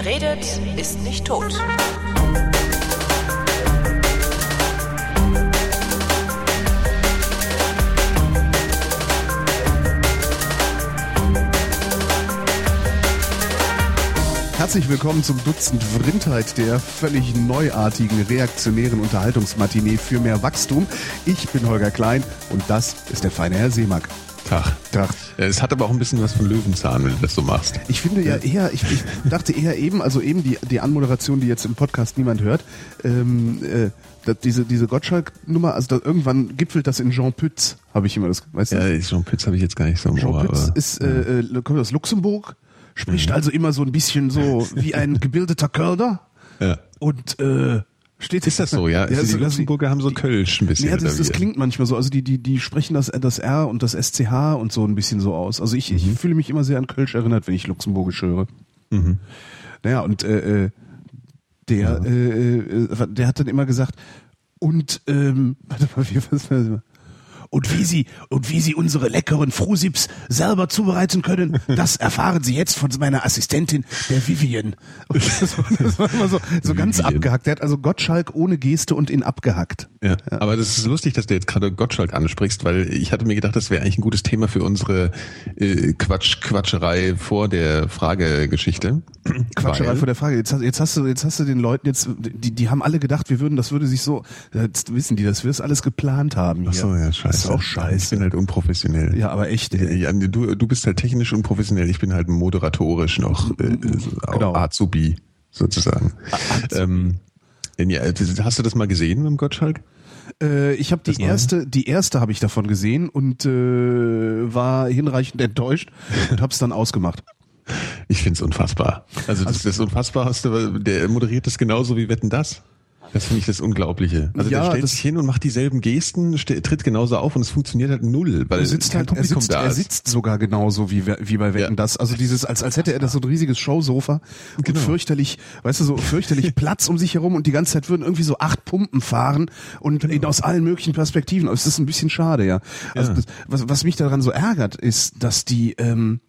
Wer redet, ist nicht tot. Herzlich willkommen zum Dutzend Vrindheit, der völlig neuartigen, reaktionären Unterhaltungsmatinee für mehr Wachstum. Ich bin Holger Klein und das ist der feine Herr Seemack. Tag. Tag. Es hat aber auch ein bisschen was von Löwenzahn, wenn du das so machst. Ich finde ja eher, ich, ich dachte eher eben, also eben die, die Anmoderation, die jetzt im Podcast niemand hört, ähm, äh, dass diese, diese Gottschalk-Nummer, also da, irgendwann gipfelt das in Jean Pütz, habe ich immer das, weißt du? Ja, Jean Pütz habe ich jetzt gar nicht so im Jean Ohr, Pütz ist, äh, äh, kommt aus Luxemburg, spricht also immer so ein bisschen so wie ein gebildeter Kölner ja. und äh, steht Ist das so, ja? Also die Luxemburger haben so Kölsch ein bisschen. Ja, das, das klingt manchmal so. Also die, die, die sprechen das, das R und das SCH und so ein bisschen so aus. Also ich, Mhm. ich fühle mich immer sehr an Kölsch erinnert, wenn ich Luxemburgisch höre. Mhm. Naja, und äh, äh, der, äh, äh, der hat dann immer gesagt, und ähm, warte mal, wie was war das? Und wie sie und wie sie unsere leckeren Frusips selber zubereiten können, das erfahren sie jetzt von meiner Assistentin, der Vivian. Und das, war- das war immer so, so ganz Vivian. abgehackt. Der hat also Gottschalk ohne Geste und in abgehackt. Ja. Aber das ist lustig, dass du jetzt gerade Gottschalk ansprichst, weil ich hatte mir gedacht, das wäre eigentlich ein gutes Thema für unsere äh, Quatsch, Quatscherei vor der Fragegeschichte. Quatscherei vor der Frage. Jetzt hast, jetzt hast du, jetzt hast du den Leuten jetzt, die, die haben alle gedacht, wir würden, das würde sich so, jetzt wissen die, dass wir es alles geplant haben. Hier. Ach so, ja, scheiße. Das ist auch Ich scheiße. bin halt unprofessionell. Ja, aber echt. Ja, du, du bist halt technisch unprofessionell, ich bin halt moderatorisch noch äh, Genau. Azubi sozusagen. Ähm, ja, hast du das mal gesehen mit dem Gottschalk? Äh, ich habe die Das Neue? erste, die erste habe ich davon gesehen und äh, war hinreichend enttäuscht und habe es dann ausgemacht. Ich find's unfassbar. Also das, das Unfassbarste, der moderiert das genauso wie Wetten das. Das finde ich das Unglaubliche. Also Ja, der stellt sich hin und macht dieselben Gesten, ste- tritt genauso auf und es funktioniert halt null, weil Er sitzt kein halt, er sitzt, da er sitzt sogar genauso wie, wie bei Wetten Ja. das. Also dieses, als, als hätte er das so ein riesiges Showsofa und Genau. fürchterlich, weißt du, so fürchterlich Platz um sich herum und die ganze Zeit würden irgendwie so acht Pumpen fahren und Genau. aus allen möglichen Perspektiven. Aber es ist ein bisschen schade, ja. Also Ja. das, was, was mich daran so ärgert, ist, dass die, ähm,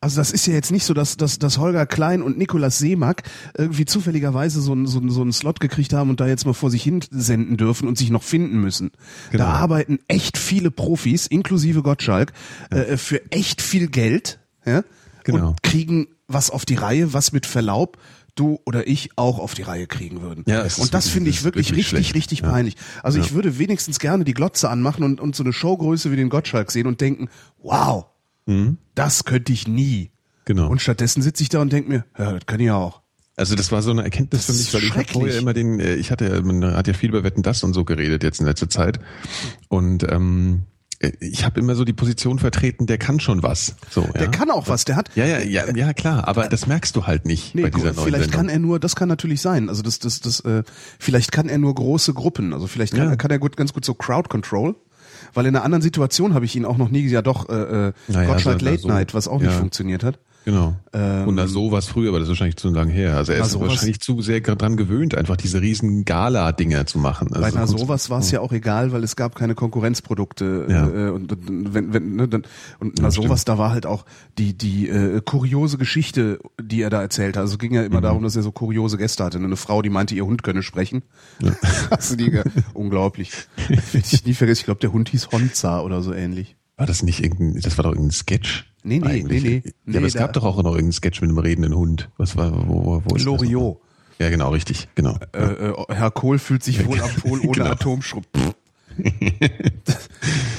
also das ist ja jetzt nicht so, dass, dass, dass Holger Klein und Nikolaus Seemack irgendwie zufälligerweise so einen, so, einen, so einen Slot gekriegt haben und da jetzt mal vor sich hin senden dürfen und sich noch finden müssen. Genau. Da arbeiten echt viele Profis, inklusive Gottschalk, äh, für echt viel Geld ja, Genau. und kriegen was auf die Reihe, was mit Verlaub du oder ich auch auf die Reihe kriegen würden. Ja, und das finde ich wirklich richtig, schlecht. richtig Ja. peinlich. Also Ja. ich würde wenigstens gerne die Glotze anmachen und, und so eine Showgröße wie den Gottschalk sehen und denken, wow, das könnte ich nie. Mhm. Genau. Und stattdessen sitze ich da und denke mir, ja, das kann ich auch. Also das war so eine Erkenntnis für mich, weil ich habe vorher immer den, äh, ich hatte, ja- man hat ja viel über Wetten das und so geredet jetzt in letzter Zeit und ähm, äh, ich habe immer so die Position vertreten, der kann schon was. So, Der ja? kann auch was, der hat, Ja, ja, ja, ja, klar, aber das merkst du halt nicht Nee, bei dieser neuen vielleicht Sendung. kann er nur, das kann natürlich sein. Also das, das, das, äh, vielleicht kann er nur große Gruppen. Also vielleicht kann, Ja. er kann er gut, ganz gut so Crowd Control. Weil in einer anderen Situation habe ich ihn auch noch nie, ja doch, äh, äh, Naja, Gottschalk so- na, Late Night, was auch nicht ja. funktioniert hat. Genau. Ähm, und na sowas früher, aber das ist wahrscheinlich zu lange her. Also er ist sowas- wahrscheinlich zu sehr dran gewöhnt, einfach diese riesen Gala-Dinger zu machen. Also Bei na so- sowas war es ja auch egal, weil es gab keine Konkurrenzprodukte Ja. äh, und, wenn, wenn ne, dann, und na Ja, sowas, da war halt auch die die äh, kuriose Geschichte, die er da erzählt hat. Also ging ja immer Mhm. darum, dass er so kuriose Gäste hatte. Eine Frau, die meinte, ihr Hund könne sprechen. Hast du die unglaublich. Werde ich nie vergessen. Ich glaube, der Hund hieß Honza oder so ähnlich. War das nicht irgendein, das war doch irgendein Sketch? Nee, nee, Eigentlich. nee, nee. Ja, Nee, aber es gab doch auch noch irgendeinen Sketch mit einem redenden Hund. Was war, wo, wo, wo ist Loriot. Ja, genau, richtig, genau. Äh, äh, Herr Kohl fühlt sich wohl am Pol ohne Genau. Atomschrupp.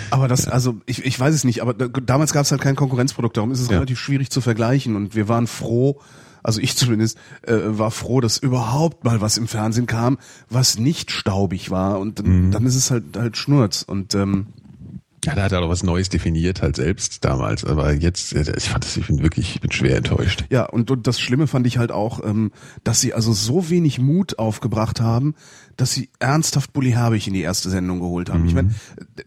aber das, also ich, ich weiß es nicht, aber da, damals gab es halt kein Konkurrenzprodukt, darum ist es Ja. relativ schwierig zu vergleichen und wir waren froh, also ich zumindest äh, war froh, dass überhaupt mal was im Fernsehen kam, was nicht staubig war und dann, Mhm. dann ist es halt halt Schnurz und ähm, Ja, da hat er auch was Neues definiert halt selbst damals. Aber jetzt, ich fand das, ich bin wirklich, ich bin schwer enttäuscht. Ja, und, und das Schlimme fand ich halt auch, ähm, dass sie also so wenig Mut aufgebracht haben, dass sie ernsthaft Bully Herbig in die erste Sendung geholt haben. Ich meine,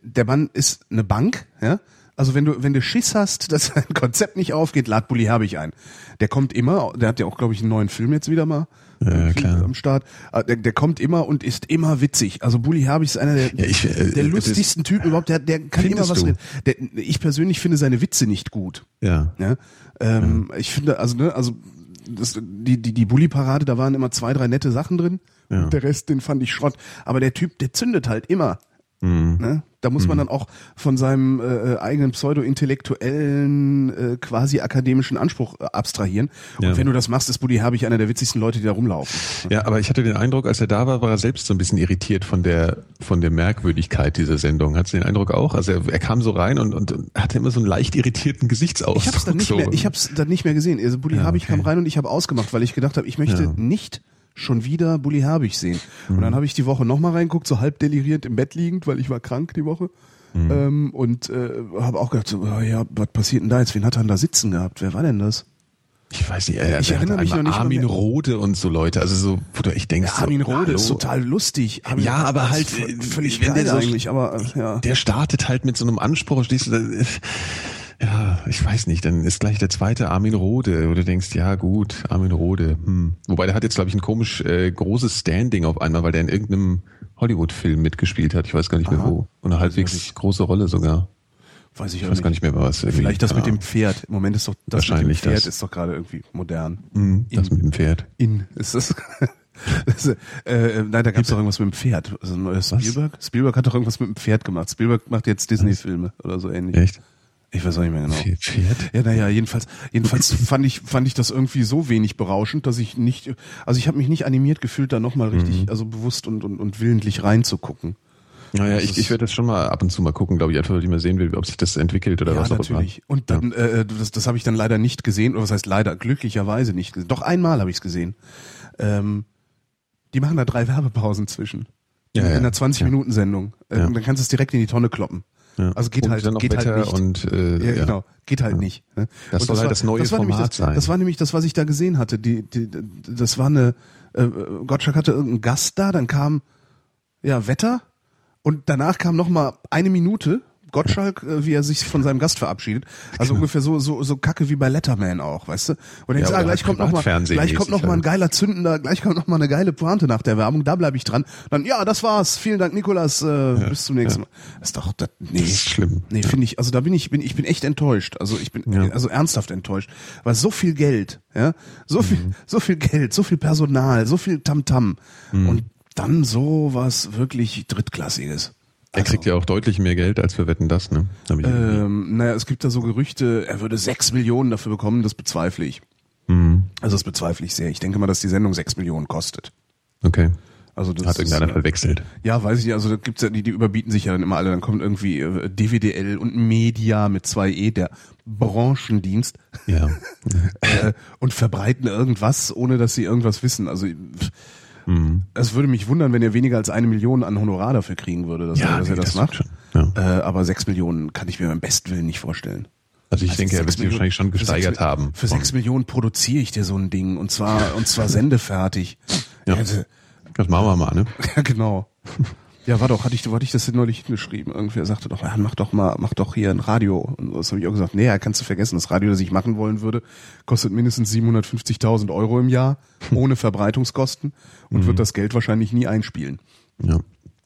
der Mann ist eine Bank, ja. Also wenn du, wenn du Schiss hast, dass ein Konzept nicht aufgeht, lad Bully Herbig ein. Der kommt immer, der hat ja auch, glaube ich, einen neuen Film jetzt wieder mal Ja, klar. am Start. Ah, Der, der kommt immer und ist immer witzig. Also Bully Herbig ist einer der, Ja, ich, äh, der das- lustigsten Typen überhaupt. Der, der kann immer was. Der, ich persönlich finde seine Witze nicht gut. Ja. Ja, ähm, ich finde, also ne, also das, die, die, die Bully-Parade, da waren immer zwei, drei nette Sachen drin. Ja. Und der Rest, den fand ich Schrott. Aber der Typ, der zündet halt immer. Mhm. Ne? Da muss man dann auch von seinem äh, eigenen pseudo-intellektuellen, äh, quasi akademischen Anspruch äh, abstrahieren. Und Ja. wenn du das machst, ist Buddy Herbig einer der witzigsten Leute, die da rumlaufen. Ja, aber ich hatte den Eindruck, als er da war, war er selbst so ein bisschen irritiert von der von der Merkwürdigkeit dieser Sendung. Hat du den Eindruck auch? Also er, er kam so rein und, und, und hatte immer so einen leicht irritierten Gesichtsausdruck. Ich habe es dann nicht so. mehr, ich hab's dann nicht mehr gesehen. Also Bully Ja, Herbig okay. kam rein und ich habe ausgemacht, weil ich gedacht habe, ich möchte Ja. nicht schon wieder Bully Herbig sehen. Und Mhm. dann habe ich die Woche nochmal reinguckt, so halb delirierend im Bett liegend, weil ich war krank die Woche. Mhm. Ähm, und äh, habe auch gedacht, so, oh ja, was passiert denn da jetzt? Wen hat er denn da sitzen gehabt? Wer war denn das? Ich weiß nicht, er, Ich er erinnere mich noch nicht Armin. Rode und so Leute, also so, wo du echt denkst, Ja, Armin so, Rode ist total lustig. Armin Ja, aber halt, äh, völlig geil der so- eigentlich, aber äh, ja. Der startet halt mit so einem Anspruch, stehst du äh, ja, ich weiß nicht, dann ist gleich der zweite Armin Rode, wo du denkst, ja gut, Armin Rode, hm. Wobei der hat jetzt, glaube ich, ein komisch äh, großes Standing auf einmal, weil der in irgendeinem Hollywood-Film mitgespielt hat, ich weiß gar nicht mehr Aha. wo. Und eine halbwegs große Rolle sogar. Weiß ich, Ich weiß gar nicht mehr was. irgendwie. Vielleicht das Keine mit dem. Pferd. Im Moment ist doch das mit dem Pferd das. ist doch gerade irgendwie modern. Hm, das mit dem Pferd. In ist das. das äh, nein, da gab es doch irgendwas mit dem Pferd. Also ein neues Spielberg. Spielberg hat doch irgendwas mit dem Pferd gemacht. Spielberg macht jetzt Disney-Filme oder so ähnlich. Echt? Ich weiß auch nicht mehr genau. Pferd? Ja, naja, jedenfalls, jedenfalls fand ich, fand ich das irgendwie so wenig berauschend, dass ich nicht, also ich habe mich nicht animiert gefühlt, da nochmal richtig, Mhm. also bewusst und, und, und willentlich reinzugucken. Naja, Das ich, ich werde das schon mal ab und zu mal gucken, glaube ich, einfach weil ich mal sehen will, ob sich das entwickelt oder ja, was auch natürlich. Und dann, äh, das, das habe ich dann leider nicht gesehen, oder was heißt leider, glücklicherweise nicht gesehen. Doch einmal habe ich es gesehen. Ähm, die machen da drei Werbepausen zwischen. Ja, in ja. einer 20-Minuten-Sendung. Äh, Ja. und dann kannst du es direkt in die Tonne kloppen. Ja. Also geht und halt, dann geht Wetter halt nicht. und äh, ja, ja. genau. Geht halt nicht. Ne? Das Und soll halt das neue war nämlich Format das, sein. Das war nämlich das, was ich da gesehen hatte. Die, die, das war eine, äh, Gottschalk hatte irgendeinen Gast da, dann kam ja Wetter und danach kam noch mal eine Minute Gottschalk, äh, wie er sich von seinem Gast verabschiedet. Also ungefähr so so so Kacke wie bei Letterman auch, weißt du? Und denkst, Ja, ah, gleich kommt noch mal, gleich kommt noch mal ein geiler zündender, gleich kommt noch mal eine geile Pointe nach der Werbung. Da bleibe ich dran. Dann ja, das war's. Vielen Dank, Nikolas. Äh, bis zum nächsten Mal. Das ist doch das, nee. Das ist schlimm. Nee, finde ich, also da bin ich, bin, ich bin echt enttäuscht. Also ich bin, Ja. also ernsthaft enttäuscht. Weil so viel Geld, ja, so viel, Mhm. so viel Geld, so viel Personal, so viel Tamtam Mhm. und dann so was wirklich Drittklassiges. Er kriegt ja auch deutlich mehr Geld als für Wetten das, ne? Ähm, naja, es gibt da so Gerüchte, er würde sechs Millionen dafür bekommen, das bezweifle ich. Mhm. Also das bezweifle ich sehr. Ich denke mal, dass die Sendung sechs Millionen kostet. Okay. Also das Hat irgendeiner ist, verwechselt. Ja, weiß ich nicht. Also da gibt's ja die, die überbieten sich ja dann immer alle. Dann kommt irgendwie äh, DWDL und Media mit zwei E, der Branchendienst. Ja. äh, und verbreiten irgendwas, ohne dass sie irgendwas wissen. Also pff, Mhm. es würde mich wundern, wenn er weniger als eine Million an Honorar dafür kriegen würde, dass, er, dass er nee, das, wird macht. Ja. Äh, aber sechs Millionen kann ich mir beim besten Willen nicht vorstellen. Also ich Also denke, er wird Millionen- wahrscheinlich schon gesteigert sechs, haben. Für sechs Millionen produziere ich dir so ein Ding und zwar und zwar sendefertig. Ja. Also, Das machen wir mal, ne? ja genau. Ja, war doch, hatte ich, hatte ich das neulich hingeschrieben. Irgendwer sagte doch, ja, mach doch mal, mach doch hier ein Radio. Und das habe ich auch gesagt, nee, ja, kannst du vergessen, das Radio, das ich machen wollen würde, kostet mindestens 750.000 Euro im Jahr, ohne Verbreitungskosten und Mhm. wird das Geld wahrscheinlich nie einspielen. Ja.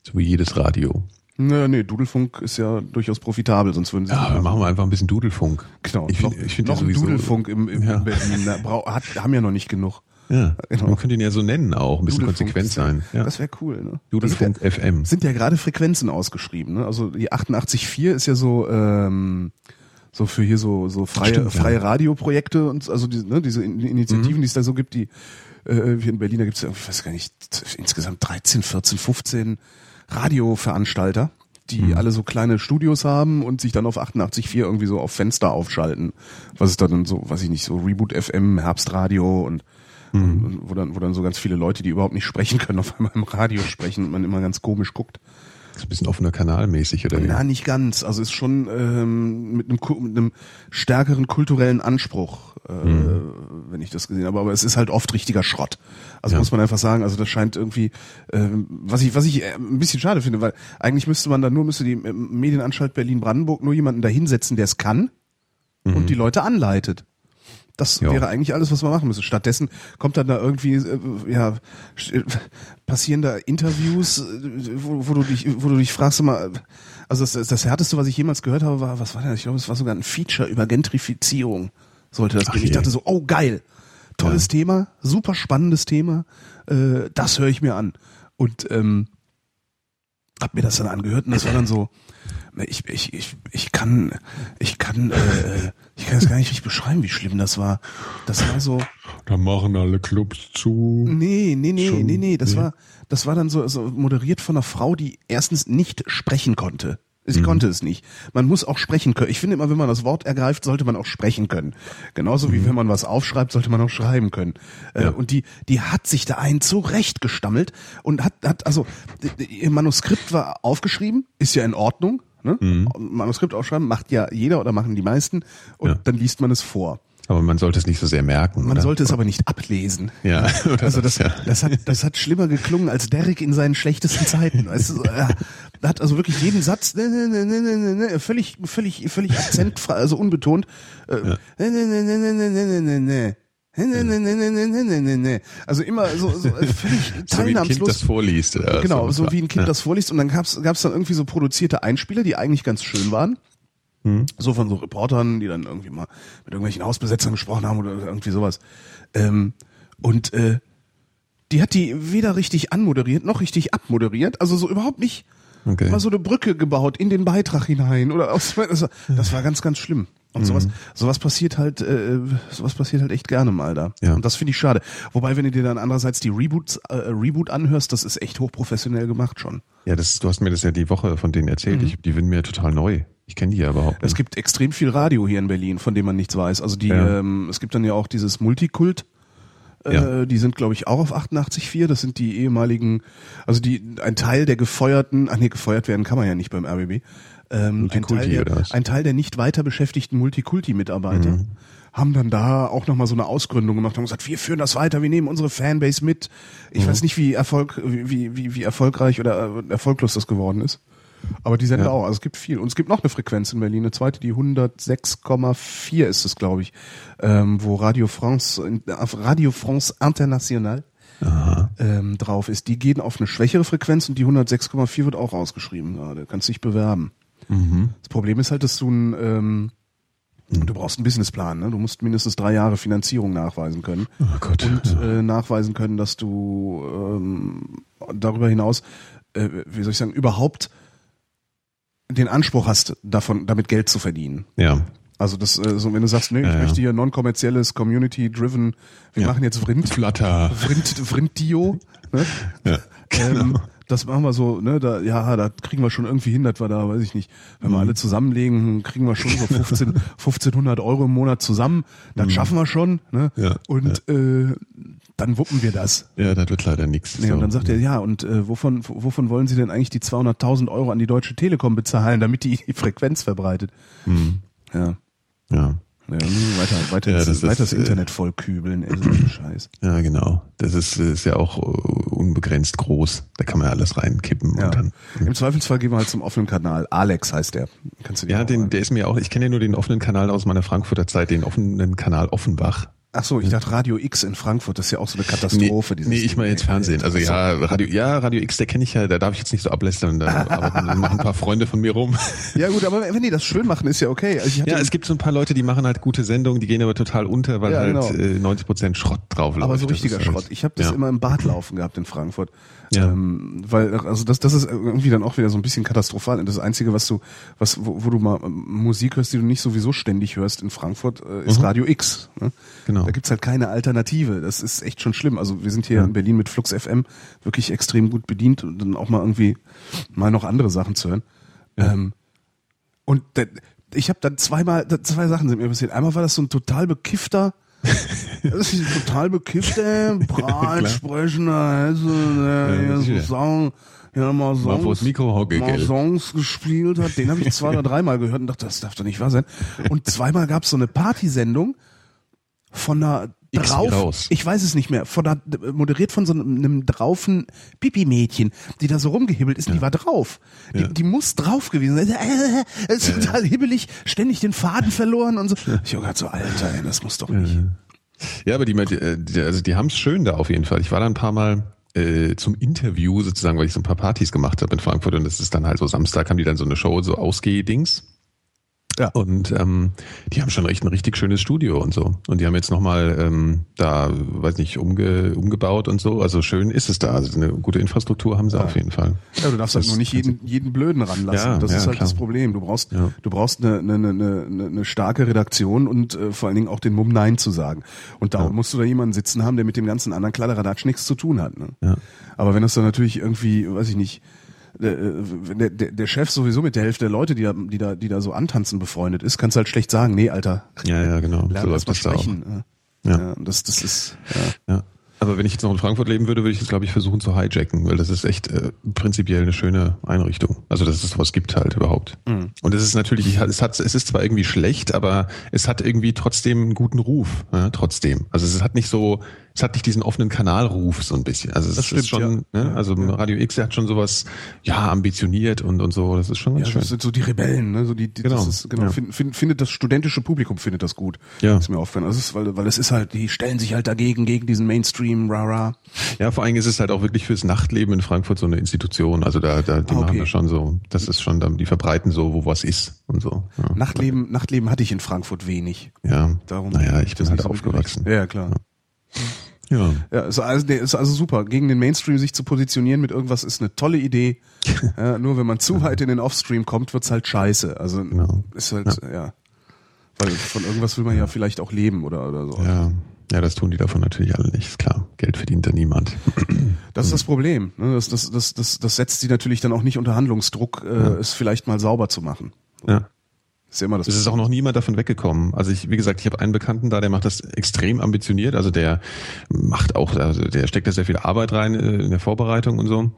So wie jedes Radio. Naja, nee, Dudelfunk ist ja durchaus profitabel, sonst würden sie Ja, dann machen wir einfach ein bisschen Dudelfunk. Genau, Ich finde ich find noch ja ein sowieso, Dudelfunk im, im, Ja. in Berlin. Hat, haben ja noch nicht genug. Ja, Genau. man könnte ihn ja so nennen auch, ein bisschen Dudelfunk, konsequent sein. Ja. Das wäre cool, ne? Dudelfunk Das FM. sind ja gerade Frequenzen ausgeschrieben, ne? Also die 88.4 ist ja so, ähm, so für hier so, so freie, Stimmt, ja. freie Radioprojekte und also die, ne, diese In- Initiativen, die es da so gibt, die äh, hier in Berlin, da gibt es, ich weiß gar nicht, insgesamt 13, 14, 15 Radioveranstalter, die alle so kleine Studios haben und sich dann auf 88.4 irgendwie so auf Fenster aufschalten. Was ist da dann so, weiß ich nicht, so Reboot FM, Herbstradio und und wo dann, wo dann so ganz viele Leute, die überhaupt nicht sprechen können, auf einmal im Radio sprechen und man immer ganz komisch guckt. Das ist ein bisschen offener kanalmäßig, oder? Na, nicht ganz. Also ist schon ähm, mit, einem, mit einem stärkeren kulturellen Anspruch, äh, wenn ich das gesehen habe. Aber es ist halt oft richtiger Schrott. Also Ja. muss man einfach sagen, also das scheint irgendwie, ähm, was ich, was ich äh, ein bisschen schade finde, weil eigentlich müsste man da nur, müsste die ähm, Medienanstalt Berlin-Brandenburg nur jemanden da hinsetzen, der es kann und die Leute anleitet. Das Ja. wäre eigentlich alles, was man machen müsste. Stattdessen kommt dann da irgendwie, äh, ja, äh, passieren da Interviews, äh, wo, wo du dich, wo du dich fragst mal, also das, das härteste, was ich jemals gehört habe, war, was war denn? Ich glaube, es war sogar ein Feature über Gentrifizierung. Sollte das Ach gehen. Ich dachte so, oh geil. tolles Ja. Thema, super spannendes Thema. Äh, das höre ich mir an. Und ähm, hab mir das dann angehört und das war dann so, ich, ich, ich, ich kann, ich kann, äh, ich kann es gar nicht richtig beschreiben, wie schlimm das war. Das war so, Da machen alle Clubs zu. nee, nee, nee, Schon, nee, nee, das nee. war, das war dann so, so moderiert von einer Frau, die erstens nicht sprechen konnte. Mhm. Sie konnte es nicht. Man muss auch sprechen können. Ich finde immer, wenn man das Wort ergreift, sollte man auch sprechen können. Genauso wie wenn man was aufschreibt, sollte man auch schreiben können. Äh, Mhm. Ja. und die, die hat sich da einen zurechtgestammelt und hat, hat, also, ihr Manuskript war aufgeschrieben, ist ja in Ordnung. Ne? Mhm. Manuskript aufschreiben macht ja jeder oder machen die meisten und Ja. dann liest man es vor. Aber man sollte es nicht so sehr merken. Man oder? sollte es aber nicht ablesen. Ja, oder Also das, ja. das, hat, das hat schlimmer geklungen als Derrick in seinen schlechtesten Zeiten. Weißt du, er hat also wirklich jeden Satz ne, ne, ne, ne, ne, ne, völlig, völlig, völlig akzentfrei, also unbetont. Äh, ne, ne, ne, ne, ne, ne, ne, ne, ne. Ne, ne, ne, ne, ne, ne, ne, ne, ne. Also immer so, so äh, völlig so wie ein Kind teilnahmslos. das vorliest. Oder Genau, so wie ein Kind ja. das vorliest. Und dann gab's gab's dann irgendwie so produzierte Einspieler, die eigentlich ganz schön waren. Hm. So von so Reportern, die dann irgendwie mal mit irgendwelchen Hausbesetzern gesprochen haben oder irgendwie sowas. Ähm, und äh, die hat die weder richtig anmoderiert noch richtig abmoderiert. Also so überhaupt nicht Okay. mal so eine Brücke gebaut in den Beitrag hinein oder aus, das, war, ganz, ganz schlimm. Und sowas, Mhm. sowas passiert halt, äh, sowas passiert halt echt gerne mal da. Ja. Und das finde ich schade. Wobei, wenn du dir dann andererseits die Reboots, äh, Reboot anhörst, das ist echt hochprofessionell gemacht schon. Ja, das, du hast mir das ja die Woche von denen erzählt. Ich, die sind mir total neu. Ich kenne die ja überhaupt Es nicht. gibt extrem viel Radio hier in Berlin, von dem man nichts weiß. Also die, Ja. ähm, es gibt dann ja auch dieses Multikult. Äh, Ja. Die sind, glaube ich, auch auf 88.4. Das sind die ehemaligen, also die ein Teil der gefeuerten, ach nee, gefeuert werden kann man ja nicht beim RBB. Ähm, ein, Teil der, ein Teil der nicht weiter beschäftigten Multikulti-Mitarbeiter Mhm. haben dann da auch nochmal so eine Ausgründung gemacht und gesagt, wir führen das weiter, wir nehmen unsere Fanbase mit. Ich Mhm. weiß nicht, wie Erfolg, wie, wie, wie erfolgreich oder äh, erfolglos das geworden ist. Aber die senden Ja. auch, also es gibt viel. Und es gibt noch eine Frequenz in Berlin, eine zweite, die 106,4 ist es, glaube ich, ähm, wo Radio France, Radio France International ähm, drauf ist. Die gehen auf eine schwächere Frequenz und die 106,4 wird auch ausgeschrieben. Da kannst dich bewerben. Mhm. Das Problem ist halt, dass du ein, ähm, du brauchst einen Businessplan, ne? Du musst mindestens drei Jahre Finanzierung nachweisen können Oh Gott. und äh, nachweisen können, dass du ähm, darüber hinaus, äh, wie soll ich sagen, überhaupt den Anspruch hast, davon, damit Geld zu verdienen. ja. Also das, äh, so wenn du sagst, nee, ich Ja, ja. möchte hier non-kommerzielles, community-driven, wir Ja. machen jetzt Vrind, Flutter. Vrind, Vrind-Dio, ne? Ja. Genau. Ähm, das machen wir so, ne, da, ja, da kriegen wir schon irgendwie hin, dass wir da, weiß ich nicht, wenn Mhm. wir alle zusammenlegen, kriegen wir schon so 15, 1500 Euro im Monat zusammen, das schaffen wir schon, ne, Mhm. Ja, und Äh, dann wuppen wir das. ja, das wird leider nichts. Nee, und dann sagt er, ja, und äh, wovon, wovon wollen Sie denn eigentlich die 200.000 Euro an die Deutsche Telekom bezahlen, damit die die Frequenz verbreitet? Ja. Ja. Ja, nur weiter, weiter, Ja, das, das ist, weiter das äh, Internet vollkübeln, ey, so Scheiß. Ja, genau. Das ist, ist ja auch äh, unbegrenzt groß. Da kann man ja alles reinkippen Ja. und dann. Im Zweifelsfall gehen wir halt zum offenen Kanal. Alex heißt der. Kannst du dir Ja, den, der ist mir auch, ich kenne ja nur den offenen Kanal aus meiner Frankfurter Zeit, den offenen Kanal Offenbach. Ach so, ich dachte Radio X in Frankfurt, das ist ja auch so eine Katastrophe. nee, nee, ich meine jetzt. Fernsehen. Also ja, Radio, ja, Radio X, der kenne ich ja, da darf ich jetzt nicht so ablästern, da arbeiten noch ein paar Freunde von mir rum. Ja gut, aber wenn die das schön machen, ist ja okay. Also Ja, es gibt so ein paar Leute, die machen halt gute Sendungen, die gehen aber total unter, weil Ja, halt genau. äh, 90 Prozent Schrott drauf läuft. aber so richtiger halt- Schrott. Ich habe das ja. immer im Bad laufen gehabt in Frankfurt. Ja. Ähm, weil, also das, das ist irgendwie dann auch wieder so ein bisschen katastrophal. Und das Einzige, was du, was, wo, wo du mal ähm, Musik hörst, die du nicht sowieso ständig hörst in Frankfurt, äh, ist Radio X. Ne? Mhm. Genau. Da gibt's halt keine Alternative. Das ist echt schon schlimm. Also wir sind hier in Berlin mit Flux FM wirklich extrem gut bedient und dann auch mal irgendwie mal noch andere Sachen zu hören. Ähm, und da, ich habe dann zweimal, zwei Sachen sind mir passiert. Einmal war das so ein total bekiffter, das ist total bekiffter, breit sprechender, also, der Ja, sicher. so Song, ja, mal Songs, vors Mikro hocke, mal? Songs gespielt hat. Den habe ich zwei oder dreimal gehört und dachte, das darf doch nicht wahr sein. Und zweimal gab es so eine Partysendung von einer drauf, ich weiß es nicht mehr, von einer, moderiert von so einem, draufen Pipi-Mädchen, die da so rumgehibbelt ist, und die war drauf. Die, Ja. die muss drauf gewesen sein. Äh, äh, ist total hibbelig, ständig den Faden verloren und so. Ich hab gedacht so, Alter, ey, das muss doch nicht. Ja, aber die, die, die, also die haben es schön da auf jeden Fall. Ich war da ein paar Mal äh, zum Interview sozusagen, weil ich so ein paar Partys gemacht habe in Frankfurt und das ist dann halt so Samstag haben die dann so eine Show, so Ausgeh-Dings. Ja. Und ähm, die haben schon echt ein richtig schönes Studio und so. Und die haben jetzt nochmal ähm, da, weiß nicht, umge, umgebaut und so. Also schön ist es da. Also eine gute Infrastruktur haben sie auf jeden Fall. Ja, du darfst halt Das- nur nicht jeden, jeden Blöden ranlassen. Ja, das ja, ist halt klar. das Problem. Du brauchst, Ja. du brauchst eine, eine, eine, eine, eine starke Redaktion und äh, vor allen Dingen auch den Mumm Nein zu sagen. Und darum musst du da jemanden sitzen haben, der mit dem ganzen anderen Kladderadatsch nichts zu tun hat. Ne? Ja. Aber wenn das dann natürlich irgendwie, weiß ich nicht, der, äh, wenn der, Chef sowieso mit der Hälfte der Leute, die da, die da, die da so antanzen befreundet ist, kannst du halt schlecht sagen, nee, Alter, Ja, ja, genau. lern so läuft das da auch. sprechen. Ja. Ja. Ja, das, das ist, ja. Ja. Aber wenn ich jetzt noch in Frankfurt leben würde, würde ich es, glaube ich, versuchen zu hijacken, weil das ist echt äh, prinzipiell eine schöne Einrichtung. Also, dass es sowas gibt halt überhaupt. Und es ist natürlich, ich, es hat, es ist zwar irgendwie schlecht, aber es hat irgendwie trotzdem einen guten Ruf, ja, trotzdem. Also es hat nicht so, es hat nicht diesen offenen Kanalruf so ein bisschen. Also es Das stimmt, ist schon, ja. ne, also Radio X hat schon sowas, ja, ambitioniert und, und so, das ist schon ganz Ja, schön. das sind so die Rebellen, ne? So die, die Genau. das ist, genau, Ja. find, find, findet das studentische Publikum findet das gut. Ja. Ist mir aufgefallen. Das ist, weil, weil es ist halt, die stellen sich halt dagegen, gegen diesen Mainstream, rara. Ja, vor allem ist es halt auch wirklich fürs Nachtleben in Frankfurt so eine Institution. Also da, da die Ah, okay. machen das schon so, das ist schon, die verbreiten so, wo was ist und so. Ja. Nachtleben, Nachtleben hatte ich in Frankfurt wenig. Ja, Darum naja, ich bin halt so aufgewachsen. Ja, ja, klar. Ja. Ja, ist also, ist also super. Gegen den Mainstream sich zu positionieren mit irgendwas ist eine tolle Idee. ja, nur wenn man zu weit in den Offstream kommt, wird's halt scheiße. Also Genau. ist halt, ja. Weil von irgendwas will man ja vielleicht auch leben oder, oder so. ja. Ja, das tun die davon natürlich alle nicht, ist klar. Geld verdient da niemand. Das ist das Problem. Ne? Das, das, das, das, das setzt sie natürlich dann auch nicht unter Handlungsdruck, äh, es vielleicht mal sauber zu machen. Ja. Ist immer das Es ist auch noch niemand davon weggekommen. Also ich, wie gesagt, ich habe einen Bekannten da, der macht das extrem ambitioniert. Also der macht auch, also der steckt da sehr viel Arbeit rein äh, in der Vorbereitung und so.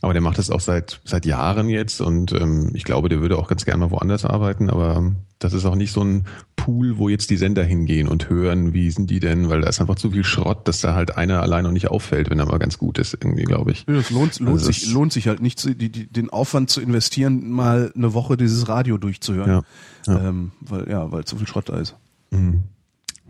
Aber der macht das auch seit seit Jahren jetzt und ähm, ich glaube, der würde auch ganz gerne mal woanders arbeiten. Aber ähm, das ist auch nicht so ein Pool, wo jetzt die Sender hingehen und hören, wie sind die denn, weil da ist einfach zu viel Schrott, dass da halt einer allein noch nicht auffällt, wenn er mal ganz gut ist, irgendwie, glaube ich. Das lohnt, lohnt, Also sich, es- lohnt sich halt nicht, die, die, den Aufwand zu investieren, mal eine Woche dieses Radio durchzuhören. Ja, ja. Ähm, weil, ja, weil zu viel Schrott da ist. Mhm.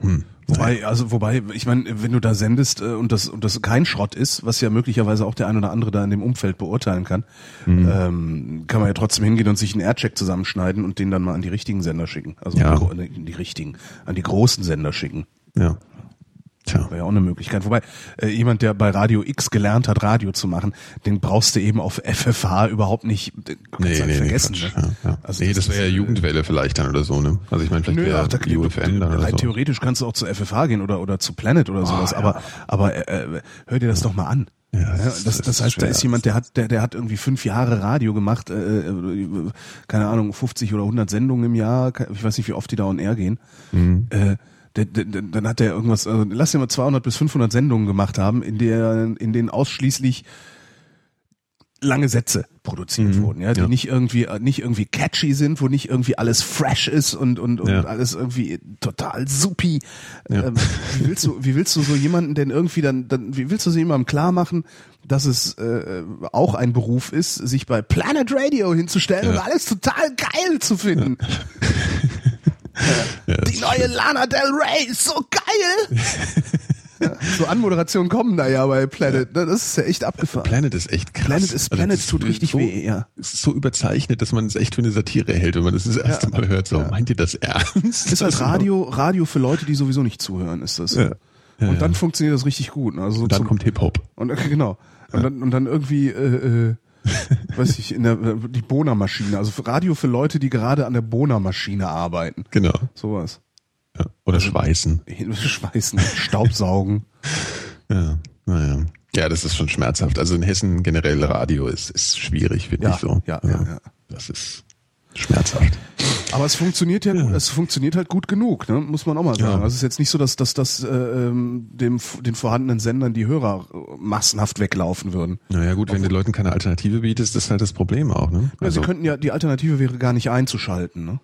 Hm. Wobei, also wobei, ich meine, wenn du da sendest äh, und das und das kein Schrott ist, was ja möglicherweise auch der ein oder andere da in dem Umfeld beurteilen kann, Mhm. ähm, kann man ja trotzdem hingehen und sich einen Aircheck zusammenschneiden und den dann mal an die richtigen Sender schicken. Also Ja. an, die, an die richtigen, an die großen Sender schicken. Ja. Tja. Wäre ja auch eine Möglichkeit. Wobei, äh, jemand, der bei Radio X gelernt hat, Radio zu machen, den brauchst du eben auf FFH überhaupt nicht kannst Nee, halt nee, vergessen. nee, Quatsch. ne? ja, ja. Also nee, das wäre ja äh, Jugendwelle vielleicht dann oder so, ne? Also ich meine, vielleicht wäre UFM dann oder rein so. theoretisch kannst du auch zu FFH gehen oder oder zu Planet oder sowas, aber aber äh, äh, hör dir das doch mal an. Ja, Ja, das das, ist- das, das ist heißt, da ist jemand, der hat, der, der hat irgendwie fünf Jahre Radio gemacht, äh, äh, keine Ahnung, 50 oder 100 Sendungen im Jahr, ich weiß nicht, wie oft die da on air gehen. Mhm. Äh, dann hat der irgendwas, also lass dir mal 200 bis 500 Sendungen gemacht haben, in der, in denen ausschließlich lange Sätze produziert Mhm, wurden, ja, die ja. nicht irgendwie nicht irgendwie catchy sind, wo nicht irgendwie alles fresh ist und und, und Ja. alles irgendwie total supi. Ja. Ähm, wie willst du wie willst du so jemanden denn irgendwie dann dann wie willst du so jemandem klar machen, dass es äh, auch ein Beruf ist, sich bei Planet Radio hinzustellen und alles total geil zu finden. Ja, Die ist neue Lana Del Rey ist so geil. ja, so Anmoderationen kommen da ja bei Planet. ne? Das ist ja echt abgefahren. Planet ist echt krass. Planet ist- Also Planet das tut richtig so, weh, ja. Es ist so überzeichnet, dass man es echt für eine Satire hält, wenn man das das erste Mal hört. So, meint ihr das ernst? ist halt Radio, Radio für Leute, die sowieso nicht zuhören, ist das. Ja. Ja, und dann ja. funktioniert das richtig gut. ne? Also so Und dann kommt Hip-Hop. und genau. Und dann, und dann irgendwie, äh, äh, weiß ich, in der die Bohnermaschine. Also Radio für Leute, die gerade an der Bohnermaschine arbeiten. Genau. Sowas. Ja. Oder Schweißen. Schweißen, Staubsaugen. Ja, naja. Ja, das ist schon schmerzhaft. Also in Hessen generell Radio ist, ist schwierig, finde Ja, ich so. ja, ja, ja. Das ist schmerzhaft. Aber es funktioniert ja, gut, es funktioniert halt gut genug, ne? muss man auch mal sagen. Ja. Also es ist jetzt nicht so, dass, dass, dass äh, ähm, dem, den vorhandenen Sendern die Hörer äh, massenhaft weglaufen würden. Naja gut, wenn du Leuten keine Alternative bietest, ist halt das Problem auch. Ne? Ja, sie könnten ja, die Alternative wäre gar nicht einzuschalten, ne?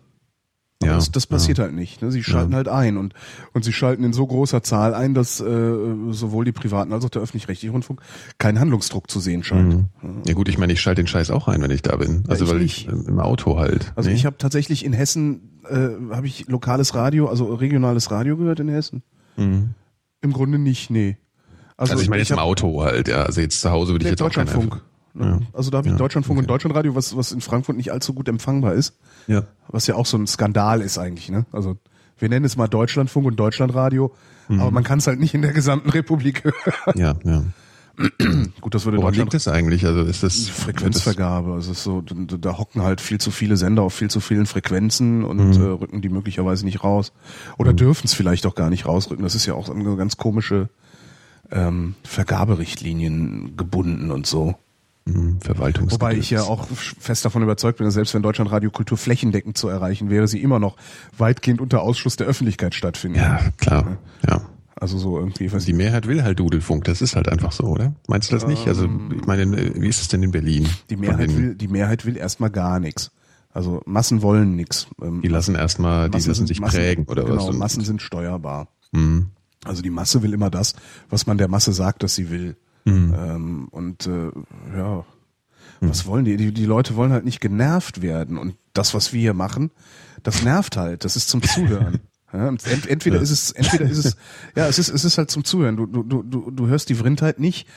Ja, das, das passiert halt nicht. Ne? Sie schalten halt ein und, und sie schalten in so großer Zahl ein, dass äh, sowohl die privaten als auch der öffentlich-rechtliche Rundfunk keinen Handlungsdruck zu sehen scheint. Mhm. Ja gut, ich meine, ich schalte den Scheiß auch ein, wenn ich da bin. Also ich weil nicht. ich ähm, im Auto halt. Also Nee? ich habe tatsächlich in Hessen äh, habe ich lokales Radio, also regionales Radio gehört in Hessen. Mhm. Im Grunde nicht, nee. Also, ich meine jetzt im hab- Auto halt, ja. Also jetzt zu Hause würde ich jetzt auch keine. Deutschlandfunk. Ne? Also da habe ich Ja, Deutschlandfunk und okay. Deutschlandradio, was, was in Frankfurt nicht allzu gut empfangbar ist. Ja. Was ja auch so ein Skandal ist eigentlich, ne? Also wir nennen es mal Deutschlandfunk und Deutschlandradio, Mhm. aber man kann es halt nicht in der gesamten Republik hören. Ja, ja. Gut, das würde Woran liegt das eigentlich? Also ist das Frequenzvergabe. Also es ist so, da, da hocken halt viel zu viele Sender auf viel zu vielen Frequenzen und Mhm. äh, rücken die möglicherweise nicht raus. Oder dürfen es vielleicht auch gar nicht rausrücken. Das ist ja auch eine ganz komische ähm, Vergaberichtlinien gebunden und so. Mhm, Verwaltungs Wobei ich ja auch fest davon überzeugt bin, dass selbst wenn Deutschlandradio Kultur flächendeckend zu erreichen wäre, sie immer noch weitgehend unter Ausschluss der Öffentlichkeit stattfinden. Ja, klar. Ja. Also so irgendwie, weiß Die Mehrheit will halt Dudelfunk, das ist halt einfach so, oder? Meinst du das nicht? Also, ich meine, wie ist es denn in Berlin? die Mehrheit will, die Mehrheit will erstmal gar nichts. Also Massen wollen nichts. Ähm, Die lassen erstmal, die Massen lassen sich Massen, prägen oder genau, was? Und- Massen sind steuerbar. Mhm. Also die Masse will immer das, was man der Masse sagt, dass sie will. Mhm. Ähm, und äh, ja, was wollen die? die? Die Leute wollen halt nicht genervt werden. Und das, was wir hier machen, das nervt halt. Das ist zum Zuhören. Ja, ent, entweder ist es, entweder ist es, ja, es ist, es ist halt zum Zuhören. Du, du, du, du hörst die Vrindheit nicht,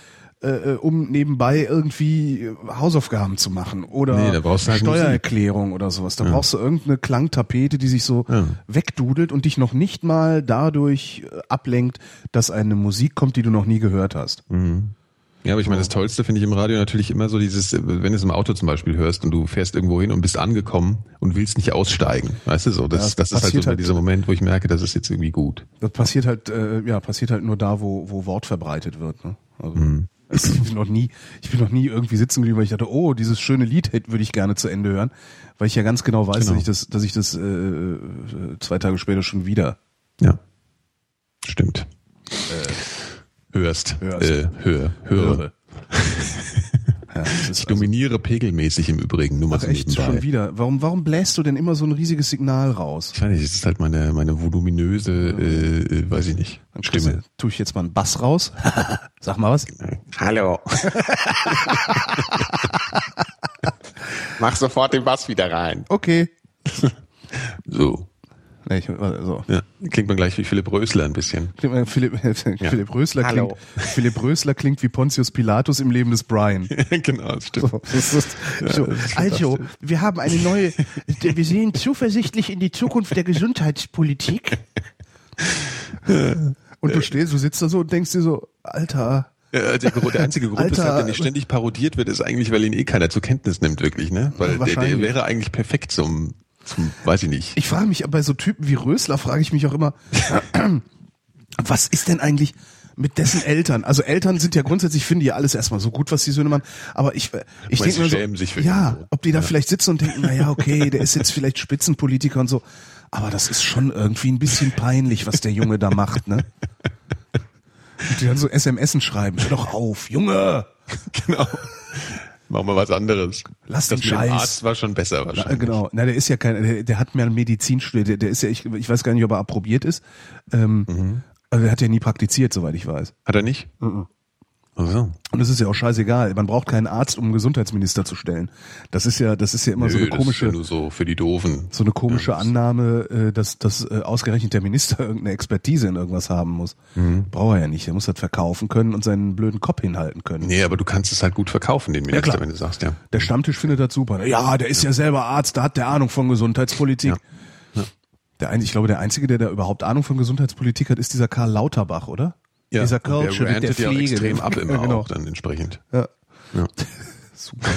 äh, um nebenbei irgendwie Hausaufgaben zu machen oder Nee, halt Musik. Steuererklärung oder sowas. Da brauchst du irgendeine Klangtapete, die sich so Ja. wegdudelt und dich noch nicht mal dadurch äh, ablenkt, dass eine Musik kommt, die du noch nie gehört hast. Ja, aber ich meine, das Tollste finde ich im Radio natürlich immer so dieses, äh, wenn du es im Auto zum Beispiel hörst und du fährst irgendwo hin und bist angekommen und willst nicht aussteigen. Weißt du so? Das, Ja, das das ist halt so halt- dieser Moment, wo ich merke, das ist jetzt irgendwie gut. Das passiert halt, äh, ja, passiert halt nur da, wo, wo Wort verbreitet wird. Ne? Also, es- ich bin noch nie, ich bin noch nie irgendwie sitzen geblieben, weil ich dachte, oh, dieses schöne Lied würde ich gerne zu Ende hören, weil ich ja ganz genau weiß, Genau. dass ich das, dass ich das äh, äh, zwei Tage später schon wieder Ja. Stimmt. Hörst. hörst. Äh, hör, höre. höre. ja, Ich also, dominiere pegelmäßig im Übrigen, nur mal ach, so echt nebenbei. schon wieder. Warum, warum bläst du denn immer so ein riesiges Signal raus? Ich weiß nicht, das ist halt meine, meine voluminöse, äh, äh, weiß ich nicht, Dann Stimme. Tue ich jetzt mal einen Bass raus? Sag mal was. Hallo. Mach sofort den Bass wieder rein. Okay. So. Nee, ich, also, Ja. Klingt man gleich wie Philipp Rösler ein bisschen. Klingt mal- Philipp, Philipp Rösler Hallo. klingt, Philipp Rösler klingt wie Pontius Pilatus im Leben des Brian. genau, das stimmt. So, das ist, so. das Also, wir haben eine neue, wir sehen zuversichtlich in die Zukunft der Gesundheitspolitik. Und du stehst, du sitzt da so und denkst dir so, Alter, Ja, der, der einzige Grund, Alter. weshalb der nicht ständig parodiert wird, ist eigentlich, weil ihn eh keiner zur Kenntnis nimmt, wirklich, ne? Weil der, der wäre eigentlich perfekt zum, zum, weiß ich nicht. ich frage mich, bei so Typen wie Rösler frage ich mich auch immer, was ist denn eigentlich mit dessen Eltern? Also Eltern sind ja grundsätzlich, finden ja alles erstmal so gut, was die Söhne machen, aber ich, ich denke mir so, ja, ob die da vielleicht sitzen und denken, na ja, okay, der ist jetzt vielleicht Spitzenpolitiker und so, aber das ist schon irgendwie ein bisschen peinlich, was der Junge da macht, ne? Und die dann so SMSen schreiben, hör doch auf, Junge! genau. Machen wir was anderes. Lass das den Scheiß. Arzt war schon besser Na, wahrscheinlich. genau, na, der ist ja kein, der, der hat mehr Medizin studiert, der, der ist ja, ich, ich weiß gar nicht, ob er approbiert ist. Ähm, Mhm. Also der hat ja nie praktiziert, soweit ich weiß. Hat er nicht? Ach so. Und es ist ja auch scheißegal. Man braucht keinen Arzt, um einen Gesundheitsminister zu stellen. Das ist ja, das ist ja immer so Nö, eine das ist komische, ja nur so für die Doofen. so eine komische Ja, Annahme, äh, dass, dass äh, ausgerechnet der Minister irgendeine Expertise in irgendwas haben muss. Mhm. Braucht er ja nicht. Er muss das verkaufen können und seinen blöden Kopf hinhalten können. Nee, aber du kannst es halt gut verkaufen, den Minister, klar. wenn du sagst, ja. Der Stammtisch findet das super. Ja, der ist ja, selber Arzt, da hat der Ahnung von Gesundheitspolitik. Ja. Ja. Der ich glaube, der Einzige, der da überhaupt Ahnung von Gesundheitspolitik hat, ist dieser Karl Lauterbach, oder? Ja. Dieser und der mit der rantet ja Pflege. extrem ab immer Ja, genau. auch dann entsprechend. Ja. Ja. Super.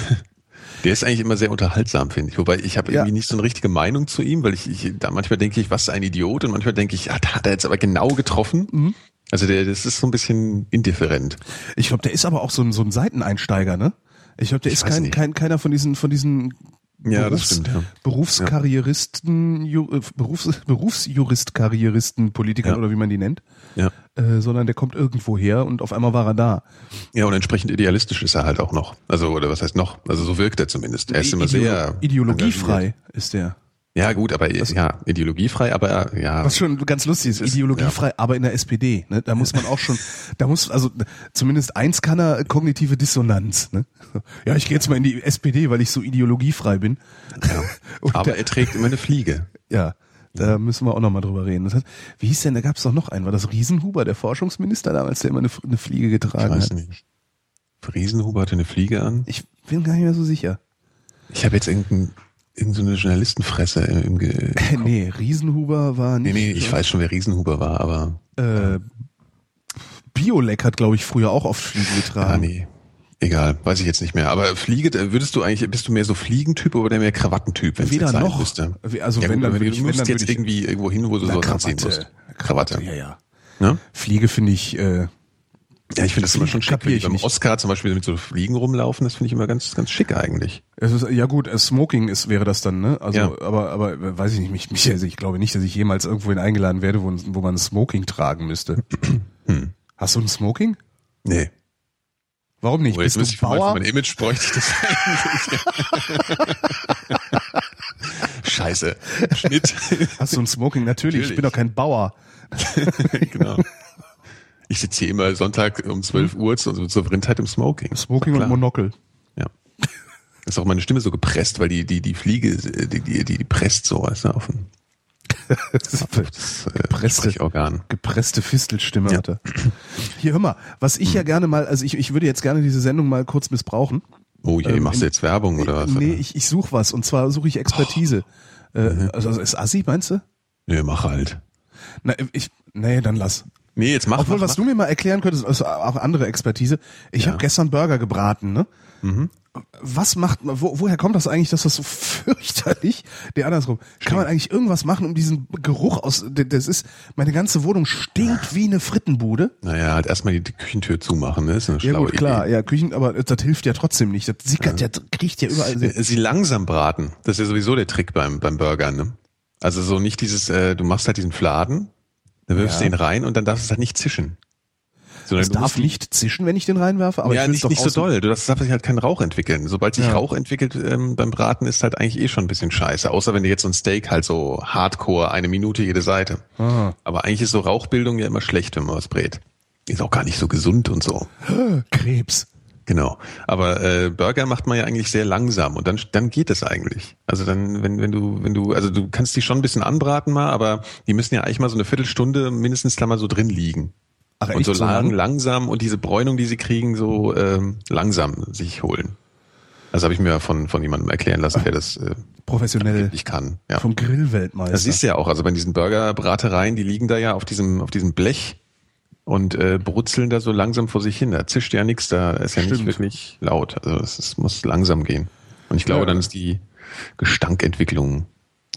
Der ist eigentlich immer sehr unterhaltsam, finde ich. Wobei ich habe Ja. irgendwie nicht so eine richtige Meinung zu ihm, weil ich, ich da manchmal denke ich, was ein Idiot und manchmal denke ich, ja, da hat er jetzt aber genau getroffen. Mhm. Also der, das ist so ein bisschen indifferent. Ich glaube, der ist aber auch so ein, so ein Seiteneinsteiger, ne? Ich glaube, der Ich ist kein, nicht. kein, keiner von diesen, von diesen Ja, Berufs- stimmt, ja. Berufskarrieristen, Ju, äh, Berufs, Berufsjurist-Karrieristen, Politikern Ja. oder wie man die nennt, Ja. äh, sondern der kommt irgendwo her und auf einmal war er da. Ja, und entsprechend idealistisch ist er halt auch noch. Also, oder was heißt noch? Also so wirkt er zumindest. Er ist immer Ideolo- sehr ideologiefrei ist der. Ja, gut, aber ja, ideologiefrei, aber ja. Was schon ganz lustig ist, ideologiefrei, aber in der SPD. Ne? Da muss man auch schon, da muss, also zumindest eins kann er, kognitive Dissonanz. Ne? Ja, ich gehe jetzt mal in die SPD, weil ich so ideologiefrei bin. ja. Aber er trägt immer eine Fliege. Ja, da müssen wir auch nochmal drüber reden. Das heißt, wie hieß denn, da gab es doch noch einen, war das Riesenhuber, der Forschungsminister damals, der immer eine, eine Fliege Ich getragen weiß hat? nicht. Riesenhuber hatte eine Fliege an. Ich bin gar nicht mehr so sicher. Ich habe jetzt irgendein, irgendeine Journalistenfresse im, im Ge nee, Riesenhuber war Nee, nicht. nee, ich weiß schon, wer Riesenhuber war, aber Äh, Biolek hat, glaube ich, früher auch oft Fliegen ah, getragen. nee. Egal, weiß ich jetzt nicht mehr. Aber Fliege, äh, würdest du eigentlich, bist du mehr so Fliegentyp oder mehr Krawattentyp, wenn es Weder jetzt sein noch. müsste? Also ja, wenn, gut, dann würde du wenn, dann jetzt irgendwie irgendwo hin, wo du Na, sowas anziehen musst. Krawatte. Ja, ja. Ne? Fliege finde ich, äh, Ja, ich finde das immer schon schick, wenn die beim nicht. Oscar zum Beispiel mit so Fliegen rumlaufen. Das finde ich immer ganz, ganz schick eigentlich. es ist, ja gut, äh, Smoking ist, wäre das dann, ne? Also, Ja. aber, aber, äh, weiß ich nicht, mich, mich, also ich glaube nicht, dass ich jemals irgendwohin eingeladen werde, wo, wo man Smoking tragen müsste. Hm. Hast du ein Smoking? Nee. Warum nicht? Oh, jetzt Bist du für mein, Bauer? mein Image bräuchte ich das eigentlich. Scheiße. Schnitt. Hast du ein Smoking? Natürlich, ich bin doch kein Bauer. genau. Ich sitze hier immer Sonntag um 12 Uhr zur, zur Vrindheit im Smoking. Smoking und Monokel. Ja. Ist auch meine Stimme so gepresst, weil die, die, die Fliege, die, die, die, die presst so, weißt du, auf ein das, äh, Gepresste. Gepresste Fistelstimme Ja. hat er. Hier, hör mal, was ich ja gerne mal, also ich, ich würde jetzt gerne diese Sendung mal kurz missbrauchen. Oh je, Ähm, machst du jetzt Werbung oder was? Nee, ich, ich suche was und zwar suche ich Expertise. Äh, also also ist Assi, meinst du? nee, mach halt. Na, ich, nee, dann lass. Nee, jetzt mach Obwohl, mach, was du mir mal erklären könntest, also auch andere Expertise. Ich habe gestern Burger gebraten, ne? Mhm. Was macht, wo, woher kommt das eigentlich, dass das so fürchterlich, der andersrum, kann man eigentlich irgendwas machen, um diesen Geruch aus, das ist, meine ganze Wohnung stinkt wie eine Frittenbude. Naja, halt erstmal die, Küchentür zumachen, ne? Ist eine Ja schlaue gut, klar, Idee. ja, Küchen, aber das hilft ja trotzdem nicht. Das sickert ja, kriecht ja überall. Äh, Sie langsam braten. Das ist ja sowieso der Trick beim, beim Burger, ne? Also so nicht dieses, äh, du machst halt diesen Fladen, dann wirfst Ja. du ihn rein und dann darfst du halt nicht zischen. Sondern Es du darf nicht zischen, wenn ich den reinwerfe, aber ja, ich nicht, doch nicht so doll. Du darfst darf sich halt keinen Rauch entwickeln. Sobald sich Ja. Rauch entwickelt ähm, beim Braten, ist halt eigentlich eh schon ein bisschen scheiße. Außer wenn du jetzt so ein Steak halt so hardcore, eine Minute jede Seite. Ah. Aber eigentlich ist so Rauchbildung ja immer schlecht, wenn man was brät. Ist auch gar nicht so gesund und so. Krebs. Genau. Aber äh, Burger macht man ja eigentlich sehr langsam und dann, dann geht es eigentlich. Also dann, wenn, wenn du, wenn du, also du kannst die schon ein bisschen anbraten mal, aber die müssen ja eigentlich mal so eine Viertelstunde mindestens da mal so drin liegen. Ach, und so lang, lang? langsam und diese Bräunung, die sie kriegen, so ähm, langsam sich holen. Das habe ich mir von, von jemandem erklären lassen, der das äh, Professionell. ich kann. Ja. Vom Grillweltmeister. Das siehst du ja auch. Also bei diesen Burgerbratereien, die liegen da ja auf diesem, auf diesem Blech und äh, brutzeln da so langsam vor sich hin. Da zischt ja nichts, da ist ja nicht Stimmt. wirklich laut. Also es, es muss langsam gehen. Und ich glaube, Ja. dann ist die Gestankentwicklung.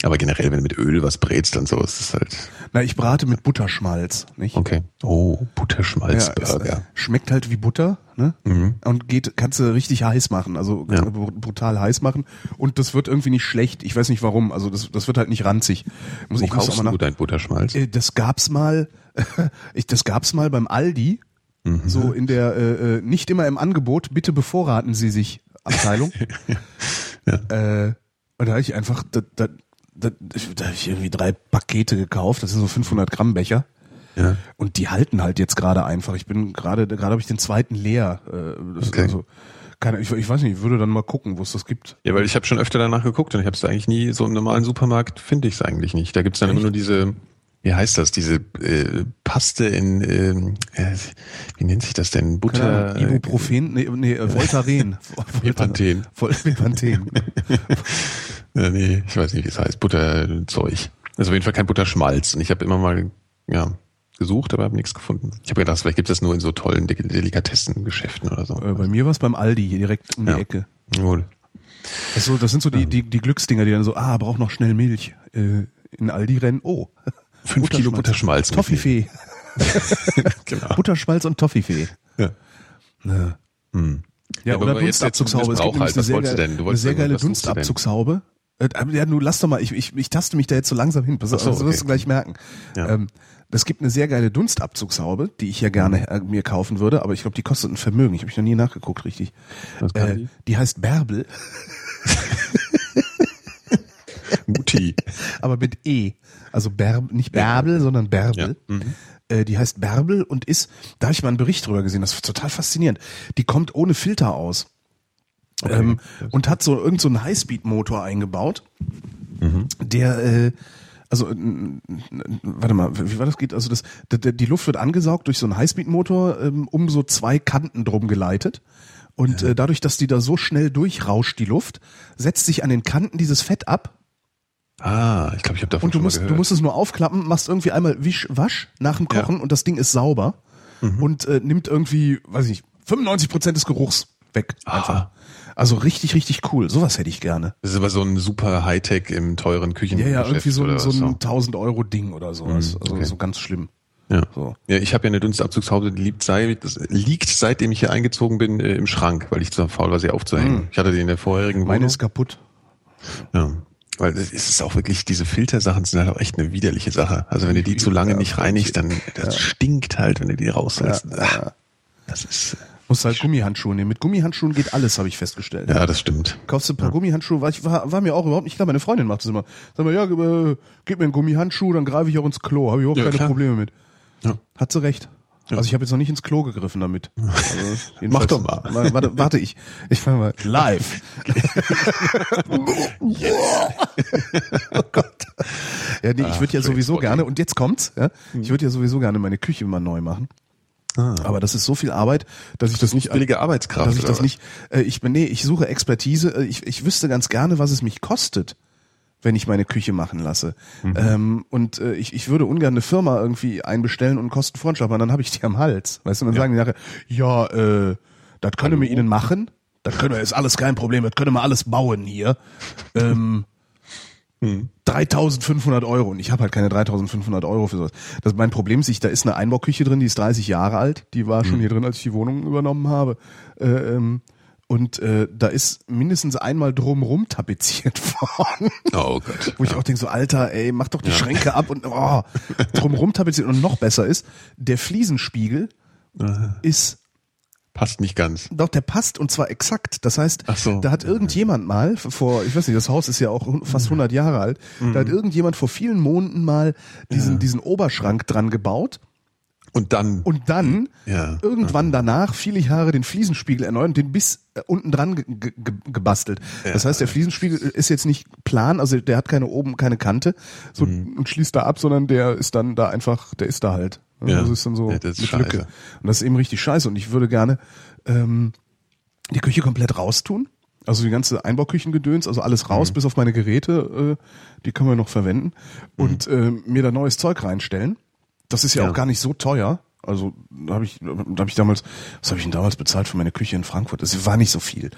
Aber generell, wenn du mit Öl was brätst und so, ist es halt Na, ich brate mit Butterschmalz, nicht? okay. Oh, Ja, Butterschmalzburger. es schmeckt halt wie Butter, ne? Mhm. Und geht, kannst du richtig heiß machen, also Ja. br- brutal heiß machen. Und das wird irgendwie nicht schlecht. Ich weiß nicht warum. Also das, das wird halt nicht ranzig. Muss, Wo ich muss kaufst auch mal du dein Butterschmalz? Äh, Das gab's mal, ich, das gab's mal beim Aldi, Mhm. so in der äh, äh, nicht immer im Angebot. Bitte bevorraten Sie sich Abteilung. äh, und da habe ich einfach, da, da, da, da habe ich irgendwie drei Pakete gekauft. Das sind so 500 Gramm Becher. Ja. Und die halten halt jetzt gerade einfach. Ich bin gerade, gerade habe ich den zweiten leer. Äh, das Okay. also, keine, ich, ich weiß nicht, ich würde dann mal gucken, wo es das gibt. Ja, weil ich habe schon öfter danach geguckt und ich habe es eigentlich nie, so im normalen Supermarkt finde ich es eigentlich nicht. Da gibt's dann immer nur diese, wie heißt das, diese äh, Paste in, ähm, äh, wie nennt sich das denn? Butter. Ahnung, Ibuprofen, nee, nee, äh, Voltaren. Bepanthen. Vol- Bepanthen. Äh, nee, ich weiß nicht, wie es heißt. Butterzeug. Also auf jeden Fall kein Butterschmalz. Und ich habe immer mal, ja, gesucht, aber habe nichts gefunden. Ich habe gedacht, vielleicht gibt es das nur in so tollen De Delikatessengeschäften oder so. Äh, bei mir war es beim Aldi, hier direkt um die Ja. Ecke. Gut. Das, so, das sind so die, die, die Glücksdinger, die dann so, ah, braucht noch schnell Milch. Äh, in Aldi rennen, oh. Fünf Kilo Butterschmalz. Toffifee. Genau. Butterschmalz und Toffifee. Ja. Ja, Hm. ja Ja, oder Dunstabzugshaube. Es gibt halt. eine sehr, geile- eine sehr geile? Dunstabzugshaube. Äh, Ja, du lass doch mal, ich, ich, ich taste mich da jetzt so langsam hin. Pass auf, so, das wirst du okay. gleich merken. Ja. Ähm, es gibt eine sehr geile Dunstabzugshaube, die ich ja gerne äh, mir kaufen würde, aber ich glaube, die kostet ein Vermögen. Ich habe ich noch nie nachgeguckt, richtig. Äh, die? die heißt Bärbel, Mutti. aber mit E. Also Bärb, nicht Bärbel, sondern Bärbel. Ja. Mhm. Äh, die heißt Bärbel und ist, da habe ich mal einen Bericht drüber gesehen, das ist total faszinierend. Die kommt ohne Filter aus. Ähm, und hat so irgend so einen Highspeed-Motor eingebaut, der, äh, also, warte mal, wie war das geht? Also das, die Luft wird angesaugt durch so einen Highspeed-Motor, ähm, um so zwei Kanten drum geleitet. Und äh, dadurch, dass die da so schnell durchrauscht, die Luft, setzt sich an den Kanten dieses Fett ab Ah, ich glaube, ich habe davon und du musst, du musst es nur aufklappen, machst irgendwie einmal Wisch, Wasch nach dem Ja. Mhm. Kochen und das Ding ist sauber und äh, nimmt irgendwie, weiß ich nicht, 95 Prozent des Geruchs weg. Einfach. Also richtig, richtig cool. Sowas hätte ich gerne. das ist aber so ein super Hightech im teuren Küchen. Ja, ja, irgendwie so, ein- so ein was 1000 Euro Ding oder sowas. Also okay. so ganz schlimm. Ja. So. ja, ich habe ja eine Dunstabzugshaube, die liegt, seit, das liegt seitdem ich hier eingezogen bin äh, im Schrank, weil ich zu faul war, sie aufzuhängen. Ich hatte die in der vorherigen Meine Wohnung. ist kaputt. Ja. Weil es ist auch wirklich, diese Filtersachen sind halt auch echt eine widerliche Sache. Also wenn du die zu lange Ja, nicht reinigst, dann das stinkt halt, wenn du die rauslässt. Ah, Das ist Musst halt Gummihandschuhe nehmen. Mit Gummihandschuhen geht alles, habe ich festgestellt. ja, das stimmt. Kaufst du ein paar Gummihandschuhe, war, ich, war, war mir auch überhaupt nicht klar. Meine Freundin macht das immer. Sag mal, ja, äh, gib mir einen Gummihandschuh, dann greife ich auch ins Klo. Habe ich überhaupt Ja, keine klar. Probleme mit. Ja. Hat sie recht. Also ich habe jetzt noch nicht ins Klo gegriffen damit. Also Mach doch mal. Warte, warte, warte ich. Ich fange mal live. oh Gott. Ja, nee, ich würde ja sowieso gerne, und jetzt kommt's, ja, ich würde ja sowieso gerne meine Küche mal neu machen. Aber das ist so viel Arbeit, dass ich das nicht Billige Arbeitskraft. dass ich das nicht, äh, ich bin, nee, ich suche Expertise, äh, ich, ich wüsste ganz gerne, was es mich kostet, wenn ich meine Küche machen lasse. Mhm. Ähm, und äh, ich, ich würde ungern eine Firma irgendwie einbestellen und einen Kostenvoranschlag, machen, dann habe ich die am Hals. Weißt du, und dann sagen die nachher, ja, äh, das können wir ihnen machen, das können wir, ist alles kein Problem, das können wir alles bauen hier. Ähm, Hm. 3500 Euro und ich habe halt keine 3500 Euro für sowas. Das mein Problem ist, ich, da ist eine Einbauküche drin, die ist 30 Jahre alt, die war schon hier drin, als ich die Wohnung übernommen habe. Äh, ähm, und äh, da ist mindestens einmal drumrum tapeziert worden. Oh Gott. Wo ich auch denke, so Alter, ey, mach doch die Schränke ab und oh, drumrum tapeziert. Und noch besser ist, der Fliesenspiegel ist Passt nicht ganz. doch, der passt und zwar exakt. Das heißt, so. da hat irgendjemand mal vor, ich weiß nicht, das Haus ist ja auch fast 100 Jahre alt, da Mhm. hat irgendjemand vor vielen Monaten mal diesen, diesen Oberschrank dran gebaut Und dann. und dann Ja. irgendwann danach viele Jahre den Fliesenspiegel erneuert und den bis äh, unten dran ge ge ge gebastelt. Das heißt, der Fliesenspiegel ist jetzt nicht plan, also der hat keine oben, keine Kante so, Mhm. und schließt da ab, sondern der ist dann da einfach, der ist da halt. Ja. Das ist dann so Ja, das ist. Lücke. Und das ist eben richtig scheiße. Und ich würde gerne ähm, die Küche komplett raustun. Also die ganze Einbauküchengedöns, also alles raus, Mhm. bis auf meine Geräte, äh, die können wir noch verwenden. Und äh, mir da neues Zeug reinstellen. Das ist ja, Ja. auch gar nicht so teuer. Also da habe ich, da habe ich damals, was habe ich denn damals bezahlt für meine Küche in Frankfurt? Das war nicht so viel.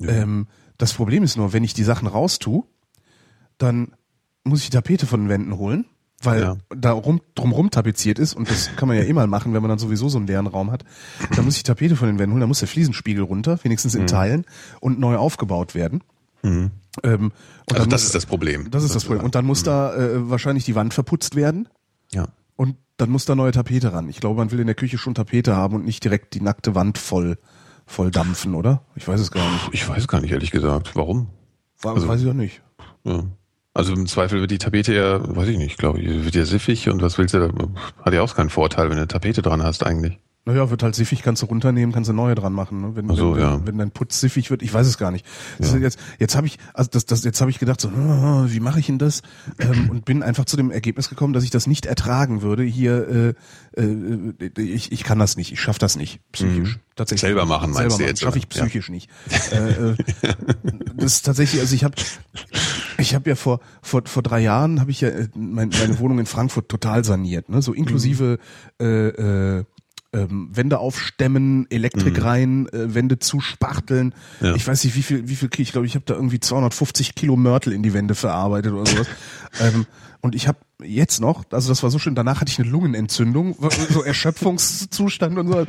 Ähm, das Problem ist nur, wenn ich die Sachen raustue, dann muss ich die Tapete von den Wänden holen, weil Ja. da rum, drumrum tapeziert ist und das kann man ja eh mal machen, wenn man dann sowieso so einen leeren Raum hat. Da muss ich die Tapete von den Wänden holen, da muss der Fliesenspiegel runter, wenigstens Mhm. in Teilen und neu aufgebaut werden. Ähm, und Also das muss- ist das Problem. das ist das Problem. Und dann muss da äh, wahrscheinlich die Wand verputzt werden Ja. und dann muss da neue Tapete ran. Ich glaube, man will in der Küche schon Tapete haben und nicht direkt die nackte Wand voll, voll dampfen, oder? Ich weiß es gar nicht. Ich weiß gar nicht, ehrlich gesagt. Warum? War, Also- weiß ich auch nicht. Ja. Also im Zweifel wird die Tapete ja, weiß ich nicht, glaube ich, wird ja siffig und was willst du da? Hat ja auch keinen Vorteil, wenn du eine Tapete dran hast eigentlich. Naja, wird halt siffig, kannst du runternehmen, kannst du neue dran machen, ne? wenn, so, wenn, ja. wenn, wenn dein Putz siffig wird. Ich weiß es gar nicht. Ist jetzt jetzt habe ich, also das, das, jetzt habe ich gedacht, so, ah, wie mache ich denn das? Ähm, und bin einfach zu dem Ergebnis gekommen, dass ich das nicht ertragen würde. Hier, äh, äh, ich, ich kann das nicht, ich schaffe das nicht psychisch. Tatsächlich. Mhm. Selber machen, meinst Selber du machen, jetzt, schaffe ich oder? Ja. psychisch nicht. äh, äh, das ist tatsächlich, also ich habe ich habe ja vor, vor, vor drei Jahren habe ich ja äh, mein, meine Wohnung in Frankfurt total saniert, ne? so inklusive äh, äh, ähm, Wände aufstemmen, Elektrik rein, äh, Wände zuspachteln. Ja. Ich weiß nicht, wie viel, wie viel, ich glaube, ich habe da irgendwie 250 Kilo Mörtel in die Wände verarbeitet oder sowas. ähm, und ich habe jetzt noch, also das war so schön, danach hatte ich eine Lungenentzündung, so Erschöpfungszustand und so,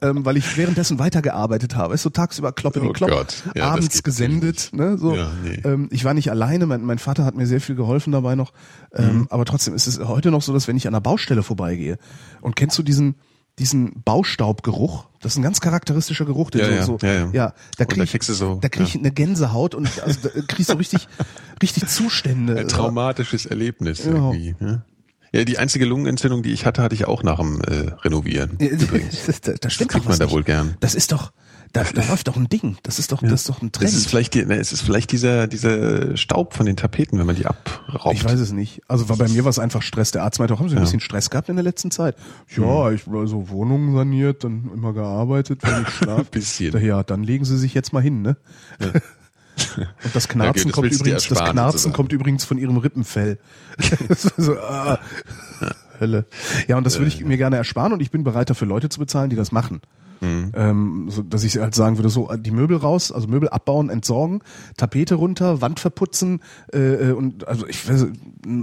ähm, weil ich währenddessen weitergearbeitet habe. Weißt du, tagsüber klopp in den Oh Klopp, Gott. Ja, abends gesendet, ne, so. Ja, nee. ähm, ich war nicht alleine, mein, mein Vater hat mir sehr viel geholfen dabei noch, ähm, Mhm. aber trotzdem ist es heute noch so, dass wenn ich an der Baustelle vorbeigehe und kennst du diesen diesen Baustaubgeruch, das ist ein ganz charakteristischer Geruch, den Ja, so, ja, so ja, ja. da Und krieg da ich, so, da krieg ich eine Gänsehaut und also, da kriegst du richtig, richtig Zustände. Ein traumatisches Erlebnis Ja. irgendwie. Ne? Ja, die einzige Lungenentzündung, die ich hatte, hatte ich auch nach dem äh, Renovieren. Ja, das, das, das stimmt kriegt man da nicht. wohl gern. Das ist doch, Da, da läuft doch ein Ding. Das ist doch, das ist doch ein Trend. Es ist vielleicht, die, ne, es ist vielleicht dieser, dieser Staub von den Tapeten, wenn man die abraubt. Ich weiß es nicht. Also war bei mir war es einfach Stress. Der Arzt meinte, auch, haben Sie ein Ja. bisschen Stress gehabt in der letzten Zeit? Ja, ich war so Wohnungen saniert, dann immer gearbeitet, wenn ich schlafe. Bisschen. Ja, dann legen Sie sich jetzt mal hin, ne? Und das Knarzen das kommt übrigens, das Knarzen kommt übrigens von Ihrem Rippenfell. So, ah, Hölle. Ja, und das würde ich mir gerne ersparen und ich bin bereit dafür Leute zu bezahlen, die das machen. Mhm. Ähm, so, dass ich halt sagen würde, so die Möbel raus, also Möbel abbauen, entsorgen, Tapete runter, Wand verputzen äh, äh, und also ich weiß,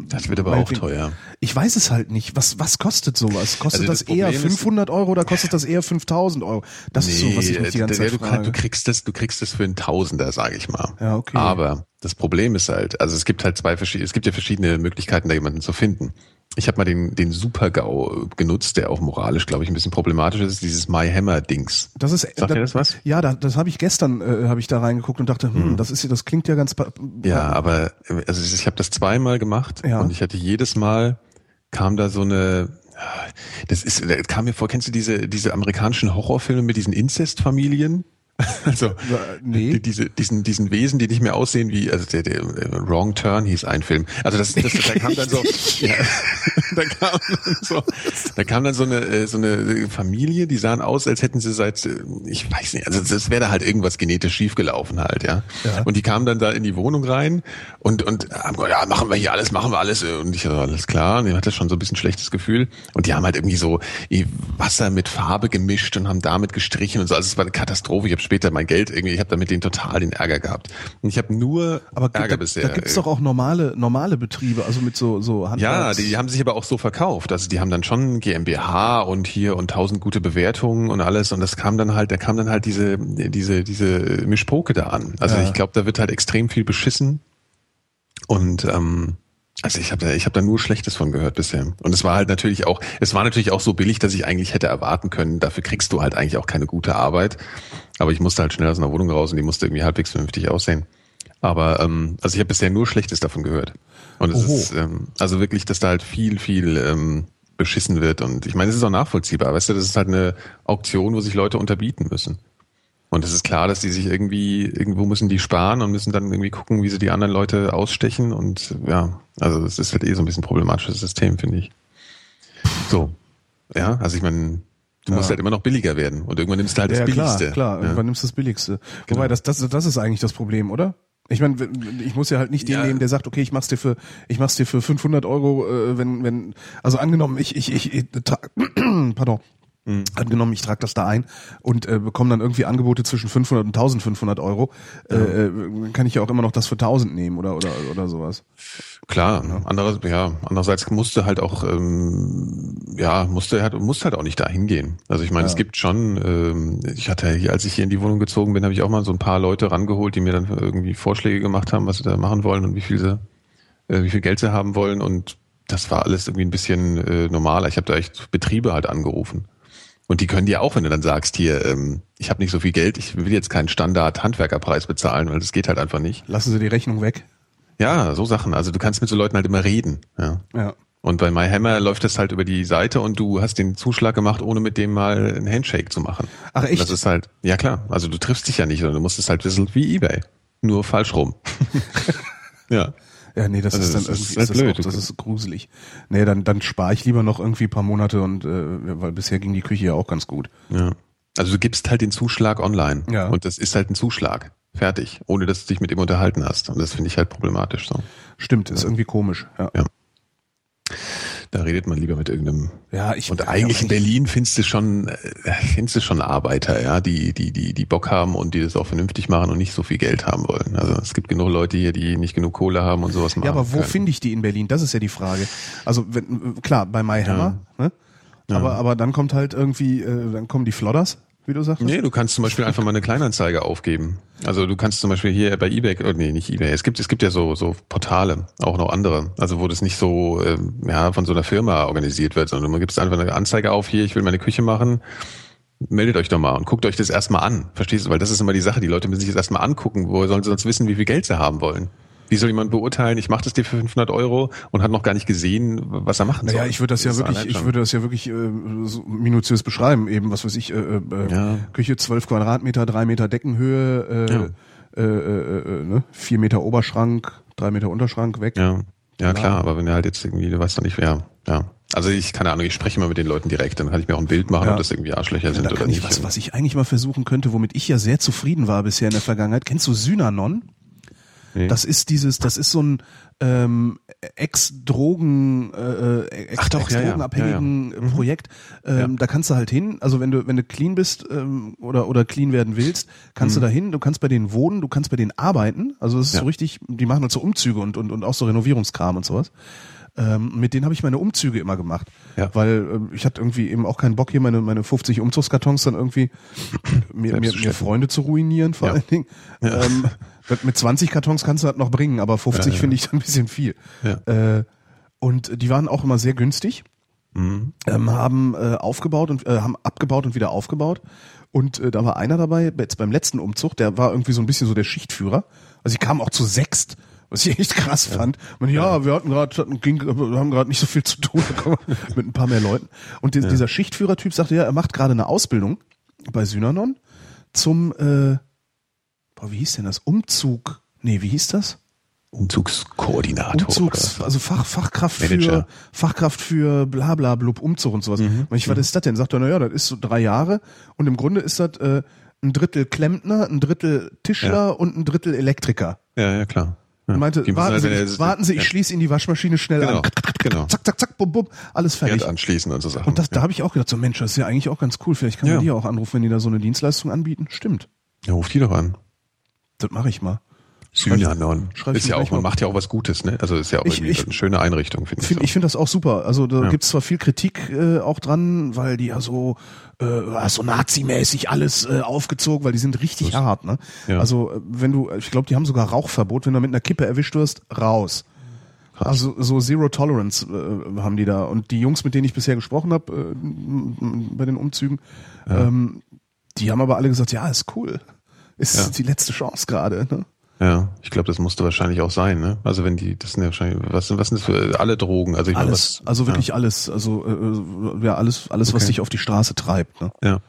Das wird aber auch teuer. Ich weiß es halt nicht. Was was kostet sowas? Kostet Also das, das eher Problem ist- 500 Euro oder kostet das eher 5000 Euro? Das ist so, was ich mich die ganze der- Zeit du, frage. du kriegst das, du kriegst das für einen Tausender, sage ich mal. Ja, okay. Aber das Problem ist halt, also es gibt halt zwei verschiedene, es gibt ja verschiedene Möglichkeiten, da jemanden zu finden. Ich habe mal den, den Super-GAU genutzt, der auch moralisch, glaube ich, ein bisschen problematisch ist, dieses My Hammer-Dings. Das ist, Sagt dir das was? Ja, da, das habe ich gestern, äh, habe ich da reingeguckt und dachte, hm, das ist, das klingt ja ganz. Ja, aber äh, also ich habe das zweimal gemacht Ja. und ich hatte jedes Mal kam da so eine das ist das kam mir vor, kennst du diese diese amerikanischen Horrorfilme mit diesen Inzestfamilien? Also nee. die, diese diesen diesen Wesen, die nicht mehr aussehen wie also der, der äh, Wrong Turn hieß ein Film. Also das, das da kam dann so ja, da kam dann so da kam dann so eine äh, so eine Familie, die sahen aus, als hätten sie seit äh, ich weiß nicht, also das wäre da halt irgendwas genetisch schiefgelaufen halt, ja. Ja. Und die kamen dann da in die Wohnung rein und und haben gesagt, ja, machen wir hier alles, machen wir alles und ich so, alles klar, und ich hatte schon so ein bisschen schlechtes Gefühl und die haben halt irgendwie so Wasser mit Farbe gemischt und haben damit gestrichen und so, also es war eine Katastrophe. Ich habe später mein Geld irgendwie, ich habe damit den total den Ärger gehabt. Und ich habe nur Aber Ärger da, bisher. da gibt's doch auch normale, normale Betriebe, also mit so, so Ja, Handwerks- die haben sich aber auch so verkauft. Also die haben dann schon GmbH und hier und tausend gute Bewertungen und alles. Und das kam dann halt, da kam dann halt diese, diese, diese Mischpoke da an. Also Ja. ich glaube, da wird halt extrem viel beschissen. Und ähm, also ich habe da, ich habe da nur Schlechtes von gehört bisher. Und es war halt natürlich auch, es war natürlich auch so billig, dass ich eigentlich hätte erwarten können. Dafür kriegst du halt eigentlich auch keine gute Arbeit. Aber ich musste halt schnell aus einer Wohnung raus und die musste irgendwie halbwegs vernünftig aussehen. Aber ähm, also ich habe bisher nur Schlechtes davon gehört. Und es Oho. ist ähm, also wirklich, dass da halt viel, viel ähm, beschissen wird. Und ich meine, es ist auch nachvollziehbar. Weißt du, das ist halt eine Auktion, wo sich Leute unterbieten müssen. Und es ist klar, dass die sich irgendwie, irgendwo müssen die sparen und müssen dann irgendwie gucken, wie sie die anderen Leute ausstechen. Und ja, also es ist halt eh so ein bisschen problematisches System, finde ich. So. Ja, also ich meine, du musst Ja. halt immer noch billiger werden. Und irgendwann nimmst du halt ja, das klar, Billigste. klar. Ja. Irgendwann nimmst du das Billigste. Genau. Wobei, das, das, das ist eigentlich das Problem, oder? Ich meine, ich muss ja halt nicht den nehmen, der sagt, okay, ich mach's dir für, ich mach's dir für 500 Euro, äh, wenn, wenn, also angenommen, ich, ich, ich, ich tra- pardon, Mhm. angenommen, ich trage das da ein und äh, bekomme dann irgendwie Angebote zwischen 500 und 1500 Euro, äh, äh, dann kann ich ja auch immer noch das für 1000 nehmen oder, oder, oder sowas. Klar, andererseits, ja, andererseits musste halt auch, ähm, ja, musste halt, musste halt auch nicht dahin gehen. Also ich meine, Ja. es gibt schon, ähm, ich hatte hier, als ich hier in die Wohnung gezogen bin, habe ich auch mal so ein paar Leute rangeholt, die mir dann irgendwie Vorschläge gemacht haben, was sie da machen wollen und wie viel sie, äh, wie viel Geld sie haben wollen und das war alles irgendwie ein bisschen äh, normaler. Ich habe da echt Betriebe halt angerufen. Und die können dir auch, wenn du dann sagst, hier, ähm, ich habe nicht so viel Geld, ich will jetzt keinen Standard-Handwerkerpreis bezahlen, weil das geht halt einfach nicht. Lassen Sie die Rechnung weg. Ja, so Sachen. Also du kannst mit so Leuten halt immer reden. Ja. Ja. Und bei MyHammer läuft das halt über die Seite und du hast den Zuschlag gemacht, ohne mit dem mal einen Handshake zu machen. Ach, echt? Das ist halt, ja klar. Also du triffst dich ja nicht, sondern du musst es halt wissen wie Ebay. Nur falsch rum. ja. Ja, nee, das Also ist dann das ist irgendwie, halt ist das, blöd. auch, das ist gruselig. Nee, dann, dann spare ich lieber noch irgendwie ein paar Monate und äh, weil bisher ging die Küche ja auch ganz gut. ja. Also du gibst halt den Zuschlag online. Ja. Und das ist halt ein Zuschlag. Fertig. Ohne dass du dich mit ihm unterhalten hast. Und das finde ich halt problematisch so. Stimmt, ist irgendwie komisch. Ja, Ja. Da redet man lieber mit irgendeinem ja ich Und eigentlich in Berlin findest du schon, äh, findest du schon Arbeiter, ja, die, die, die, die Bock haben und die das auch vernünftig machen und nicht so viel Geld haben wollen. Also es gibt genug Leute hier, die nicht genug Kohle haben und sowas machen. Ja, aber wo finde ich die in Berlin? Das ist ja die Frage. Also wenn, klar, bei MyHammer, ne? Aber, aber dann kommt halt irgendwie, äh, dann kommen die Flodders, wie du sagst. Nee, du kannst zum Beispiel einfach mal eine Kleinanzeige aufgeben. Also du kannst zum Beispiel hier bei eBay, oh nee, nicht eBay, es gibt, es gibt ja so, so Portale, auch noch andere, also wo das nicht so, ähm, ja, von so einer Firma organisiert wird, sondern man gibt einfach eine Anzeige auf, hier, ich will meine Küche machen, meldet euch doch mal und guckt euch das erstmal an. Verstehst du? Weil das ist immer die Sache, die Leute müssen sich das erstmal angucken, wo sollen sie sonst wissen, wie viel Geld sie haben wollen. Wie soll jemand beurteilen, ich mache das dir für 500 Euro und hat noch gar nicht gesehen, was er machen soll? Naja, ich würde das, ja wirklich, ich würde das ja wirklich äh, so minutiös beschreiben, eben, was weiß ich, äh, äh, Ja. Küche 12 Quadratmeter, drei Meter Deckenhöhe, äh, Ja. äh, äh, äh, ne? vier Meter Oberschrank, drei Meter Unterschrank weg. Ja, ja klar, aber wenn er halt jetzt irgendwie, du weißt doch nicht, wer, ja. Also ich, keine Ahnung, ich spreche immer mit den Leuten direkt, dann kann ich mir auch ein Bild machen, Ja. ob das irgendwie Arschlöcher sind Da oder nicht. was, was ich eigentlich mal versuchen könnte, womit ich ja sehr zufrieden war bisher in der Vergangenheit. Kennst du Synanon? Nee. Das ist dieses, das ist so ein ähm, Ex-Drogen, äh, Ex Ach doch, ja. Ex-Drogenabhängigen Ja, ja. Mhm. Projekt. Ähm, Ja. Da kannst du halt hin. Also wenn du wenn du clean bist ähm, oder oder clean werden willst, kannst Mhm. du da hin. Du kannst bei denen wohnen, du kannst bei denen arbeiten. Also das ist so richtig. Die machen halt so Umzüge und und und auch so Renovierungskram und sowas. Ähm, mit denen habe ich meine Umzüge immer gemacht, Ja. weil ähm, ich hatte irgendwie eben auch keinen Bock hier meine meine 50 Umzugskartons dann irgendwie mir, mir, mir. Freunde zu ruinieren vor Ja. allen Dingen. Ja. Ähm, mit- mit 20 Kartons kannst du das noch bringen, aber 50 Ja, ja. finde ich dann ein bisschen viel. Äh, und die waren auch immer sehr günstig, Mhm. ähm, haben äh, aufgebaut und äh, haben abgebaut und wieder aufgebaut. Und äh, da war einer dabei, jetzt beim letzten Umzug, der war irgendwie so ein bisschen so der Schichtführer. Also sie kamen auch zu sechst, was ich echt krass fand. Man, ja, wir hatten gerade, haben gerade nicht so viel zu tun mit ein paar mehr Leuten. Und die, dieser Schichtführertyp sagte, ja, er macht gerade eine Ausbildung bei Synanon zum, äh, boah, wie hieß denn das? Umzug. Nee, wie hieß das? Umzugskoordinator. Umzugs, also Fach, Fachkraft Manager. für Fachkraft für bla bla blub Umzug und sowas. Und ich, was ist das denn? Sagt er, naja, das ist so drei Jahre und im Grunde ist das äh, ein Drittel Klempner, ein Drittel Tischler Ja. und ein Drittel Elektriker. Ja, ja, klar. Ja. Und meinte, warten, Sie, ich, warten Sie, ich schließe Ihnen die Waschmaschine schnell Genau, an. genau. Zack, zack, zack, bum, bum, alles fertig. Herd anschließen und so Sachen. Und das, da ja. habe ich auch gedacht, so Mensch, das ist ja eigentlich auch ganz cool. Vielleicht kann man Ja. die auch anrufen, wenn die da so eine Dienstleistung anbieten. Stimmt, ja, ruf die doch an. das mache ich mal. Synanon. ich Ist ja auch, man macht ja auch was Gutes, ne? Also ist ja auch Ich- irgendwie ich- eine schöne Einrichtung, finde ich. Find, so. ich finde das auch super. Also da Ja. gibt's zwar viel Kritik äh, auch dran, weil die ja so äh, so Nazi-mäßig alles äh, aufgezogen, weil die sind richtig hart. Ne? Ja. Also äh, wenn du, ich glaube, die haben sogar Rauchverbot, wenn du mit einer Kippe erwischt wirst, raus. Also so Zero Tolerance äh, haben die da. Und die Jungs, mit denen ich bisher gesprochen habe äh, bei den Umzügen, ähm, die haben aber alle gesagt, ja, ist cool. Ist Ja. die letzte Chance gerade. Ne? Ja, ich glaube, das musste wahrscheinlich auch sein, ne? Also wenn die, das sind ja wahrscheinlich, was sind, was sind das für alle Drogen? Also ich meine, Alles, was, also wirklich alles. Also äh, ja, alles, alles, was Okay. dich auf die Straße treibt. Ne? Ja.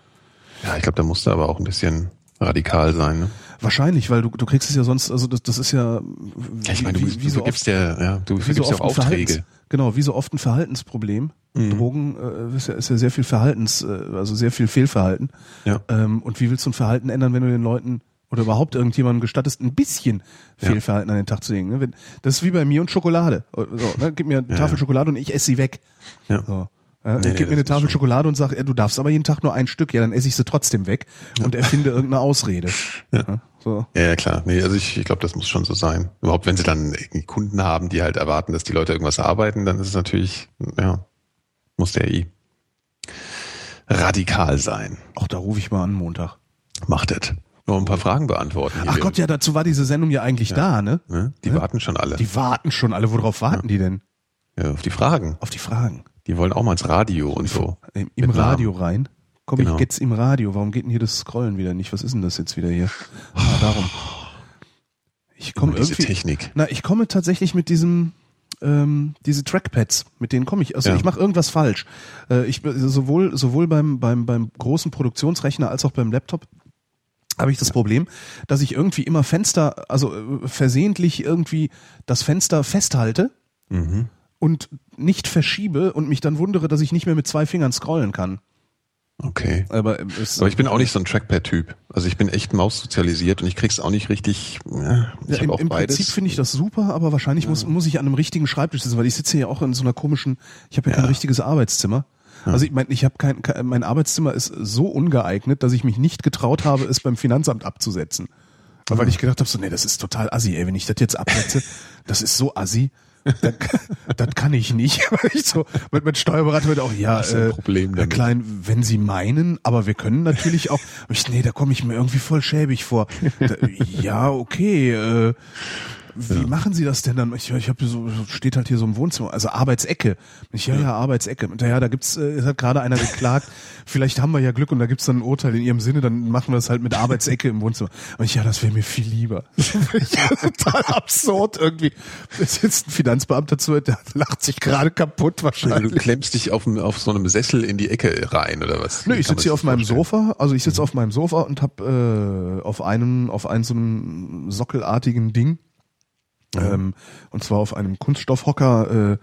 Ja, ich glaube, da musste aber auch ein bisschen radikal sein, ne? Wahrscheinlich, weil du, du kriegst es ja sonst, also das, das ist ja, Ja, ich meine, du, wie, wie du so gibst oft, ja, ja, du wie so vergibst ja oft auch Aufträge. genau, wie so oft ein Verhaltensproblem. Mhm. Drogen äh, ist, ja, ist ja sehr viel Verhaltens, äh, also sehr viel Fehlverhalten. Ja. Ähm, und wie willst du ein Verhalten ändern, wenn du den Leuten oder überhaupt irgendjemandem gestattest, ein bisschen Fehlverhalten an den Tag zu legen? Ne? Das ist wie bei mir und Schokolade. So, ne? Gib mir eine Ja, Tafel ja. Schokolade und ich esse sie weg. Ja. So. Ja, Nee, nee, gib mir eine Tafel Schokolade und sag, ja, du darfst aber jeden Tag nur ein Stück, ja, dann esse ich sie trotzdem weg und erfinde irgendeine Ausrede. Ja. So. Ja, ja, klar. Nee, also ich, ich glaube, das muss schon so sein. Überhaupt, wenn sie dann irgendwie Kunden haben, die halt erwarten, dass die Leute irgendwas arbeiten, dann ist es natürlich, ja, muss der eh radikal sein. Ach, da rufe ich mal an Montag. Macht das. Nur ein paar Fragen beantworten. Ach Gott, ja, dazu war diese Sendung ja eigentlich da, ne? Ne? Die warten schon alle Die warten schon alle. Worauf warten die denn? ja, auf die Fragen. Auf die Fragen. Die wollen auch mal ins Radio und so. Im, im Radio rein. Komm, Genau. ich jetzt im Radio. Warum geht denn hier das Scrollen wieder nicht? Was ist denn das jetzt wieder hier? Ah, darum. Ich komme Immer diese irgendwie. Technik. Na, ich komme tatsächlich mit diesem ähm, diese Trackpads, mit denen komme ich. Also Ja. ich mache irgendwas falsch. Äh, ich sowohl sowohl beim beim beim großen Produktionsrechner als auch beim Laptop habe ich das Problem, dass ich irgendwie immer Fenster, also äh, versehentlich irgendwie das Fenster festhalte Mhm. und nicht verschiebe und mich dann wundere, dass ich nicht mehr mit zwei Fingern scrollen kann. Okay. Aber, äh, es, Aber ich bin auch nicht so ein Trackpad-Typ. Also ich bin echt maussozialisiert und ich krieg's auch nicht richtig. Ja, ich ja, im, auch im beides. Prinzip finde ich das super, aber wahrscheinlich muss, muss ich an einem richtigen Schreibtisch sitzen, weil ich sitze ja auch in so einer komischen, ich habe ja, kein Ja. richtiges Arbeitszimmer. Also ich meine, ich habe kein, kein, mein Arbeitszimmer ist so ungeeignet, dass ich mich nicht getraut habe, es beim Finanzamt abzusetzen. Weil ich gedacht habe, so, nee, das ist total assi, ey, wenn ich das jetzt absetze, das ist so assi. Das, das kann ich nicht. Weil ich so, mit, mit Steuerberater wird auch, ja, äh, Problem damit? Klein, wenn Sie meinen, aber wir können natürlich auch, ich, nee, da komme ich mir irgendwie voll schäbig vor. Da, ja, okay, äh, wie machen Sie das denn dann? Ich, ich habe so, steht halt hier so im Wohnzimmer, also Arbeitsecke. Ich, ja, ja, Arbeitsecke. Und ja, da gibt's, äh, es hat gerade einer geklagt, vielleicht haben wir ja Glück und da gibt's dann ein Urteil in Ihrem Sinne, dann machen wir das halt mit Arbeitsecke im Wohnzimmer. Und ich, ja, das wäre mir viel lieber. total absurd irgendwie. Da sitzt ein Finanzbeamter zu, der lacht sich gerade kaputt Du wahrscheinlich. klemmst dich auf, auf so einem Sessel in die Ecke rein oder was? Nö, ich sitze hier auf meinem vorstellen? Sofa, also ich sitze auf meinem Sofa und habe äh, auf einem, auf einem so einem sockelartigen Ding, ähm, und zwar auf einem Kunststoffhocker äh,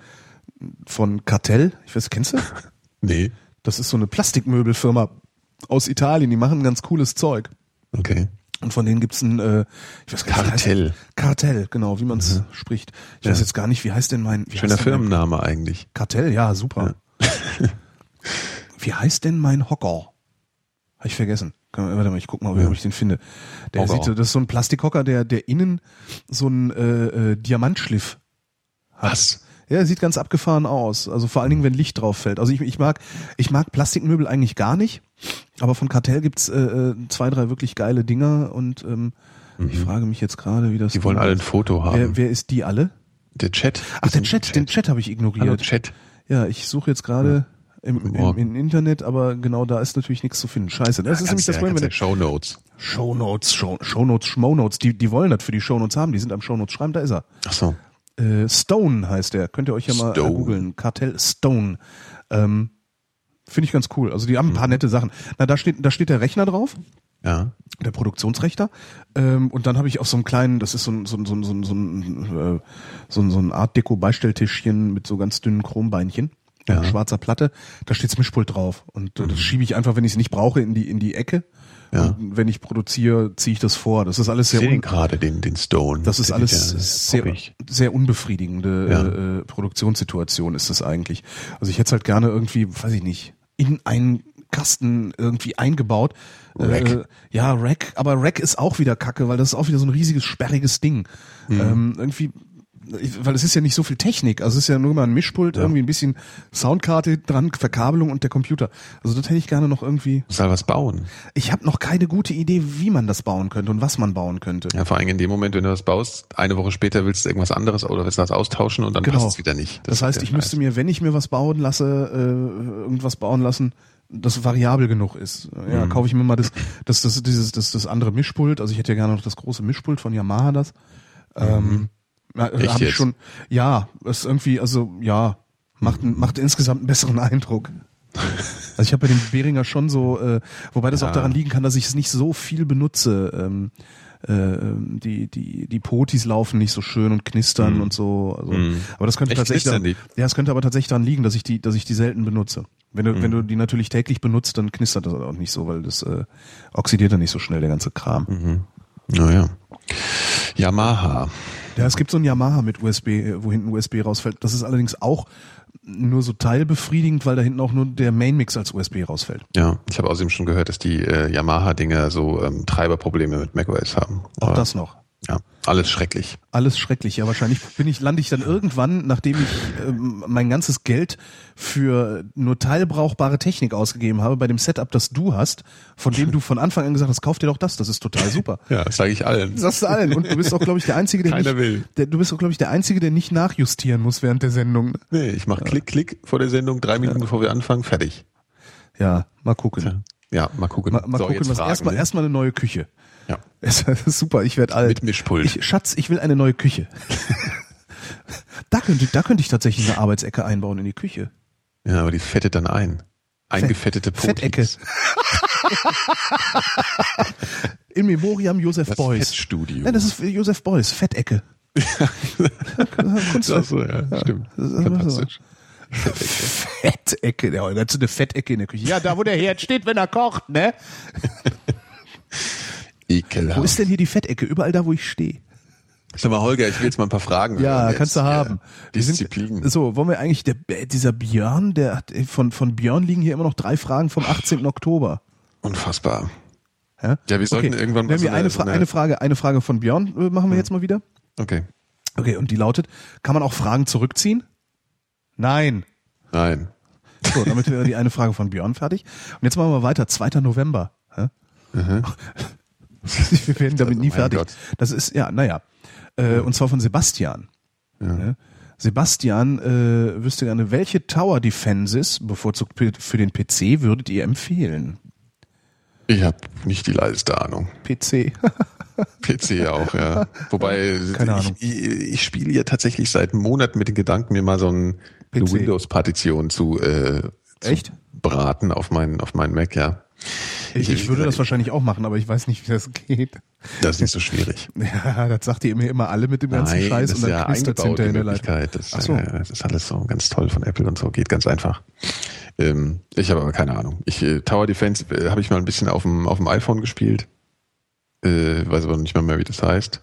von Cartell. Ich weiß, kennst du? Nee. Das ist so eine Plastikmöbelfirma aus Italien, die machen ganz cooles Zeug. Okay. Und von denen gibt's ein äh, ich weiß gar nicht, Kartell. Kartell, genau, wie man es spricht. Ich weiß Ja. jetzt gar nicht, wie heißt denn mein wie Schöner heißt denn mein- Firmenname eigentlich. Kartell, ja, super. Wie heißt denn mein Hocker? Habe ich vergessen. Warte mal, ich guck mal, ob Ja. ich den finde. Der Hocker. sieht, so- das ist so ein Plastikhocker, der, der innen so ein äh, äh, Diamantschliff hat. Was? Ja, sieht ganz abgefahren aus. Also vor allen Dingen, wenn Licht drauf fällt. Also ich, ich mag, ich mag Plastikmöbel eigentlich gar nicht, aber von Kartell gibt's äh, äh, zwei, drei wirklich geile Dinger und ähm, ich frage mich jetzt gerade, wie das. Mhm. Die wollen alle ein Foto haben. wer, wer ist die alle? Der Chat. Ach, den Chat, den Chat habe ich ignoriert. Hallo Chat. Ja, ich suche jetzt gerade im, im, Morgen. im Internet, aber genau da ist natürlich nichts zu finden. Scheiße. Das ist nämlich das Problem, wenn der der Show Notes. Shownotes, Show, Shownotes, Schmonotes, die, die wollen das für die Shownotes haben, die sind am Shownotes schreiben, da ist er. Ach so. Äh, Stone heißt der, könnt ihr euch ja mal Stone. googeln. Kartell Stone. Ähm, Finde ich ganz cool. Also die haben ein paar nette Sachen. Na, da steht, da steht der Rechner drauf, Ja. der Produktionsrechner. Ähm, und dann habe ich auf so einem kleinen, das ist so ein, so ein, so ein, so ein, so ein, äh, so ein, so ein Art Deko-Beistelltischchen mit so ganz dünnen Chrombeinchen. Ja. Schwarzer Platte, da steht's Mischpult drauf. Und äh, das schiebe ich einfach, wenn ich es nicht brauche, in die, in die Ecke. Ja. Und wenn ich produziere, ziehe ich das vor. Das ist alles sehr, Ich sehe gerade, den, den Stone. das ist alles sehr, sehr unbefriedigende Ja. äh, äh, Produktionssituation ist das eigentlich. Also ich hätte es halt gerne irgendwie, weiß ich nicht, in einen Kasten irgendwie eingebaut. Rack. Äh, ja, Rack, aber Rack ist auch wieder Kacke, weil das ist auch wieder so ein riesiges, sperriges Ding. Mhm. Ähm, irgendwie, weil es ist ja nicht so viel Technik, also es ist ja nur mal ein Mischpult, irgendwie ein bisschen Soundkarte dran, Verkabelung und der Computer. Also das hätte ich gerne noch irgendwie. Muss halt was bauen. Ich habe noch keine gute Idee, wie man das bauen könnte und was man bauen könnte. Ja, vor allem in dem Moment, wenn du das baust, eine Woche später willst du irgendwas anderes oder willst du das austauschen und dann Genau. passt es wieder nicht. Das, ist heißt, ich müsste mir, wenn ich mir was bauen lasse, äh, irgendwas bauen lassen, das variabel genug ist. Ja, Mhm. kaufe ich mir mal das, das, das, dieses, das, das andere Mischpult. Also ich hätte ja gerne noch das große Mischpult von Yamaha, das. Ähm, ja, Mhm. Echt hab ich jetzt? schon. Ja, ist irgendwie, also ja, macht, Mhm. macht insgesamt einen besseren Eindruck. Also ich habe bei dem Behringer schon so, äh, wobei das Ja. auch daran liegen kann, dass ich es nicht so viel benutze. Ähm, äh, die, die, die Potis laufen nicht so schön und knistern und so. Also, Mhm. Aber das könnte Echt tatsächlich daran, ja, es könnte aber tatsächlich daran liegen, dass ich die, dass ich die selten benutze. Wenn du, wenn du die natürlich täglich benutzt, dann knistert das auch nicht so, weil das äh, oxidiert dann nicht so schnell der ganze Kram. Naja. Yamaha. Ja, es gibt so ein Yamaha mit USB, äh, wo hinten USB rausfällt. Das ist allerdings auch nur so teilbefriedigend, weil da hinten auch nur der Main-Mix als USB rausfällt. Ja, ich habe außerdem schon gehört, dass die äh, Yamaha-Dinger so ähm, Treiberprobleme mit macOS haben. Auch das noch. Ja, alles schrecklich. Alles schrecklich. Ja, wahrscheinlich bin ich, lande ich dann irgendwann, nachdem ich ähm, mein ganzes Geld für nur teilbrauchbare Technik ausgegeben habe, bei dem Setup, das du hast, von dem du von Anfang an gesagt hast, kauf dir doch das, das ist total super. Ja, das sage ich allen. Das sagst du allen. Und du bist auch, glaube ich, der Einzige, der Keiner nicht, will. Der, du bist auch, glaube ich, der Einzige, der nicht nachjustieren muss während der Sendung. Nee, ich mache Klick, Klick vor der Sendung, drei Minuten bevor wir anfangen, fertig. Ja, mal gucken. Ja, mal gucken. Mal, mal So, gucken, was erstmal ne? erstmal eine neue Küche. Ja. Es ist super, ich werde alt. Mit Mischpult. Ich, Schatz, ich will eine neue Küche. da könnte da könnte ich tatsächlich eine Arbeitsecke einbauen in die Küche. Ja, aber die fettet dann ein. Eingefettete Potis. Fettecke. In Memoriam Josef Das Beuys. Fettstudio. Nein, das ist Josef Beuys, Fettecke. Kunst. So, ja, stimmt. Das ist einfach so. Fantastisch. Fettecke, hat so eine Fettecke in der Küche. Ja, da wo der Herd steht, wenn er kocht, ne? Ekelhaft. Wo ist denn hier die Fettecke? Überall da, wo ich stehe. Sag mal, Holger, ich will jetzt mal ein paar Fragen Ja, hören kannst du haben. Ja, Wir sind- Disziplin. So, wollen wir eigentlich, der, dieser Björn, der hat, von, von Björn liegen hier immer noch drei Fragen vom 18. Oktober. Unfassbar. Ja, Ja, wir sollten irgendwann Wir mal haben so eine- eine, so Fra eine- eine Frage, eine Frage von Björn äh, machen wir jetzt mal wieder. Okay. Okay, und die lautet, kann man auch Fragen zurückziehen? Nein. Nein. So, damit wäre die eine Frage von Björn fertig. Und jetzt machen wir weiter, 2. November. Hä? Wir werden damit nie mein fertig. Gott. Das ist, ja, naja. Äh, Und zwar von Sebastian. Ja. Sebastian äh, wüsste gerne, welche Tower Defenses, bevorzugt für den PC, würdet ihr empfehlen? Ich habe nicht die leiseste Ahnung. PC. PC auch, ja. Wobei ich, ich, ich spiele ja tatsächlich seit Monaten mit den Gedanken, mir mal so ein, eine. Windows-Partition zu, äh, zu Echt? Braten auf meinen auf meinen Mac, ja. Ich, ich würde das wahrscheinlich auch machen, aber ich weiß nicht, wie das geht. Das ist nicht so schwierig. Ja, das sagt ihr mir immer alle mit dem ganzen Nein, Scheiß und dann ja knistert eingebaut, die hinterher in der Leitung. Möglichkeit. Das, Ach so. äh, das ist alles so ganz toll von Apple und so, geht ganz einfach. Ähm, ich habe aber keine Ahnung. Ich, äh, Tower Defense äh, habe ich mal ein bisschen auf dem, auf dem iPhone gespielt. Weiß aber nicht mal mehr, wie das heißt.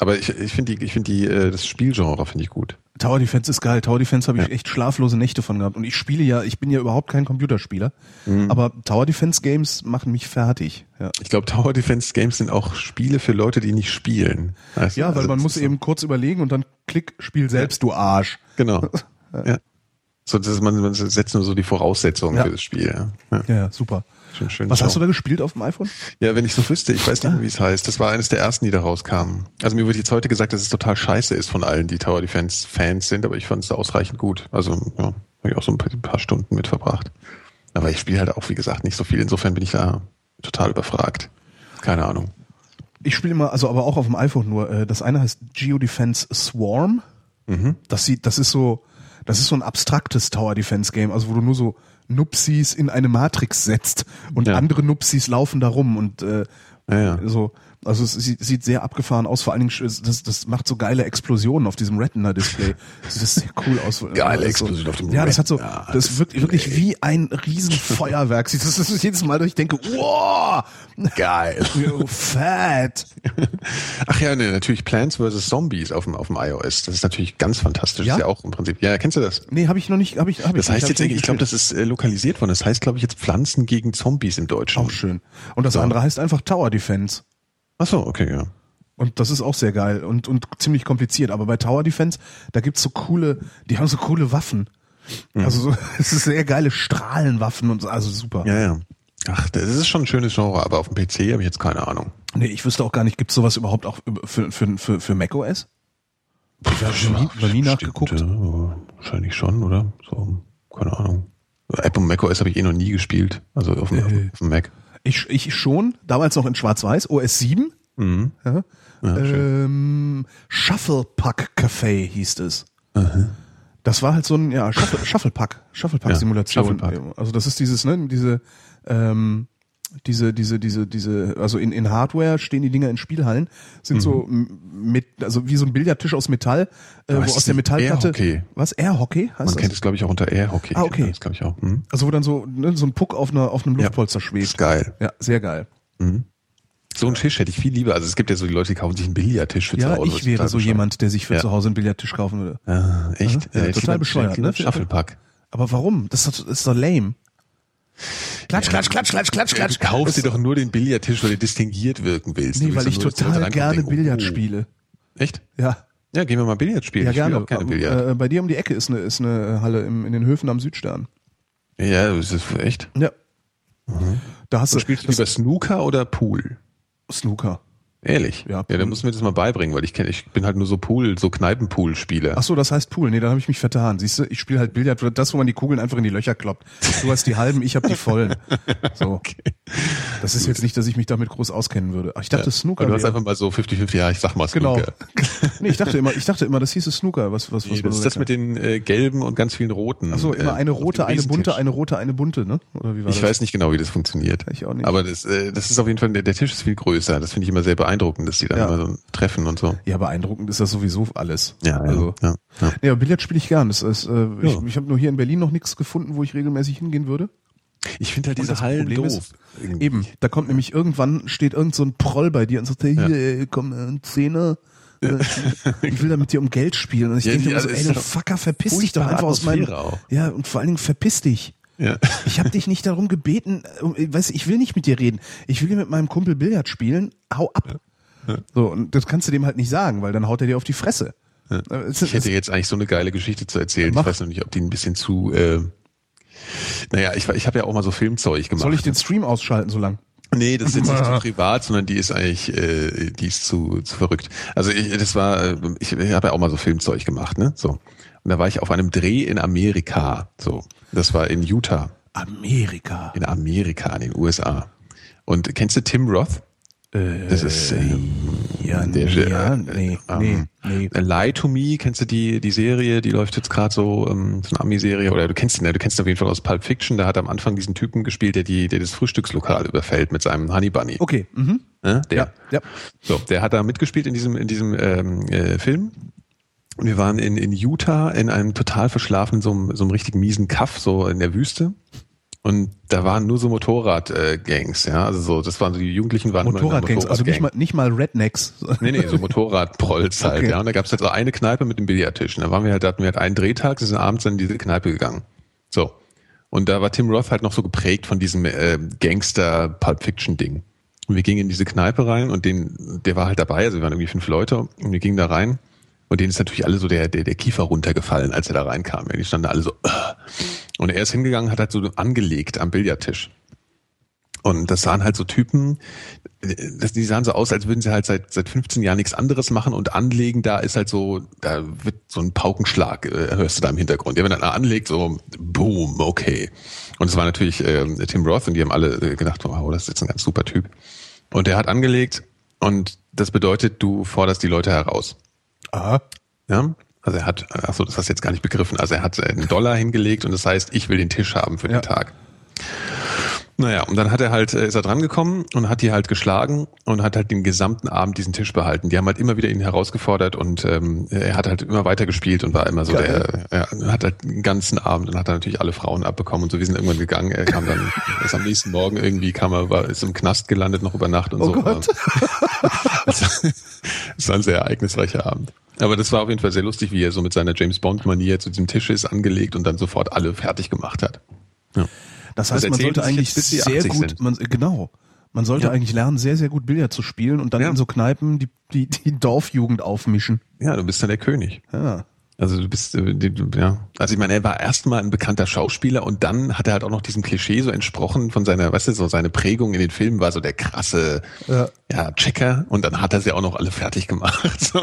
Aber ich, ich finde die, ich finde die, äh, das Spielgenre finde ich gut. Tower Defense ist geil. Tower Defense habe ich Ja. echt schlaflose Nächte von gehabt. Und ich spiele ja, ich bin ja überhaupt kein Computerspieler. Mhm. Aber Tower Defense Games machen mich fertig. Ja, Ich glaube, Tower Defense Games sind auch Spiele für Leute, die nicht spielen. Du? ja weil Also man muss ist eben kurz überlegen und dann klick, spiel selbst, du Arsch. So, genau. ja. So, das ist, man, man setzt nur so die Voraussetzungen Ja. für das Spiel. Ja. Ja. Ja, ja, super. Was schlau. hast du da gespielt auf dem iPhone? Ja, wenn ich so wüsste, ich weiß nicht mehr, wie es heißt. Das war eines der ersten, die da rauskamen. Also mir wird jetzt heute gesagt, dass es total scheiße ist von allen, die Tower Defense Fans sind, aber ich fand es ausreichend gut. Also, ja, habe ich auch so ein paar, ein paar Stunden mit verbracht. Aber ich spiele halt auch, wie gesagt, nicht so viel. Insofern bin ich da total überfragt. Keine Ahnung. Ich spiele immer, also aber auch auf dem iPhone nur. Äh, Das eine heißt Geodefense Swarm. Mhm. Das sieht, das ist so, das ist so ein abstraktes Tower Defense Game, also wo du nur so Nupsis in eine Matrix setzt und Ja. andere Nupsis laufen da rum und äh, Ja, ja. so. Also es sieht, sieht sehr abgefahren aus, vor allen Dingen, das, das macht so geile Explosionen auf diesem Retina-Display. Das sieht sehr cool aus. Geile Das ist so- Explosion auf dem Ja, das hat so, das wirkt wirklich wie ein Riesenfeuerwerk. Das ist jedes Mal, dass ich denke, wow, Geil. fett. Ach ja, ne, natürlich Plants vs. Zombies auf dem, auf dem iOS. Das ist natürlich ganz fantastisch. Ja? Das ist ja auch im Prinzip. Ja, kennst du das? Nee, habe ich noch nicht, habe ich, hab ich Das heißt nicht, hab jetzt, nicht ich glaube, das ist äh, lokalisiert worden. Das heißt, glaube ich, jetzt Pflanzen gegen Zombies im Deutschen. auch schön. Und das andere heißt einfach Tower Defense. Ach so, okay, ja. Und das ist auch sehr geil und, und ziemlich kompliziert. Aber bei Tower Defense, da gibt's so coole, die haben so coole Waffen. Mhm. Also so, es ist sehr geile Strahlenwaffen und so, also super. Ja, ja. Ach, das ist schon ein schönes Genre, aber auf dem PC habe ich jetzt keine Ahnung. Nee, ich wüsste auch gar nicht, gibt's sowas überhaupt auch für, für, für, für macOS? Ich habe noch nie, noch nie nachgeguckt. Ja, wahrscheinlich schon, oder? So, keine Ahnung. App und macOS habe ich eh noch nie gespielt. Also auf dem, Äh. auf dem Mac. Ich, ich schon, damals noch in Schwarz-Weiß, OS 7. Mhm. Ja. Ja, ähm, Shufflepack Café hieß es. Das war halt so ein, ja, Shuffle, Shufflepack, Shufflepack-Simulation. Shufflepack. Also das ist dieses, ne, diese, ähm, diese, diese, diese, diese, also in, in Hardware stehen die Dinger in Spielhallen, sind so m- mit, also wie so ein Billardtisch aus Metall, äh, wo ist aus der Metallplatte. Air-Hockey? Was? Air-Hockey heißt Man das? kennt es, glaube ich, auch unter Air Hockey. Ah, okay. Das glaube ich auch. Hm? Also wo dann so, ne, so ein Puck auf, einer, auf einem Ja. Luftpolster Ist schwebt. geil. Ja, sehr geil. So einen Tisch hätte ich viel lieber. Also es gibt ja so die Leute, die kaufen sich einen Billardtisch für Ja, zu Hause. ich wäre so bescheuert. jemand, der sich für Ja. zu Hause einen Billardtisch kaufen würde. Ah, echt? Ja, hätte ich total bescheuert, ne? Shufflepack. Aber warum? Das ist doch, das ist doch lame. Klatsch, klatsch, klatsch, klatsch, klatsch, klatsch. Du kaufst dir doch nur den Billardtisch, weil du distinguiert wirken willst. Nee, weil ich total gerne denken, Billard oh. spiele. Echt? Ja, Ja, gehen wir mal Billard spielen. ja ich gerne. auch gerne Billard. Äh, bei dir um die Ecke ist eine, ist eine Halle im, in den Höfen am Südstern. ja, das ist echt. Ja. Da hast du spielst du lieber Snooker oder Pool? Snooker. Ehrlich? Ja, ja dann musst du mir das mal beibringen, weil ich kenne, ich bin halt nur so Pool, so Kneipenpool-Spieler. Ach so, das heißt Pool. Nee, dann habe ich mich vertan. Siehst du, ich spiele halt Billard, das, wo man die Kugeln einfach in die Löcher kloppt. Du hast die halben, ich habe die vollen. So. Das ist jetzt nicht, dass ich mich damit groß auskennen würde. Ach, ich dachte Snooker. Und du hast einfach mal so 50-50, ja, ich sag mal genau. Snooker. nee, ich dachte immer, ich dachte immer, das hieße Snooker. Was, was, was Nee, das ist das mit den äh, gelben und ganz vielen roten. Ach so, immer äh, eine auf dem rote, eine bunte, eine rote, eine bunte, ne? Oder wie war Ich das? weiß nicht genau, wie das funktioniert. Ich auch nicht. Aber das, äh, das ist auf jeden Fall, der, der Tisch ist viel größer. Das finde ich immer sehr beeindruckend, dass die dann Ja. immer so treffen und so. Ja, beeindruckend ist das sowieso alles. Ja, ja, Also, ja, ja. Aber Billard spiele ich gern. Das ist, äh, ich, Ja. ich habe nur hier in Berlin noch nichts gefunden, wo ich regelmäßig hingehen würde. Ich finde halt Und diese Hallen Problem doof. ist. Eben, da kommt nämlich irgendwann, steht irgend so ein Proll bei dir und sagt, hey, hier, ey, komm, äh, ein Zehner. Äh, Ich will da mit dir um Geld spielen. Und ich Ja, denke die- mir so, also ey, du ist Fucker, verpiss dich doch einfach aus meinem... Auch. Ja, und vor allen Dingen verpiss dich. Ja. Ich habe dich nicht darum gebeten, äh, weißt, du, ich will nicht mit dir reden. Ich will hier mit meinem Kumpel Billard spielen. Hau ab. So, und das kannst du dem halt nicht sagen, weil dann haut er dir auf die Fresse. Äh, es- Ich hätte jetzt eigentlich so eine geile Geschichte zu erzählen. Mach. Ich weiß noch nicht, ob die ein bisschen zu. Äh, naja, ich, ich habe ja auch mal so Filmzeug gemacht. Soll ich den Stream ausschalten so lang? Nee, das ist jetzt nicht zu privat, sondern die ist eigentlich, äh, die ist zu, zu verrückt. Also ich, das war, äh, ich, ich habe ja auch mal so Filmzeug gemacht, ne? So. Und da war ich auf einem Dreh in Amerika. So. Das war in Utah. Amerika. In Amerika, in den USA. Und kennst du Tim Roth? Das ist ähm, Ja, der, äh, ja, nee, nee, nee. Lie to Me, kennst du die, die Serie, die läuft jetzt gerade so, ähm, so eine Ami-Serie, oder du kennst ihn, ja, du kennst ihn auf jeden Fall aus Pulp Fiction, da hat er am Anfang diesen Typen gespielt, der die, der das Frühstückslokal überfällt mit seinem Honey Bunny. Okay, mhm. Ne? Der. ja, ja. So, der hat da mitgespielt in diesem, in diesem ähm, äh, Film. Und wir waren in, in Utah in einem total verschlafenen, so einem, so einem richtig miesen Kaff, so in der Wüste. Und da waren nur so Motorrad-Gangs, äh, ja. Also so, das waren so die Jugendlichen waren Motorradgangs, also nicht mal, nicht mal Rednecks. Nee, nee, so Motorradprolls halt, Okay. ja. Und da gab's halt so eine Kneipe mit dem Billardtisch. Und da waren wir halt, da hatten wir halt einen Drehtag, sind abends dann in diese Kneipe gegangen. So. Und da war Tim Roth halt noch so geprägt von diesem äh, Gangster-Pulp Fiction-Ding. Und wir gingen in diese Kneipe rein und den, der war halt dabei, also wir waren irgendwie fünf Leute und wir gingen da rein. Und denen ist natürlich alle so der, der, der Kiefer runtergefallen, als er da reinkam. Die standen alle so, "Ugh." und er ist hingegangen, hat halt so angelegt am Billardtisch. Und das sahen halt so Typen, äh, die sahen so aus, als würden sie halt seit, seit 15 Jahren nichts anderes machen und anlegen, da ist halt so, da wird so ein Paukenschlag, äh, hörst du da im Hintergrund. Ja, wenn er anlegt, so, boom, okay. Und es war natürlich äh, Tim Roth und die haben alle äh, gedacht, wow, das ist jetzt ein ganz super Typ. Und der hat angelegt und das bedeutet, du forderst die Leute heraus. Aha. Ja? Also er hat, ach so, das hast du jetzt gar nicht begriffen. Also er hat äh, einen Dollar hingelegt und das heißt, ich will den Tisch haben für Ja. den Tag. Naja, und dann hat er halt, äh, ist er dran gekommen und hat die halt geschlagen und hat halt den gesamten Abend diesen Tisch behalten. Die haben halt immer wieder ihn herausgefordert und ähm, er hat halt immer weiter gespielt und war immer so Geil. der, er hat halt den ganzen Abend und hat dann natürlich alle Frauen abbekommen und so, wir sind irgendwann gegangen. Er kam dann, ist am nächsten Morgen irgendwie, kam er, war, ist im Knast gelandet, noch über Nacht und Oh so. Gott. Es war ein sehr ereignisreicher Abend. Aber das war auf jeden Fall sehr lustig, wie er so mit seiner James Bond-Manier zu diesem Tisch ist angelegt und dann sofort alle fertig gemacht hat. Ja. Das Das heißt, man erzählen sollte eigentlich sehr 80 gut, man, genau. Man sollte Ja. eigentlich lernen, sehr, sehr gut Billard zu spielen und dann Ja. in so Kneipen die, die, die Dorfjugend aufmischen. ja, du bist dann der König. Ja. Also du bist, äh, die- ja. Also ich meine, er war erstmal ein bekannter Schauspieler und dann hat er halt auch noch diesem Klischee so entsprochen von seiner, weißt du, so seine Prägung in den Filmen war so der krasse, Ja. ja, Checker und dann hat er sie auch noch alle fertig gemacht. So,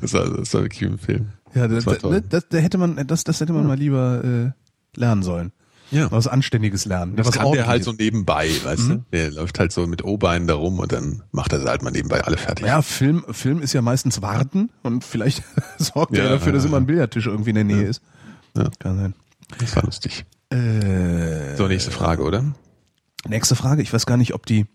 das war, das war wirklich ein Film. Ja, das das, das, das, da hätte man, das, das hätte man mal lieber äh, lernen sollen. Ja. Was Anständiges lernen. Das was kann der halt so nebenbei, weißt du? Der läuft halt so mit O-Beinen da rum und dann macht er halt mal nebenbei alle fertig. Ja, Film, Film ist ja meistens warten und vielleicht sorgt Ja, er dafür, dass ja, immer ein Billardtisch irgendwie in der Nähe ist. Ja. Kann sein. Das war lustig. Äh, So, nächste Frage, oder? Nächste Frage. Ich weiß gar nicht, ob die,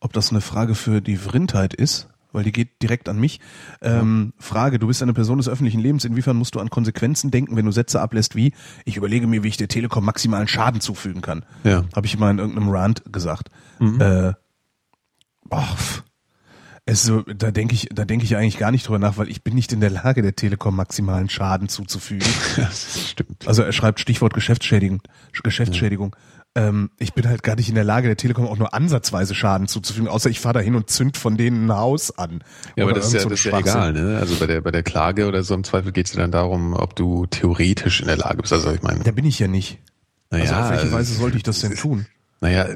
ob das eine Frage für die Vrindheit ist, weil die geht direkt an mich. Ähm, Frage, du bist eine Person des öffentlichen Lebens. Inwiefern musst du an Konsequenzen denken, wenn du Sätze ablässt wie, ich überlege mir, wie ich der Telekom maximalen Schaden zufügen kann? Ja. Habe ich mal in irgendeinem Rant gesagt. Äh, boah, es so, da denke ich, da denke ich eigentlich gar nicht drüber nach, weil ich bin nicht in der Lage, der Telekom maximalen Schaden zuzufügen. Das stimmt. Also er schreibt Stichwort Geschäftsschädigung. Geschäftsschädigung. Ähm, ich bin halt gar nicht in der Lage, der Telekom auch nur ansatzweise Schaden zuzufügen, außer ich fahre da hin und zünd von denen ein Haus an. Ja, aber das ist ja, das ist ja egal, ne? Also bei der, bei der Klage oder so im Zweifel geht es ja dann darum, ob du theoretisch in der Lage bist. Also ich meine, Da bin ich ja nicht. Also naja, auf welche also- Weise sollte ich das denn tun? Naja,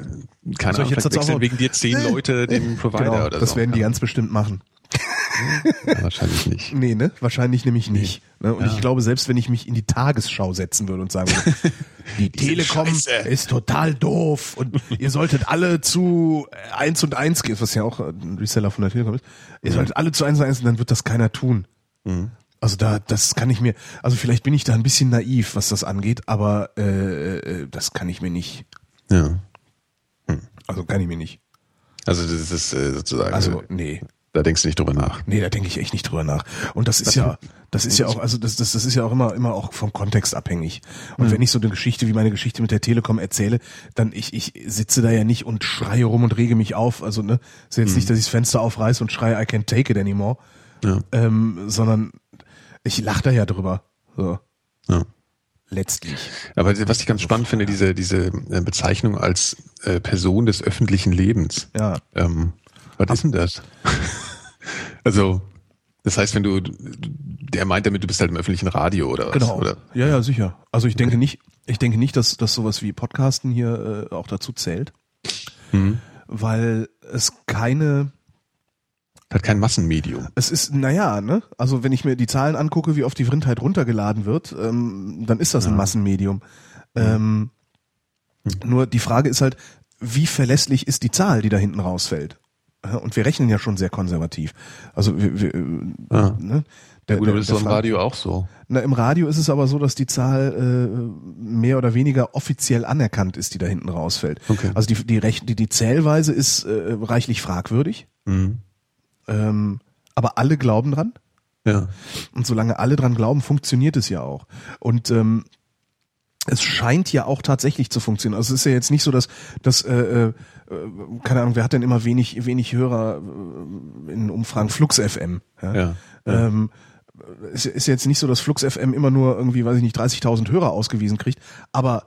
keine Ahnung, jetzt wechseln auch- wegen dir zehn Leute den Provider Genau, oder das so. werden die ganz bestimmt machen. Ja, wahrscheinlich nicht. Nee, ne? Wahrscheinlich nämlich nicht. Ne? Und Ja. ich glaube, selbst wenn ich mich in die Tagesschau setzen würde und sagen würde, die Telekom scheiße. ist total doof und ihr solltet alle zu eins und eins gehen, was ja auch ein Reseller von der Telekom ist, ihr solltet alle zu eins und eins, und dann wird das keiner tun. Mhm. Also da, das kann ich mir, also vielleicht bin ich da ein bisschen naiv, was das angeht, aber äh, äh, das kann ich mir nicht. Ja. Also kann ich mir nicht. Also das ist äh, sozusagen, Also äh, nee. Da denkst du nicht drüber nach. Nee, da denke ich echt nicht drüber nach. Und das ist ja, das ist ja auch, also das, das, das ist ja auch immer, immer auch vom Kontext abhängig. Und wenn ich so eine Geschichte wie meine Geschichte mit der Telekom erzähle, dann ich, ich sitze da ja nicht und schreie rum und rege mich auf. Also ne, ist jetzt nicht, dass ich das Fenster aufreiße und schreie, I can't take it anymore, Ja. ähm, sondern ich lache da ja drüber. So ja. letztlich. Aber was ich ganz spannend finde, diese, diese äh, Bezeichnung als äh, Person des öffentlichen Lebens. Ja. Ähm, was ist denn das? also, das heißt, wenn du, der meint damit, du bist halt im öffentlichen Radio oder was? Genau. Oder? Ja, ja, sicher. Also ich denke nicht, ich denke nicht, dass, dass sowas wie Podcasten hier äh, auch dazu zählt. weil es keine, Hat kein Massenmedium. es ist, naja, ne? Also wenn ich mir die Zahlen angucke, wie oft die Vrindheit runtergeladen wird, ähm, dann ist das ein Massenmedium. Ähm, Nur die Frage ist halt, wie verlässlich ist die Zahl, die da hinten rausfällt? Ja, Und wir rechnen ja schon sehr konservativ. Also wir, wir, äh, Ja. ne? Der, Gut, der, aber das ist im Radio auch so. Na, Im Radio ist es aber so, dass die Zahl äh, mehr oder weniger offiziell anerkannt ist, die da hinten rausfällt. Okay. Also die, die, Rech die, die Zählweise ist äh, reichlich fragwürdig, Mhm. ähm, aber alle glauben dran. Ja. Und solange alle dran glauben, funktioniert es ja auch. Und ähm, es scheint ja auch tatsächlich zu funktionieren. Also es ist ja jetzt nicht so, dass, dass äh, äh, keine Ahnung, wer hat denn immer wenig, wenig Hörer äh, in Umfragen? Flux FM. Ja. Ja. Ähm, es ist jetzt nicht so, dass Flux FM immer nur irgendwie, weiß ich nicht, 30.000 Hörer ausgewiesen kriegt, aber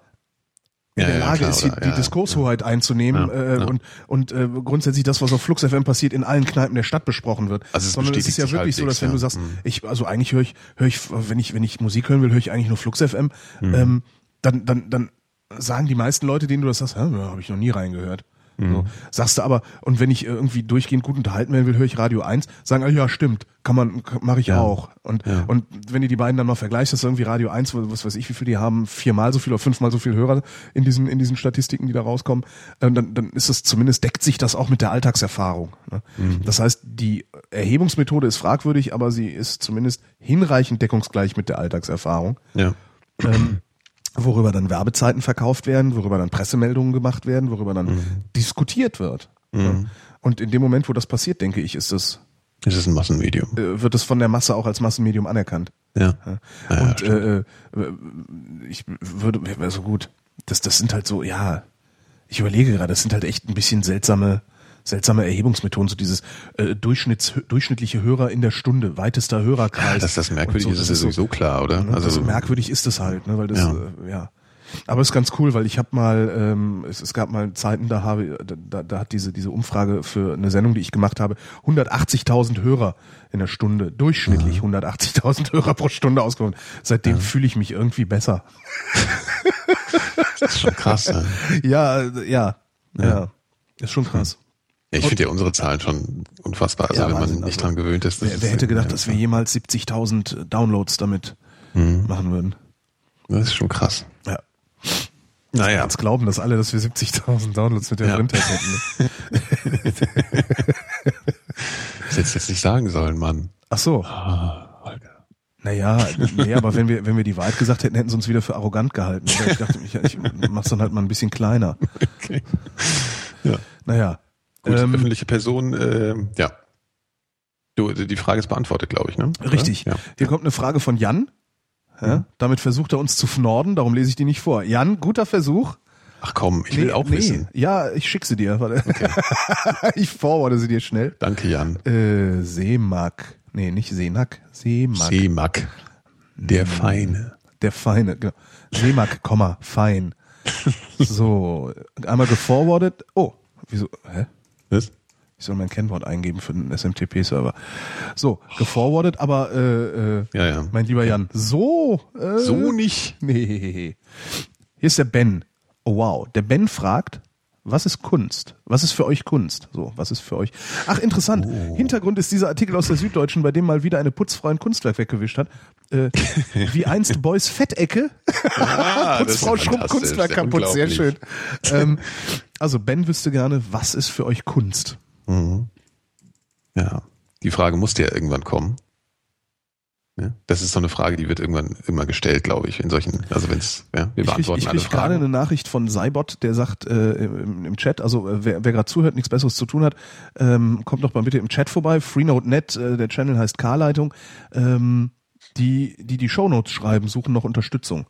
in Ja, der ja, Lage klar, ist, die, die Ja, Diskurshoheit einzunehmen Ja, äh, ja. und, und äh, grundsätzlich das, was auf Flux FM passiert, in allen Kneipen der Stadt besprochen wird. Also es Sondern es ist ja wirklich so, dass wenn du ja. sagst, Mhm. ich, also eigentlich höre ich, höre ich, wenn ich, wenn ich Musik hören will, höre ich eigentlich nur Flux FM, Mhm. ähm, dann, dann, dann sagen die meisten Leute, denen du das sagst, ja, habe ich noch nie reingehört. Mhm. So. Sagst du aber, und wenn ich irgendwie durchgehend gut unterhalten werden will, höre ich Radio 1, sagen, ja, stimmt, kann man, mache ich Ja. auch. Und, Ja. und wenn du die beiden dann mal vergleichst, hast du irgendwie Radio 1, was weiß ich, wie viel die haben, viermal so viel oder fünfmal so viel Hörer in diesen, in diesen Statistiken, die da rauskommen, äh, dann, dann ist es zumindest, deckt sich das auch mit der Alltagserfahrung. Ne? Mhm. Das heißt, die Erhebungsmethode ist fragwürdig, aber sie ist zumindest hinreichend deckungsgleich mit der Alltagserfahrung Ja. ähm, worüber dann Werbezeiten verkauft werden, worüber dann Pressemeldungen gemacht werden, worüber dann diskutiert wird. Ja. Und in dem Moment, wo das passiert, denke ich, ist das, Es ist ein Massenmedium. äh, wird es von der Masse auch als Massenmedium anerkannt. Ja. Ja. Ja, Und stimmt. äh, äh, ich würde, also gut, das, das sind halt so, ja, ich überlege gerade, das sind halt echt ein bisschen seltsame, seltsame Erhebungsmethoden, so dieses äh, Durchschnitts, durchschnittliche Hörer in der Stunde, weitester Hörerkreis. Dass das merkwürdig ist, so, ist das ja sowieso klar, oder? Ne? Also das merkwürdig ist es halt, ne? weil das, Ja. ja. Äh, ja. Aber es ist ganz cool, weil ich habe mal, ähm, es, es gab mal Zeiten, da habe, da, da, hat diese diese Umfrage für eine Sendung, die ich gemacht habe, 180.000 Hörer in der Stunde, durchschnittlich 180.000 Hörer pro Stunde ausgeholt. Seitdem fühle ich mich irgendwie besser. das ist schon krass. ja. Ja, äh, ja, ja, ist schon krass. Ich finde ja unsere Zahlen schon unfassbar. Also Ja, wenn man Wahnsinn, nicht also dran gewöhnt ist. Wer, wer hätte gedacht, dass wir jemals 70.000 Downloads damit Mhm. machen würden? Das ist schon krass. Ja. Naja. Jetzt glauben das alle, dass wir 70.000 Downloads mit der Ja. Rindheit hätten. ne? Das hättest du jetzt nicht sagen sollen, Mann. Ach so. Ah, Holger. Naja, nee, aber wenn wir, wenn wir die Wahrheit gesagt hätten, hätten sie uns wieder für arrogant gehalten. Aber ich dachte, ich, ich mach's dann halt mal ein bisschen kleiner. Okay. Ja. Naja. Gut, Ähm, öffentliche Person, äh, ja. Du, die Frage ist beantwortet, glaube ich, ne? Richtig. Ja. Hier kommt eine Frage von Jan. Ja, damit versucht er uns zu fnorden, darum lese ich die nicht vor. Jan, guter Versuch. Ach komm, ich will auch wissen. Ja, ich schicke sie dir. Warte. ich forwarde sie dir schnell. Danke, Jan. Äh, Seemak. Nee, nicht Seenack. Seemak. Seemack. Der Feine. Der Feine, genau. Seemak, Komma, fein. So, einmal geforwardet. Oh, wieso? Hä? Was? Ich soll mein Kennwort eingeben für den SMTP-Server. So, geforwardet, aber äh, äh, Ja, ja. mein lieber Jan, so äh, So nicht. Nee. Hier ist der Ben. Oh wow, der Ben fragt, was ist Kunst? Was ist für euch Kunst? So, was ist für euch? Ach, interessant. Oh. Hintergrund ist dieser Artikel aus der Süddeutschen, bei dem mal wieder eine Putzfrau ein Kunstwerk weggewischt hat. Äh, wie einst Boys Fettecke. Ah, das ist Putzfrau schrubbt Kunstwerk ja, kaputt. Sehr schön. ähm, also Ben wüsste gerne, was ist für euch Kunst? Ja. Die Frage musste ja irgendwann kommen. Ja? Das ist so eine Frage, die wird irgendwann immer gestellt, glaube ich, in solchen, also wenn es, ja, wir Ich krieg, beantworten ich alle krieg gerade Fragen. eine Nachricht von Cybot, der sagt äh, im, im Chat, also äh, wer, wer gerade zuhört, nichts Besseres zu tun hat, ähm, kommt doch mal bitte im Chat vorbei. Freenode.net, äh, der Channel heißt K-Leitung. Ähm, die, die die Shownotes schreiben, suchen noch Unterstützung.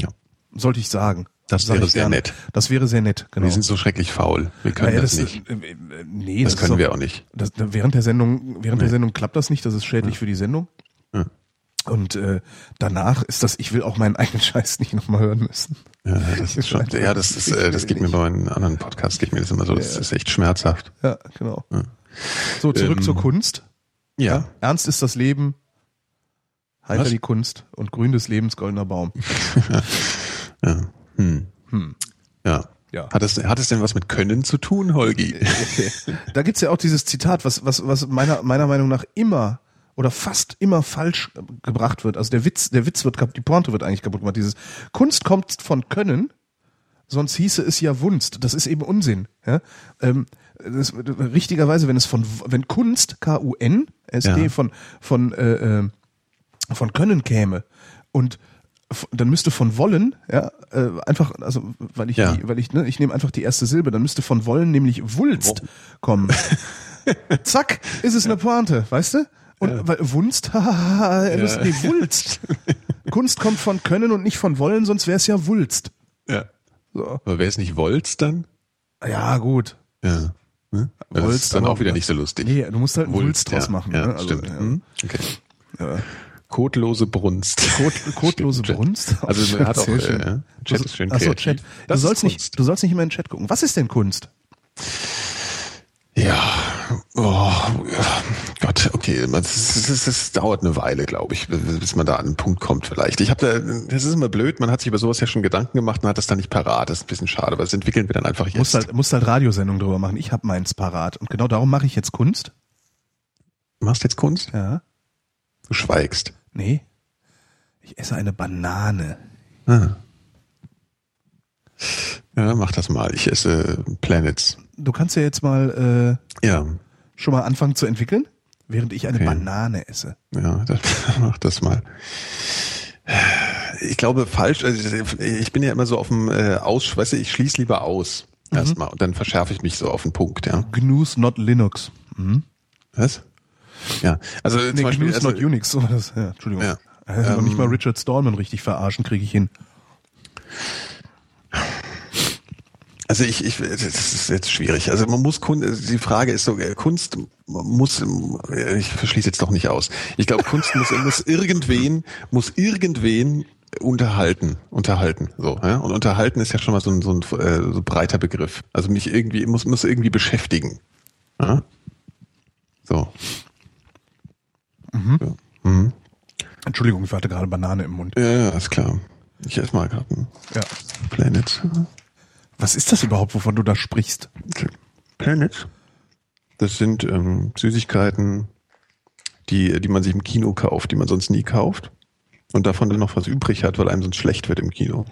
Ja. Sollte ich sagen. Das wäre ich sehr gerne. nett. Das wäre sehr nett, genau. Wir sind so schrecklich faul. Wir können Naja, das, ist- nicht. äh, äh, nee, Das ist können doch- wir auch nicht. Das, während der Sendung, während der Nee. Sendung klappt das nicht, das ist schädlich für die Sendung. Ja. Und äh, danach ist das, ich will auch meinen eigenen Scheiß nicht nochmal hören müssen. Ja, das ist schon, ja, das ist, äh, das geht mir bei meinen anderen Podcasts, geht mir das immer so, das ist echt schmerzhaft. Ja, genau. So, zurück Ähm, zur Kunst. Ja. Ernst ist das Leben, heiter Was? die Kunst und grün des Lebens goldener Baum. Ja. Hm. Hm. Ja. Ja. Hat es, hat es denn was mit Können zu tun, Holgi? Da gibt's ja auch dieses Zitat, was, was, was meiner, meiner Meinung nach immer oder fast immer falsch gebracht wird. Also der Witz, der Witz wird, kap- die Pointe wird eigentlich kaputt gemacht. Dieses Kunst kommt von Können, sonst hieße es ja Wunst. Das ist eben Unsinn. Ja? Ähm, das, richtigerweise, wenn es von, wenn Kunst, K-U-N, S-D, Ja. von, von, äh, äh, von Können käme und dann müsste von wollen, ja, äh, einfach, also weil ich, Ja. die, weil ich, ne, ich nehme einfach die erste Silbe, dann müsste von wollen nämlich Wulst kommen. Zack, ist es eine Pointe, weißt du? Und weil Wunst, müsste nee, Wulst. Kunst kommt von Können und nicht von Wollen, sonst wäre es ja Wulst. Ja. So. Aber wäre es nicht Wolz dann? Ja, gut. Ja. Ne? Das Wolz, ist dann auch wieder nicht so lustig. Nee, du musst halt einen Wulst draus ja, machen. Ja, ne? Also, stimmt. ja. Hm? Okay. Kotlose Brunst. Kot, kotlose Chat. Brunst. Also man hat auch, äh, ja, Chat ist schön Achso. Chat. Du Das sollst, nicht, du sollst nicht immer in den Chat gucken. Was ist denn Kunst? Ja, oh, Gott, okay, das, das, das, dauert eine Weile, glaube ich, bis man da an einen Punkt kommt vielleicht. Ich habe da, das ist immer blöd, man hat sich über sowas ja schon Gedanken gemacht und hat das dann nicht parat. Das ist ein bisschen schade, weil das entwickeln wir dann einfach jetzt. Musst halt, musst halt Radiosendungen drüber machen. Ich habe meins parat. Und genau darum mache ich jetzt Kunst. Machst jetzt Kunst? Ja. Du schweigst. Nee. Ich esse eine Banane. Ah. Ja, mach das mal. Ich esse Planets. Du kannst ja jetzt mal Ja, äh, schon mal anfangen zu entwickeln, während ich eine Okay. Banane esse. ja, das, mach das mal. Ich glaube falsch. Also ich bin ja immer so auf dem äh, Aus, weißt du, ich schließe lieber aus erstmal und dann verschärfe ich mich so auf den Punkt. Ja. GNU's not Linux. Mhm. Was? Ja, also zum Nee, Beispiel, GNU's also, not Unix. So das. Ja, Entschuldigung. Ja. Also noch nicht Ähm, mal Richard Stallman richtig verarschen, kriege ich hin. Also ich, ich, das ist jetzt schwierig. Also man muss Kunst, die Frage ist so, äh, Kunst muss, äh, ich verschließe jetzt doch nicht aus. Ich glaube, Kunst muss, muss irgendwen, muss irgendwen unterhalten, unterhalten, so, ja. Und unterhalten ist ja schon mal so ein, so ein äh, so breiter Begriff. Also mich irgendwie, muss, muss irgendwie beschäftigen. Ja? So. Ja. Mhm. Entschuldigung, ich hatte gerade Banane im Mund. Ja, ja, ist klar. Ich esse mal gerade einen Ja. Planet. Was ist das überhaupt, wovon du da sprichst? Planet. Das sind ähm, Süßigkeiten, die, die man sich im Kino kauft, die man sonst nie kauft. Und davon dann noch was übrig hat, weil einem sonst schlecht wird im Kino.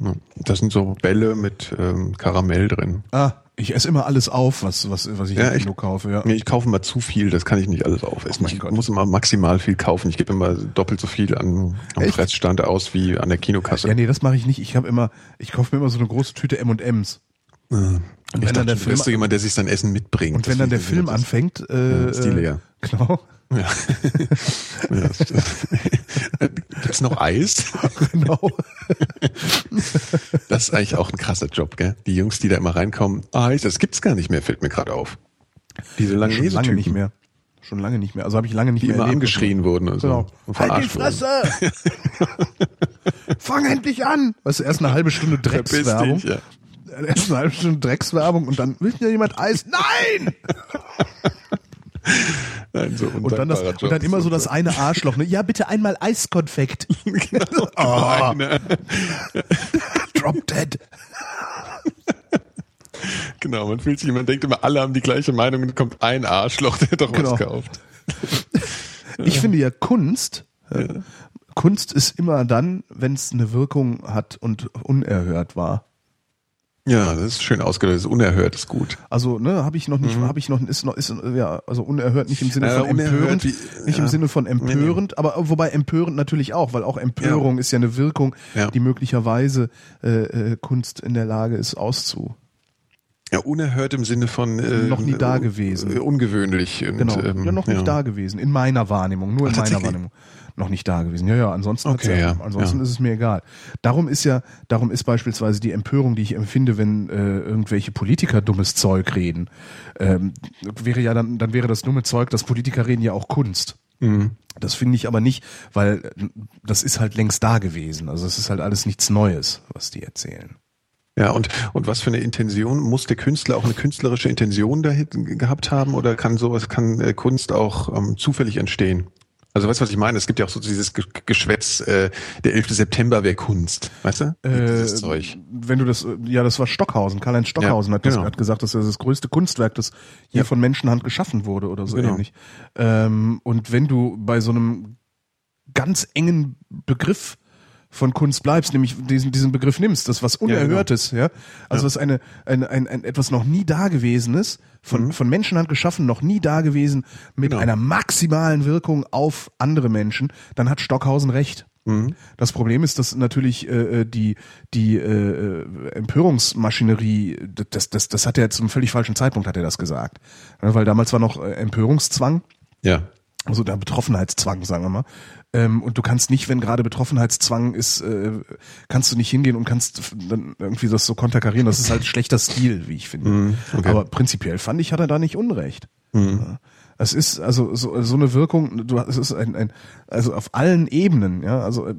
Ja, das sind so Bälle mit ähm, Karamell drin. Ah, ich esse immer alles auf, was, was, was ich Ja, im ich- Kino kaufe. Ja. Nee, ich kaufe immer zu viel, das kann ich nicht alles aufessen. Oh ich Gott. muss immer maximal viel kaufen. Ich gebe immer doppelt so viel an, am Echt? Fressstand aus wie an der Kinokasse. ja, nee, das mache ich nicht. Ich habe immer, ich kaufe mir immer so eine große Tüte M&M's. Und wenn dann der du Film- so jemand, der sich sein Essen mitbringt. Und wenn dann der Film anfängt, äh, Ja, ist die äh, leer. Genau, Ja. ja Gibt's noch Eis? genau. Das ist eigentlich auch ein krasser Job, gell? Die Jungs, die da immer reinkommen, Eis, das gibt's gar nicht mehr, fällt mir gerade auf. Diese Schon lange nicht mehr. Schon lange nicht mehr. Also habe ich lange nicht die mehr immer erlebt. angeschrien wurden und so. Genau. Und Halt die. Fresse! Fang endlich an! Weißt du, erst eine halbe Stunde Dreckswerbung. dich, ja. Erst eine halbe Stunde Dreckswerbung und dann will ja jemand Eis. Nein! Nein, so Und dann, das, und dann immer so das eine Arschloch. Ne? Ja, bitte einmal Eiskonfekt. Genau, Oh. Drop dead. genau, man fühlt sich, man denkt immer, alle haben die gleiche Meinung und kommt ein Arschloch, der doch Genau. was kauft. Ich finde ja Kunst, äh, Kunst ist immer dann, wenn es eine Wirkung hat und unerhört war. Ja, das ist schön ausgedrückt, ist unerhört, ist gut. Also, ne, habe ich noch nicht, habe ich noch, ist noch, ist, ja, also unerhört nicht im Sinne Mhm. Ja, von empörend, wie- nicht im ja. Sinne von empörend, aber wobei empörend natürlich auch, weil auch Empörung ist ja eine Wirkung, Ja. die möglicherweise äh, äh, Kunst in der Lage ist auszu. Ja, unerhört im Sinne von äh, Noch nie da gewesen. ungewöhnlich. Und, Genau, ähm, ja, noch nicht da gewesen, in meiner Wahrnehmung, nur in Ach, meiner tatsächlich? Wahrnehmung. Noch nicht da gewesen. Ja, ja, ansonsten, Okay, ja, ja, ansonsten ja. ist es mir egal. Darum ist ja, darum ist beispielsweise die Empörung, die ich empfinde, wenn äh, irgendwelche Politiker dummes Zeug reden, ähm, wäre ja dann, dann wäre das dumme Zeug, das Politiker reden ja auch Kunst. Mhm. Das finde ich aber nicht, weil äh, das ist halt längst da gewesen. Also es ist halt alles nichts Neues, was die erzählen. Ja, und, und was für eine Intention? Muss der Künstler auch eine künstlerische Intention dahin gehabt haben oder kann sowas, kann äh, Kunst auch ähm, zufällig entstehen? Also weißt du, was ich meine? Es gibt ja auch so dieses Ge- Geschwätz, äh, der 11. September wäre Kunst, weißt du? Dieses Äh, Zeug. Wenn du das, äh, ja, das war Stockhausen. Karl-Heinz Stockhausen Ja, hat, das, genau. hat gesagt, das das größte Kunstwerk, das je Ja. von Menschenhand geschaffen wurde oder so Genau. ähnlich. Ähm, und wenn du bei so einem ganz engen Begriff von Kunst bleibst, nämlich diesen, diesen Begriff nimmst, das was Unerhörtes, ja, also das eine, ein, ein, ein etwas noch nie dagewesenes, von, von Menschenhand geschaffen, noch nie dagewesen, mit Mhm. Genau. einer maximalen Wirkung auf andere Menschen, dann hat Stockhausen recht. Mhm. Das Problem ist, dass natürlich äh, die die äh, Empörungsmaschinerie, das, das, das hat er zum völlig falschen Zeitpunkt hat er das gesagt, Ja, weil damals war noch äh, Empörungszwang, Ja. also der Betroffenheitszwang, sagen wir mal. Ähm, und du kannst nicht, wenn gerade Betroffenheitszwang ist, äh, kannst du nicht hingehen und kannst dann irgendwie das so konterkarieren. Das ist halt schlechter Stil, wie ich finde. Mhm, okay. Aber prinzipiell fand ich, hat er da nicht Unrecht. Mhm. Ja. Es ist also so, so eine Wirkung, du es ist ein, ein also auf allen Ebenen, ja, also äh,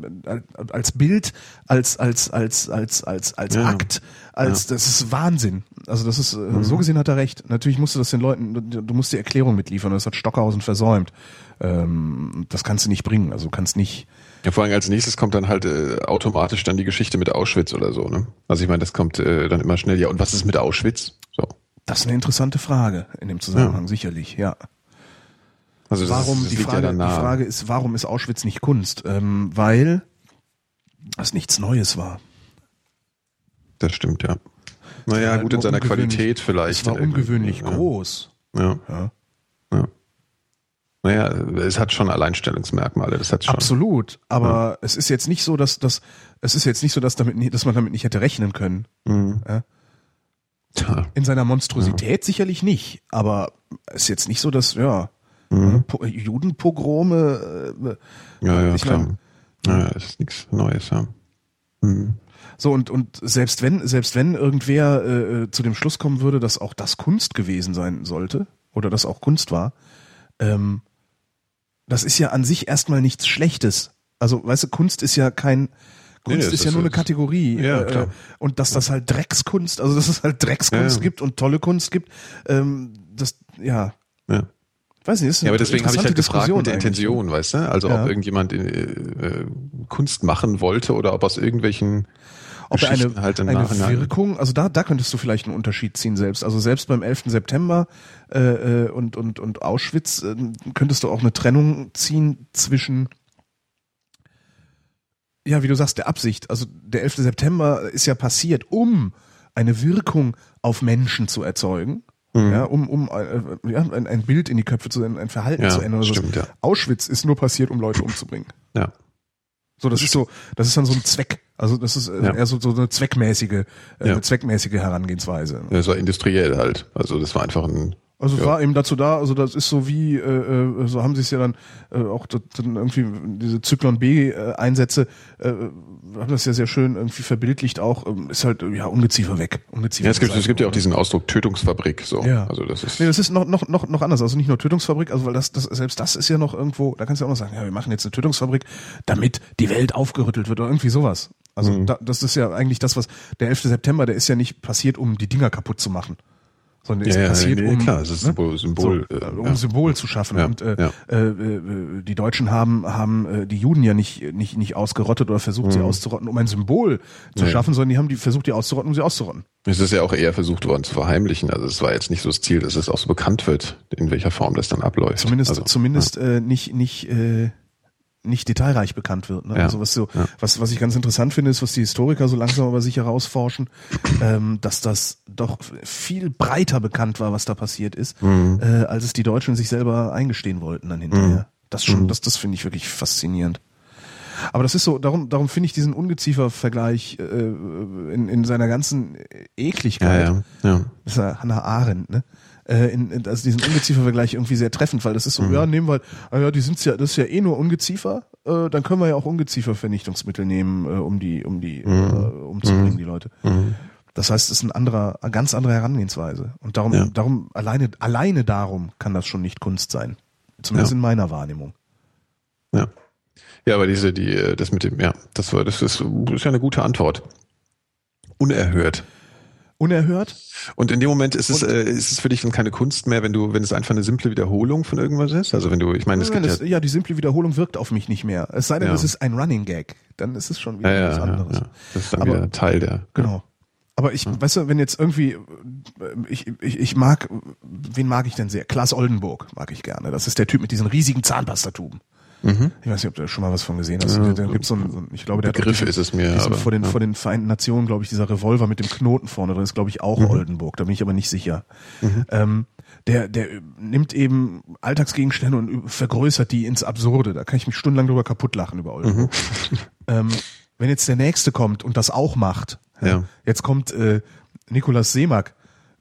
als Bild, als als als als als als Ja. Akt, als das ist Wahnsinn. Also das ist äh, Mhm. so gesehen hat er recht. Natürlich musst du das den Leuten, du, du musst die Erklärung mitliefern. Das hat Stockhausen versäumt. Ähm, das kannst du nicht bringen. Also du kannst nicht. Ja, vor allem als nächstes kommt dann halt äh, automatisch dann die Geschichte mit Auschwitz oder so, ne? Also ich meine, das kommt äh, dann immer schnell. Ja, und was ist mit Auschwitz? So. Das ist eine interessante Frage in dem Zusammenhang sicherlich. Ja. Also das, Warum ist, das die Frage? ja die. Frage ist, warum ist Auschwitz nicht Kunst? Ähm, weil das nichts Neues war. Das stimmt, ja. Naja, gut in seiner Qualität vielleicht. Es war ungewöhnlich ja. groß. Ja. Ja. ja. Naja, es hat schon Alleinstellungsmerkmale, das hat schon. Absolut. Aber es ist jetzt nicht so, dass das, es ist jetzt nicht so, dass damit, dass man damit nicht hätte rechnen können. Mhm. Ja. In seiner Monstrosität sicherlich nicht. Aber es ist jetzt nicht so, dass ja Mhm. Po- Judenpogrome. Äh, Ja, ja, ich klar. mein- ja, das ist nichts Neues, ja. Mhm. So und und selbst wenn selbst wenn irgendwer äh, äh, zu dem Schluss kommen würde, dass auch das Kunst gewesen sein sollte oder dass auch Kunst war, ähm, das ist ja an sich erstmal nichts Schlechtes. Also weißt du, Kunst ist ja kein Kunst das ist ja nur eine Kategorie Ja, äh, klar. und dass das halt Dreckskunst, also dass es halt Dreckskunst Ja, ja. gibt und tolle Kunst gibt, ähm, das ja, Ja. Weiß nicht. Ist Ja, aber deswegen habe ich halt interessante gefragt Diskussion mit der eigentlich. Intention, weißt du? Also Ja. ob irgendjemand äh, äh, Kunst machen wollte oder ob aus irgendwelchen ob er eine, halt eine Nachhinein. Wirkung, also da, da könntest du vielleicht einen Unterschied ziehen selbst. Also selbst beim 11. September äh, äh, und, und, und Auschwitz äh, könntest du auch eine Trennung ziehen zwischen, ja, wie du sagst, der Absicht. Also der 11. September ist ja passiert, um eine Wirkung auf Menschen zu erzeugen. Mhm. Ja, um, um äh, ja, ein, ein Bild in die Köpfe zu ein Verhalten Ja, zu ändern. Also stimmt, ja. Auschwitz ist nur passiert, um Leute umzubringen. Ja. So, das ist so, das ist dann so ein Zweck. Also das ist äh, Ja. eher so, so eine zweckmäßige, äh, Ja. eine zweckmäßige Herangehensweise. Das war industriell halt. Also das war einfach ein Also Ja. war eben dazu da, also das ist so wie, äh, äh, so haben sie es ja dann äh, auch dann irgendwie diese Zyklon B äh, Einsätze, äh, haben das ja sehr schön irgendwie verbildlicht auch, ähm, ist halt ja Ungeziefer weg. Ungeziefer Ja, es gibt, es gibt ja auch diesen Ausdruck Tötungsfabrik. So. Ja. Also das ist. Nee, das ist noch, noch, noch, noch anders. Also nicht nur Tötungsfabrik, also weil das, das, selbst das ist ja noch irgendwo, da kannst du ja auch noch sagen, ja, wir machen jetzt eine Tötungsfabrik, damit die Welt aufgerüttelt wird oder irgendwie sowas. Also Mhm. da, das ist ja eigentlich das, was der 11. September, der ist ja nicht passiert, um die Dinger kaputt zu machen. Sondern der ja, ist ja, passiert, nee, um, klar, es ist ne? Symbol, Symbol so, äh, äh, um ja. Symbol zu schaffen. Ja, Und äh, äh, äh, die Deutschen haben, haben äh, die Juden ja nicht, nicht, nicht ausgerottet oder versucht, sie auszurotten, um ein Symbol zu Mhm. Nee. schaffen, sondern die haben die versucht, die auszurotten, um sie auszurotten. Es ist ja auch eher versucht worden zu verheimlichen. Also es war jetzt nicht so das Ziel, dass es auch so bekannt wird, in welcher Form das dann abläuft. Zumindest, also, zumindest äh, nicht, nicht, äh, nicht detailreich bekannt wird. Ne? Ja. Also was so, Ja. was, was ich ganz interessant finde, ist, was die Historiker so langsam aber sicher herausforschen, ähm, dass das doch viel breiter bekannt war, was da passiert ist, Mhm. äh, als es die Deutschen sich selber eingestehen wollten dann hinterher. Das Mhm. schon, das, das finde ich wirklich faszinierend. Aber das ist so, darum, darum finde ich diesen Ungeziefer-Vergleich äh, in, in seiner ganzen Ekligkeit. ja, ja, ja. Das ist ja Hannah Arendt, ne? Äh, in, in, also diesen Ungeziefer-Vergleich irgendwie sehr treffend, weil das ist so, Mhm. ja, nehmen wir, ah ja, die sind's ja, das ist ja eh nur Ungeziefer, äh, dann können wir ja auch Ungeziefer-Vernichtungsmittel nehmen, äh, um die, um die, Mhm. äh, umzubringen, die Leute. Das heißt, es ist ein anderer, eine ganz andere Herangehensweise. Und darum, Ja. darum, alleine, alleine darum kann das schon nicht Kunst sein. Zumindest Ja. in meiner Wahrnehmung. Ja. Ja, aber diese, die, äh, das mit dem, ja, das war, das ist, ist ja eine gute Antwort. Unerhört. Unerhört. Und in dem Moment ist es, äh, ist es für dich dann keine Kunst mehr, wenn du, wenn es einfach eine simple Wiederholung von irgendwas ist? Also wenn du, ich meine, es gibt das, ja, ja, die simple Wiederholung wirkt auf mich nicht mehr. Es sei denn, Ja. es ist ein Running Gag. Dann ist es schon wieder ja, was anderes. das ist dann Aber- wieder Teil der. Genau. Aber ich, weißt du, wenn jetzt irgendwie, äh, ich, ich, ich mag, wen mag ich denn sehr? Klaas Oldenburg mag ich gerne. Das ist der Typ mit diesen riesigen Zahnpastatuben. Mhm. Ich weiß nicht, ob du schon mal was von gesehen hast. Ja, da gibt's so ein, so ein, ich glaube, der Begriff auch ist es mir, diesen, aber, vor den, ja. vor den Vereinten Nationen, glaube ich, dieser Revolver mit dem Knoten vorne drin ist, glaube ich, auch Mhm. Oldenburg. Da bin ich aber nicht sicher. Ähm, der, der nimmt eben Alltagsgegenstände und vergrößert die ins Absurde. Da kann ich mich stundenlang drüber kaputt lachen über Oldenburg. Mhm. ähm, wenn jetzt der Nächste kommt und das auch macht, Ja. jetzt kommt äh, Nikolaus Seemack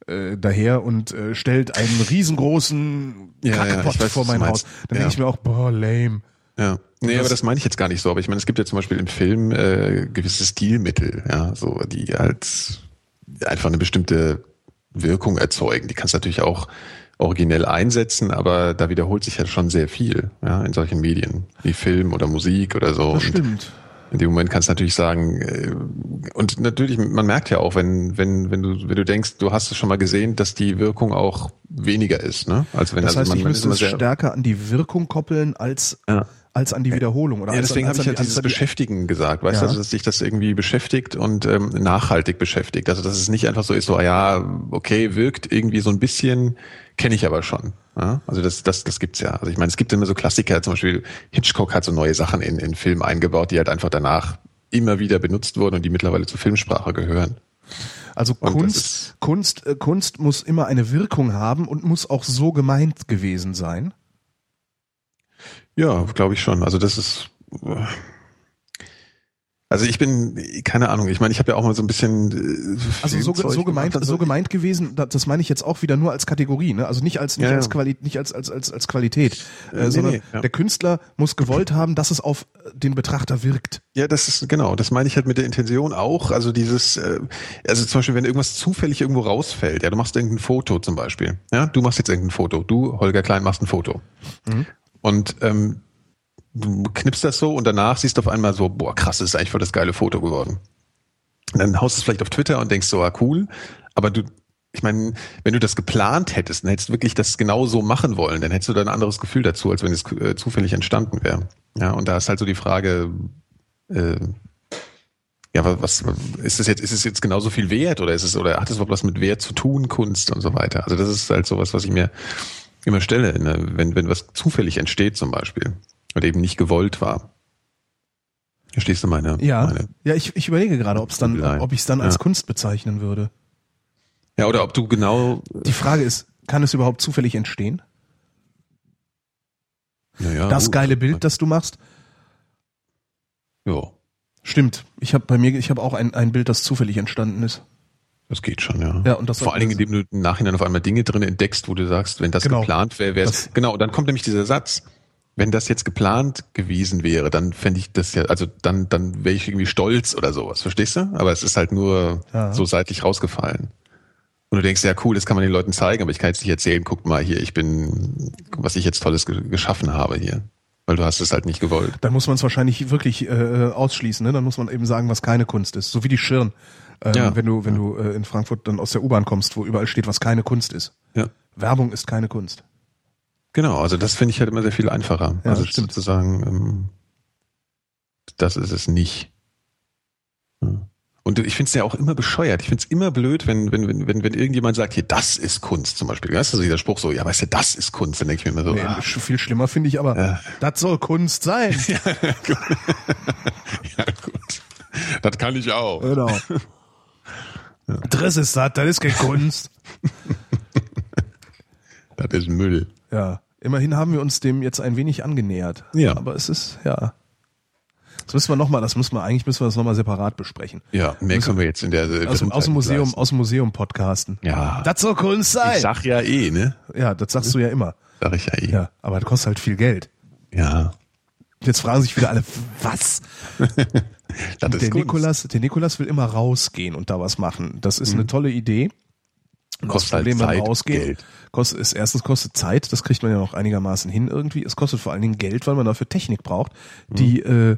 äh, daher und äh, stellt einen riesengroßen Ja, ja, Kackpott ich weiß, vor mein Haus. Dann Ja. denke ich mir auch, boah, lame. Ja. Nee, das- aber das meine ich jetzt gar nicht so. Aber ich meine, es gibt ja zum Beispiel im Film äh, gewisse Stilmittel, ja, so die halt einfach eine bestimmte Wirkung erzeugen. Die kannst du natürlich auch originell einsetzen, aber da wiederholt sich ja schon sehr viel, ja, in solchen Medien wie Film oder Musik oder so. Das Und stimmt. In dem Moment kannst du natürlich sagen, äh, und natürlich, man merkt ja auch, wenn, wenn, wenn du, wenn du denkst, du hast es schon mal gesehen, dass die Wirkung auch weniger ist, ne? Als wenn Das also heißt, man, ich man ist müsste es stärker an die Wirkung koppeln als, ja. als an die Wiederholung. Oder Ja, als, deswegen habe ich ja die- dieses Beschäftigen gesagt, weißt Ja. du, also, dass sich das irgendwie beschäftigt und ähm, nachhaltig beschäftigt. Also dass es nicht einfach so ist, so ah ja, okay, wirkt irgendwie so ein bisschen, kenne ich aber schon. Ja? Also das, das, das gibt's ja. Also ich meine, es gibt immer so Klassiker, zum Beispiel Hitchcock hat so neue Sachen in, in Film eingebaut, die halt einfach danach immer wieder benutzt wurden und die mittlerweile zur Filmsprache gehören. Also Und Kunst, Kunst, äh, Kunst muss immer eine Wirkung haben und muss auch so gemeint gewesen sein. Ja, glaube ich schon. Also das ist. äh, Also ich bin, keine Ahnung, ich meine, ich habe ja auch mal so ein bisschen. äh, Also so, so gemeint, gemacht so gemeint gewesen, da- das meine ich jetzt auch wieder nur als Kategorie, ne? Also nicht als nicht Ja, als Qualität, nicht als als als als Qualität, äh, nee, sondern nee, ja. der Künstler muss gewollt haben, dass es auf den Betrachter wirkt. Ja, das ist genau, das meine ich halt mit der Intention auch. Also dieses, äh, also zum Beispiel, wenn irgendwas zufällig irgendwo rausfällt, ja, du machst irgendein Foto zum Beispiel. Ja, du machst jetzt irgendein Foto. Du, Holger Klein, machst ein Foto. Mhm. Und ähm, du knippst das so und danach siehst du auf einmal so, boah, krass, das ist eigentlich voll das geile Foto geworden. Und dann haust du es vielleicht auf Twitter und denkst so, ah, cool, aber du, ich meine, wenn du das geplant hättest und hättest wirklich das genau so machen wollen, dann hättest du da ein anderes Gefühl dazu, als wenn es äh, zufällig entstanden wäre. Ja, und da ist halt so die Frage, äh, ja, wa- was ist es jetzt? Ist es jetzt genauso viel wert oder ist es oder hat es überhaupt was mit Wert zu tun, Kunst und so weiter? Also das ist halt sowas, was ich mir immer stelle, ne? wenn wenn was zufällig entsteht zum Beispiel oder eben nicht gewollt war. Verstehst du meine? Ja, Meine, ja, ich, ich überlege gerade, ob es dann, ob ich es dann als Ja. Kunst bezeichnen würde. ja, oder ob du genau. Die Frage ist, kann es überhaupt zufällig entstehen? Naja, das gut. geile Bild, das du machst, Ja, stimmt. Ich habe bei mir, ich habe auch ein, ein Bild, das zufällig entstanden ist. das geht schon, ja. Ja, und das Vor allen Dingen, indem du im Nachhinein auf einmal Dinge drin entdeckst, wo du sagst, wenn das Genau. geplant wäre, wäre es. Genau, dann kommt nämlich dieser Satz. Wenn das jetzt geplant gewesen wäre, dann fände ich das ja, also dann, dann wäre ich irgendwie stolz oder sowas, verstehst du? Aber es ist halt nur Ja. so seitlich rausgefallen. Und du denkst, ja cool, das kann man den Leuten zeigen, aber ich kann jetzt nicht erzählen, guck mal hier, ich bin, was ich jetzt Tolles ge geschaffen habe hier. Weil du hast es halt nicht gewollt. Dann muss man es wahrscheinlich wirklich äh, ausschließen. Ne? Dann muss man eben sagen, was keine Kunst ist. So wie die Schirn. Ähm, Ja. Wenn du, wenn du äh, in Frankfurt dann aus der U-Bahn kommst, wo überall steht, was keine Kunst ist. Ja. Werbung ist keine Kunst. Genau, also das finde ich halt immer sehr viel einfacher. Ja, also das stimmt. zu sagen, ähm, das ist es nicht. Ja. Und ich finde es ja auch immer bescheuert. Ich finde es immer blöd, wenn, wenn, wenn, wenn, irgendjemand sagt, hier, das ist Kunst zum Beispiel. Weißt du, dieser Spruch so, ja, weißt du, das ist Kunst. Dann denke ich mir immer so, Nee, ah, viel schlimmer finde ich aber, Ja. das soll Kunst sein. ja, gut. Das kann ich auch. Genau. Driss ist das, das ist keine Kunst. Das ist Müll. Ja, immerhin haben wir uns dem jetzt ein wenig angenähert. Ja. Aber es ist, ja. Das müssen wir nochmal, das müssen wir, eigentlich müssen wir das nochmal separat besprechen. Ja, mehr können wir jetzt in der Aus, dem- Berühmtheit aus dem Museum, leisten. aus dem Museum podcasten. Ja. Das soll Kunst sein. Ich sag ja eh, ne? ja, das sagst du ja immer. Sag ich ja eh. Ja, aber das kostet halt viel Geld. ja. Jetzt fragen sich wieder alle, was? Das der Kunst. Nikolas, der Nikolas will immer rausgehen und da was machen. Das ist eine tolle Idee. Und Mhm. Kostet halt beim Zeit, Rausgehen Geld. Kostet, ist, erstens kostet Zeit, das kriegt man ja noch einigermaßen hin irgendwie. Es kostet vor allen Dingen Geld, weil man dafür Technik braucht, die, Mhm. äh,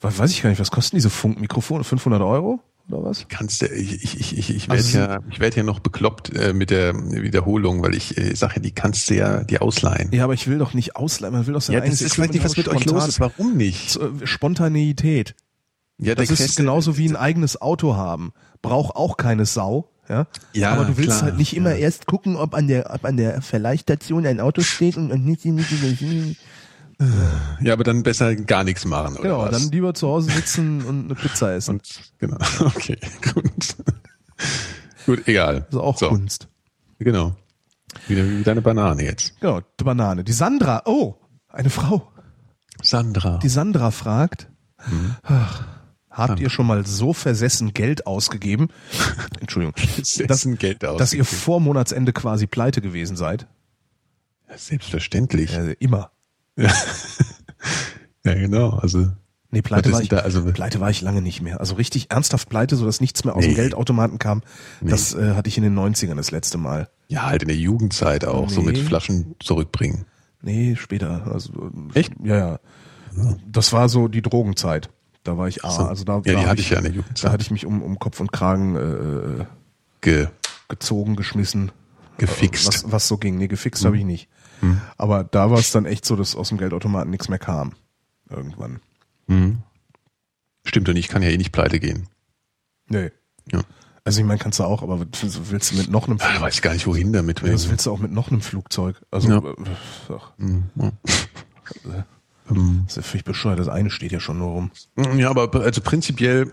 we- weiß ich gar nicht, was kosten diese Funkmikrofone? 500 Euro oder was? Kannst du, ich, ich, ich, ich, ich werde Also- ja, ich werde ja noch bekloppt äh, mit der Wiederholung, weil ich äh, sage, die kannst du ja die ausleihen. Ja, aber ich will doch nicht ausleihen, man will doch sein Ja, das eigenes ist vielleicht nicht, was mit euch los ist. Warum nicht? Äh, Spontaneität. Ja, Das ist genauso wie ein eigenes Auto haben. Braucht auch keine Sau. Ja, Ja, aber du willst klar, halt nicht immer ja. erst gucken, ob an der, ob an der Verleihstation ein Auto steht und und nicht, nicht, nicht, nicht. Ja, aber dann besser gar nichts machen, oder Genau, was? dann lieber zu Hause sitzen und eine Pizza essen. Und, genau, okay, gut. gut, egal. Das ist auch so, Kunst. Genau. Wieder wie deine Banane jetzt. Genau, die Banane. Die Sandra, oh, eine Frau. Sandra. Die Sandra fragt, Mhm. ach, habt ihr schon mal so versessen Geld ausgegeben? Entschuldigung. Versessen Geld Dass ihr ausgegeben. vor Monatsende quasi pleite gewesen seid? Ja, Selbstverständlich. Äh, immer. Ja, genau. Also Nee, pleite war, ich, da? Also- pleite war ich lange nicht mehr. Also richtig ernsthaft pleite, so dass nichts mehr aus dem Nee. Geldautomaten kam. Das äh, hatte ich in den 90ern das letzte Mal. ja, halt in der Jugendzeit auch so mit Nee. Flaschen zurückbringen. Nee, später. Also, Echt? Ja, ja. Das war so die Drogenzeit. Da war ich, ah, So. also da, Ja, da die hatte ich ja in der Jugendzeit. Da hatte ich mich um, um Kopf und Kragen äh, Ge gezogen, geschmissen. Gefixt. Was, was so ging. Nee, gefixt habe ich nicht. Aber da war es dann echt so, dass aus dem Geldautomaten nichts mehr kam. Irgendwann. Stimmt und ich kann ja eh nicht pleite gehen. Nee. Ja. Also ich meine, kannst du auch, aber was willst du mit noch einem Ah, weiß ich gar nicht wohin damit. Das willst du auch mit noch einem Flugzeug. Also, Ja. äh, ach, Ähm, das ist ja völlig bescheuert. Das eine steht ja schon nur rum. Ja, aber also prinzipiell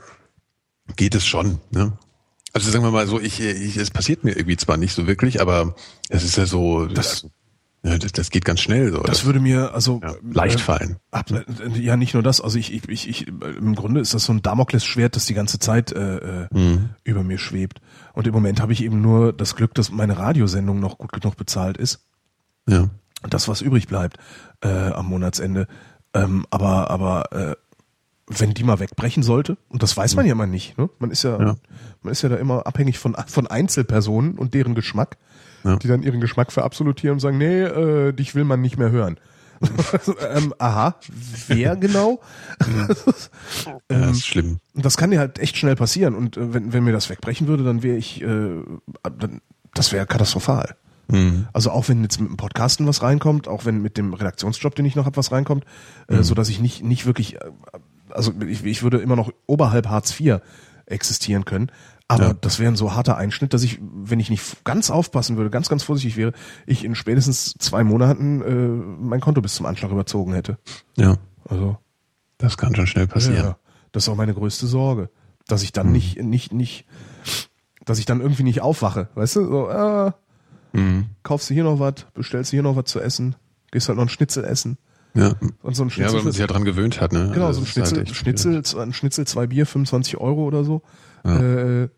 geht es schon. Ne? Also sagen wir mal so, ich, ich, es passiert mir irgendwie zwar nicht so wirklich, aber es ist ja so, Das- ja, das, das geht ganz schnell so. Das würde mir also ja, leicht äh, fallen. Ab, äh, ja, nicht nur das. Also ich, ich, ich, ich im Grunde ist das so ein Damoklesschwert, das die ganze Zeit äh, äh, Mhm. über mir schwebt. Und im Moment habe ich eben nur das Glück, dass meine Radiosendung noch gut genug bezahlt ist. Ja. Das, was übrig bleibt äh, am Monatsende. Ähm, aber aber äh, wenn die mal wegbrechen sollte, und das weiß man ja immer nicht, ne? Man ist ja, Ja. man ist ja da immer abhängig von, von Einzelpersonen und deren Geschmack, Ja. die dann ihren Geschmack verabsolutieren und sagen, nee, äh, dich will man nicht mehr hören. Ähm, aha, wer genau? ja, ähm, das ist schlimm. und das kann ja halt echt schnell passieren. Und äh, wenn, wenn mir das wegbrechen würde, dann wäre ich, äh, dann, das wäre katastrophal. Mhm. Also auch wenn jetzt mit dem Podcasten was reinkommt, auch wenn mit dem Redaktionsjob, den ich noch habe, was reinkommt, äh, so dass ich nicht nicht wirklich, äh, also ich, ich würde immer noch oberhalb Hartz IV existieren können. Aber Ja. das wäre ein so harter Einschnitt, dass ich, wenn ich nicht ganz aufpassen würde, ganz, ganz vorsichtig wäre, ich in spätestens zwei Monaten äh, mein Konto bis zum Anschlag überzogen hätte. Ja, Also das kann schon schnell passieren. ja, das ist auch meine größte Sorge, dass ich dann nicht, nicht, nicht, dass ich dann irgendwie nicht aufwache, weißt du? So, äh, Mhm. kaufst du hier noch was, bestellst du hier noch was zu essen, gehst halt noch ein Schnitzel essen Ja. und so ein ja, Schnitzel. weil man sich ja dran gewöhnt hat. Ne? genau, Also so ein ist halt Schnitzel, Schnitzel, ein Schnitzel, zwei Bier, 25 Euro oder so. Ja. Äh,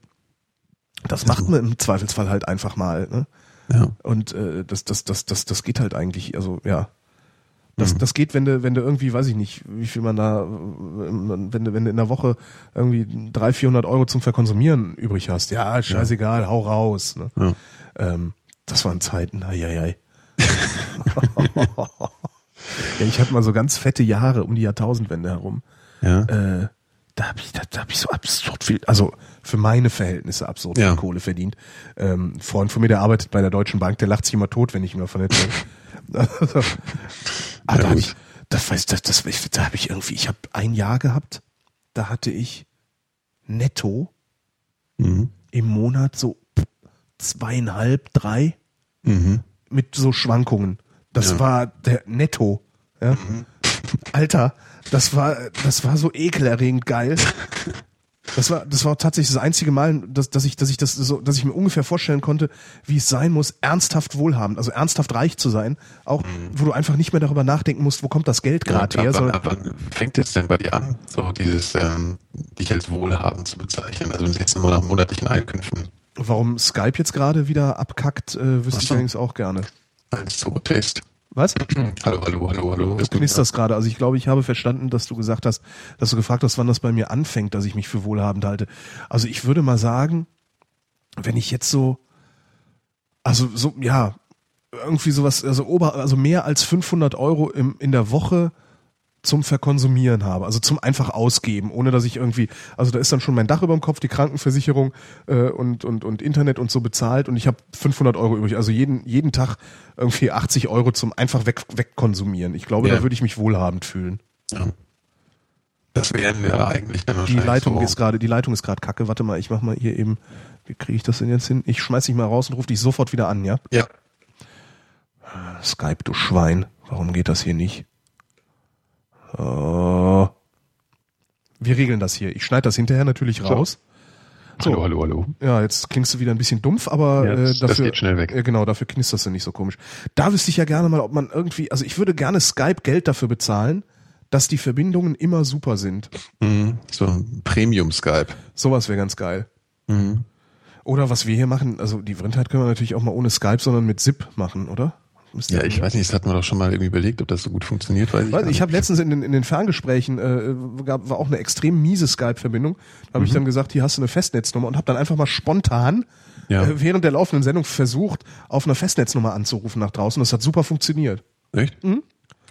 das macht man im Zweifelsfall halt einfach mal. Ne? Ja. Und äh, das, das, das, das, das geht halt eigentlich, also ja. Das, Mhm. das geht, wenn du, wenn du irgendwie, weiß ich nicht, wie viel man da, wenn du, wenn du in der Woche irgendwie 300, 400 Euro zum Verkonsumieren übrig hast. Ja, scheißegal, hau raus. Ne? Ja. Ähm, das waren Zeiten, ai. ja, ich hatte mal so ganz fette Jahre um die Jahrtausendwende herum. Ja. Äh, da habe ich, da, da hab ich so absurd viel, also für meine Verhältnisse absurd Ja. viel Kohle verdient. Ähm, ein Freund von mir, der arbeitet bei der Deutschen Bank, der lacht sich immer tot, wenn ich ihm davon erzähle. also, aber da, hab gut. ich, das, weiß, das, das, da habe ich irgendwie, ich habe ein Jahr gehabt, da hatte ich netto Mhm. im Monat so zweieinhalb, drei Mhm. mit so Schwankungen. Das Ja. war der Netto. Ja? Alter, das war, das war so ekelerregend geil. Das war, das war tatsächlich das einzige Mal, dass, dass ich, dass ich das so, dass ich mir ungefähr vorstellen konnte, wie es sein muss, ernsthaft wohlhabend, also ernsthaft reich zu sein, auch, wo du einfach nicht mehr darüber nachdenken musst, wo kommt das Geld gerade Ja, her, ab, sondern, ab, wann fängt es denn bei dir an, so dieses ähm, dich als wohlhabend zu bezeichnen? Also jetzt nur nach monatlichen Einkünften warum Skype jetzt gerade wieder abkackt, äh, wüsste Ach ich so. allerdings auch gerne. als Zotest. Was? hallo, hallo, hallo, hallo. Du knisterst gerade. Also ich glaube, ich habe verstanden, dass du gesagt hast, dass du gefragt hast, wann das bei mir anfängt, dass ich mich für wohlhabend halte. Also ich würde mal sagen, wenn ich jetzt so, also so, ja, irgendwie sowas, also ober, also mehr als 500 Euro im, in der Woche zum Verkonsumieren habe, also zum einfach ausgeben, ohne dass ich irgendwie, also da ist dann schon mein Dach über dem Kopf, die Krankenversicherung äh, und, und, und Internet und so bezahlt und ich habe 500 Euro übrig, also jeden, jeden Tag irgendwie 80 Euro zum einfach weg, wegkonsumieren. Ich glaube, Ja. da würde ich mich wohlhabend fühlen. Ja. Das wären wir eigentlich dann Die Leitung so. ist gerade, die Leitung ist gerade kacke. Warte mal, ich mach mal hier eben, wie kriege ich das denn jetzt hin? Ich schmeiß dich mal raus und rufe dich sofort wieder an, ja? Ja. Skype, du Schwein. Warum geht das hier nicht? Oh. Wir regeln das hier. Ich schneide das hinterher natürlich raus. So. Hallo, hallo, hallo. Ja, jetzt klingst du wieder ein bisschen dumpf, aber Ja, äh, das- dafür, das geht schnell weg. Äh, genau, dafür knisterst du nicht so komisch. Da wüsste ich ja gerne mal, ob man irgendwie, also ich würde gerne Skype Geld dafür bezahlen, dass die Verbindungen immer super sind. Mhm. So ein Premium-Skype. Sowas wäre ganz geil. Mhm. Oder was wir hier machen, also die Vrindheit können wir natürlich auch mal ohne Skype, sondern mit ZIP machen, oder? Ja, ich weiß nicht, das hatten wir doch schon mal irgendwie überlegt, ob das so gut funktioniert, weiß ich Weiß, ich habe letztens in den, in den Ferngesprächen, äh, gab, war auch eine extrem miese Skype-Verbindung. Da habe ich dann gesagt, hier hast du eine Festnetznummer und habe dann einfach mal spontan Ja. äh, während der laufenden Sendung versucht, auf einer Festnetznummer anzurufen nach draußen. Das hat super funktioniert. Echt?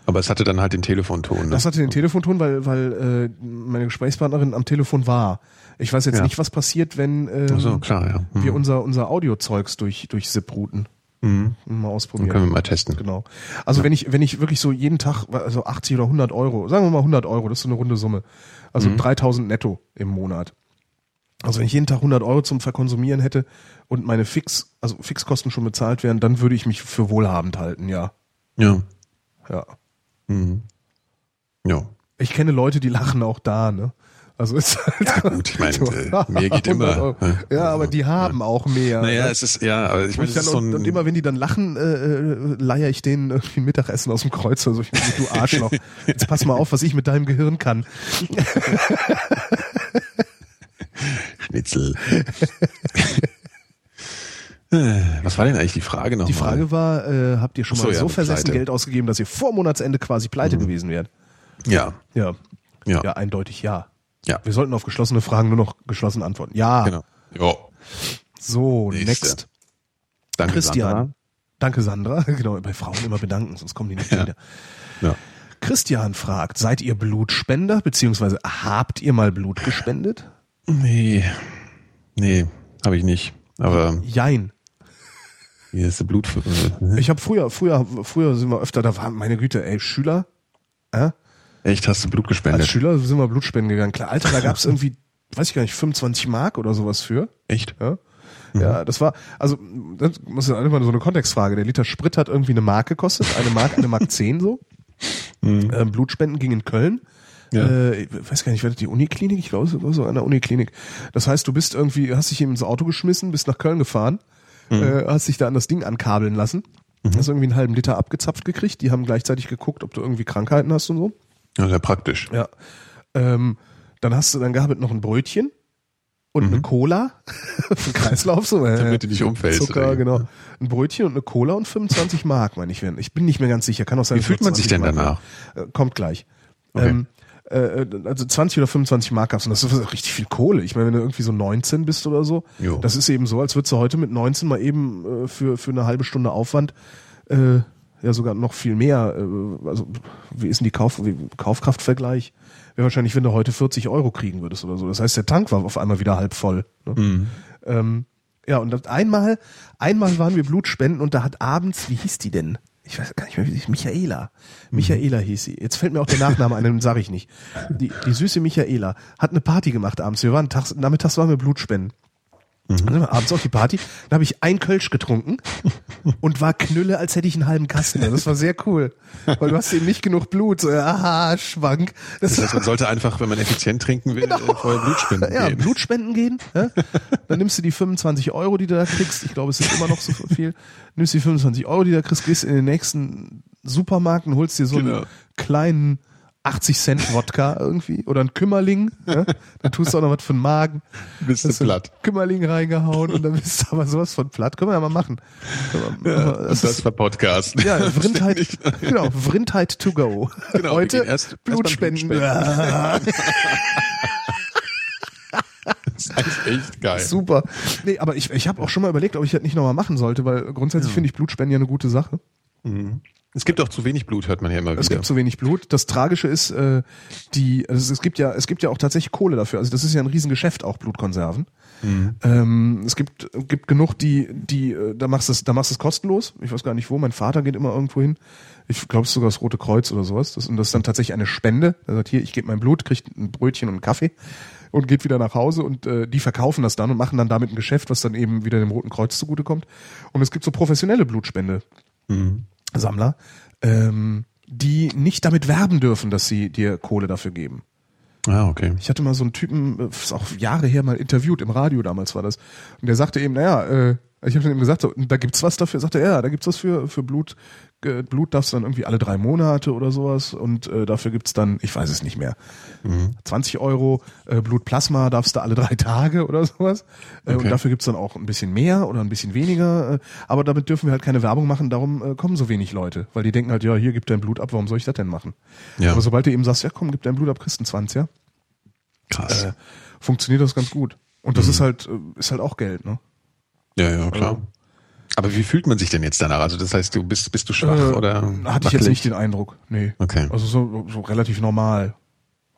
Aber es hatte dann halt den Telefonton. Ne? Das hatte den Telefonton, weil, weil äh, meine Gesprächspartnerin am Telefon war. Ich weiß jetzt Ja. nicht, was passiert, wenn ähm, so, klar, ja. Mhm. wir unser, unser Audiozeugs durch, durch SIP routen. Mhm. Mal Dann ausprobieren. können wir mal testen. Genau. Also wenn ich, wenn ich wirklich so jeden Tag, also 80 oder 100 Euro, sagen wir mal 100 Euro, das ist so eine runde Summe. Also Mhm. 3000 netto im Monat. Also wenn ich jeden Tag 100 Euro zum Verkonsumieren hätte und meine Fix, also Fixkosten schon bezahlt wären, dann würde ich mich für wohlhabend halten, ja. Ja. Ja. Mhm. Ja. Ich kenne Leute, die lachen auch da, ne? Also ist halt Ja, gut, ich meine, äh, mehr geht 100 immer. Euro. Ja, aber die haben auch mehr. Naja, ne? es ist, ja, aber ich meine, so und, und immer wenn die dann lachen, äh, äh, leier ich denen irgendwie Mittagessen aus dem Kreuz oder so. Ich denke, du Arschloch. Jetzt pass mal auf, was ich mit deinem Gehirn kann. Schnitzel. Äh, Was war denn eigentlich die Frage noch? Die Frage war, äh, habt ihr schon so, mal ja, so mit versessen Pleite. Geld ausgegeben, dass ihr vor Monatsende quasi pleite gewesen wärt? Ja, Ja. ja, Ja, eindeutig ja. Ja, Wir sollten auf geschlossene Fragen nur noch geschlossen antworten. Ja. genau. Ja, So, Nächste. next. danke Christian. Sandra. Danke, Sandra. Genau, bei Frauen immer bedanken, sonst kommen die nicht Ja. wieder. Ja. Christian fragt, seid ihr Blutspender, beziehungsweise habt ihr mal Blut gespendet? Nee, nee, habe ich nicht. Aber Jein. hier ist der Blut. Ich habe früher, früher, früher sind wir öfter, da waren, meine Güte, ey, Schüler, äh? Echt, hast du Blut als gespendet? Schüler sind wir Blutspenden gegangen. Klar, Alter, da gab's irgendwie, weiß ich gar nicht, 25 Mark oder sowas für. Echt? Ja. Ja, das war, also, das muss ja immer so eine Kontextfrage. Der Liter Sprit hat irgendwie eine Mark gekostet, eine Mark, eine Mark 10 so. Ähm, Blutspenden ging in Köln. Ja. Äh, ich weiß gar nicht, war das die Uniklinik? Ich glaube, es war so an der Uniklinik. Das heißt, du bist irgendwie, hast dich eben ins Auto geschmissen, bist nach Köln gefahren, äh, hast dich da an das Ding ankabeln lassen, hast irgendwie einen halben Liter abgezapft gekriegt. Die haben gleichzeitig geguckt, ob du irgendwie Krankheiten hast und so. Ja, sehr praktisch. Ja. Ähm, dann hast du, dann gab es noch ein Brötchen und eine Cola den Kreislauf so. äh, Mhm. Damit du nicht umfällst. Zucker, oder? genau. Ein Brötchen und eine Cola und 25 Mark, meine ich. Ich bin nicht mehr ganz sicher. Kann auch sein. Wie fühlt man sich 20 denn Mark danach? waren. Äh, kommt gleich. Okay. Ähm, äh, also 20 oder 25 Mark gab's und das ist richtig viel Kohle. Ich meine, wenn du irgendwie so 19 bist oder so, Jo. das ist eben so, als würdest du heute mit 19 mal eben äh, für, für eine halbe Stunde Aufwand äh, ja sogar noch viel mehr, äh, also wie ist denn die Kauf, Kaufkraftvergleich? Wäre wahrscheinlich, wenn du heute 40 Euro kriegen würdest oder so. Das heißt, der Tank war auf einmal wieder halb voll. Ne? Mhm. Ähm, ja, und einmal, einmal waren wir Blutspenden und da hat abends, wie hieß die denn? Ich weiß gar nicht mehr, wie sie Michaela. Michaela hieß sie. Jetzt fällt mir auch der Nachname ein, den sage ich nicht. Die, die süße Michaela hat eine Party gemacht abends. Wir waren tags, nachmittags waren wir Blutspenden. Wir abends auf die Party, da habe ich ein Kölsch getrunken und war knülle, als hätte ich einen halben Kasten. Das war sehr cool. Weil du hast eben nicht genug Blut. Aha, schwank. Das Das heißt, man sollte einfach, wenn man effizient trinken will, äh, vorher Blut spenden ja, gehen. Blutspenden gehen. Ja? Dann nimmst du die 25 Euro, die du da kriegst. Ich glaube, es sind immer noch so viel. Nimmst die 25 Euro, die du da kriegst, gehst in den nächsten Supermarkt und holst dir so Genau. einen kleinen 80 Cent Wodka irgendwie oder einen Kümmerling. Ja? Dann tust du auch noch was für den Magen. Bist du platt. Kümmerling reingehauen und dann bist du aber sowas von platt. Können wir ja mal machen. Ja, das das, ist, war Podcast. ja, Vrindheit, genau, Vrindheit to go. Genau, Heute erst- erst beim Blutspenden. Blutspenden. Das ist echt geil. Super. Nee, aber ich, ich habe auch schon mal überlegt, ob ich das nicht nochmal machen sollte, weil grundsätzlich finde ich Blutspenden ja eine gute Sache. Es gibt auch zu wenig Blut, hört man ja immer wieder. Es gibt zu wenig Blut. Das Tragische ist, äh, die, also es gibt ja, es gibt ja auch tatsächlich Kohle dafür. Also das ist ja ein Riesengeschäft, auch Blutkonserven. Ähm, es gibt, gibt genug, die, die, äh, da machst du es, da machst du es kostenlos. Ich weiß gar nicht wo. Mein Vater geht immer irgendwo hin. Ich glaube, es ist sogar das Rote Kreuz oder sowas. Das, und das ist dann tatsächlich eine Spende. Er sagt, hier, ich gebe mein Blut, kriegt ein Brötchen und einen Kaffee und geht wieder nach Hause und äh, die verkaufen das dann und machen dann damit ein Geschäft, was dann eben wieder dem Roten Kreuz zugutekommt. Und es gibt so professionelle Blutspende. Sammler, ähm, die nicht damit werben dürfen, dass sie dir Kohle dafür geben. Ah, okay. Ich hatte mal so einen Typen, äh, ist auch Jahre her mal interviewt, im Radio damals war das. Und der sagte eben, naja, äh, ich habe dann eben gesagt, so, da gibt's was dafür. Sagte er, ja, da gibt's was für, für Blut. Blut darfst du dann irgendwie alle drei Monate oder sowas. Und äh, dafür gibt's dann, ich weiß es nicht mehr, 20 Euro. Äh, Blutplasma darfst du alle drei Tage oder sowas. Äh, Und Okay. dafür gibt's dann auch ein bisschen mehr oder ein bisschen weniger. Äh, aber damit dürfen wir halt keine Werbung machen, darum äh, kommen so wenig Leute. Weil die denken halt, ja, hier gib dein Blut ab, warum soll ich das denn machen? Ja. Aber sobald du eben sagst, ja komm, gib dein Blut ab, kriegst du einen 20er Krass. äh, funktioniert das ganz gut. Und das ist halt, äh, ist halt auch Geld, ne? Ja, ja, klar. also- Aber wie fühlt man sich denn jetzt danach? Also das heißt, du bist, bist du schwach Äh, oder? Hatte ich wackelig? jetzt nicht den Eindruck. Nee. Okay. Also so, so relativ normal.